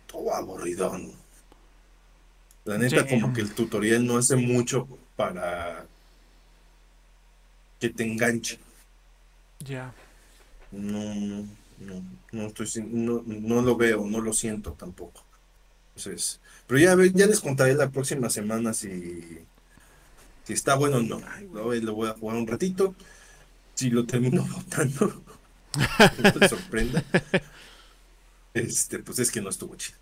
todo aburridón. La neta, como que el tutorial no hace mucho para que te enganche. Ya. No, no, no, estoy, no, no lo veo, no lo siento tampoco. Entonces, pero ya, ya les contaré la próxima semana si, si está bueno o no. Lo, voy a jugar un ratito. Si lo termino votando, no te sorprenda. Este, pues es que no estuvo chido.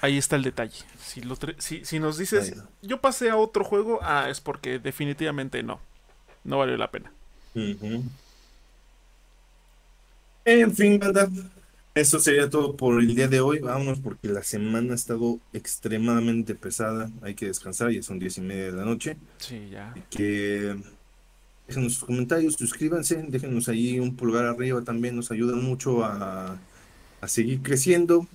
Ahí está el detalle. Si, lo si, si nos dices, yo pasé a otro juego, ah, es porque definitivamente no. No valió la pena. En fin, banda. Eso sería todo por el día de hoy. Vámonos porque la semana ha estado extremadamente pesada. Hay que descansar, ya son diez y media de la noche. Sí, ya. que déjenos sus comentarios, suscríbanse, déjenos ahí un pulgar arriba también, nos ayudan mucho a, a seguir creciendo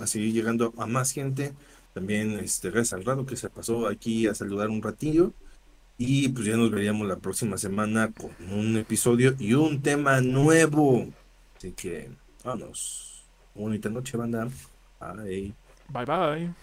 a seguir llegando a más gente. También, este, gracias al rato que se pasó aquí a saludar un ratillo. Y pues ya nos veríamos la próxima semana con un episodio y un tema nuevo. Así que, Ah. Vamos. Bonita noche, banda. Bye. Bye, bye.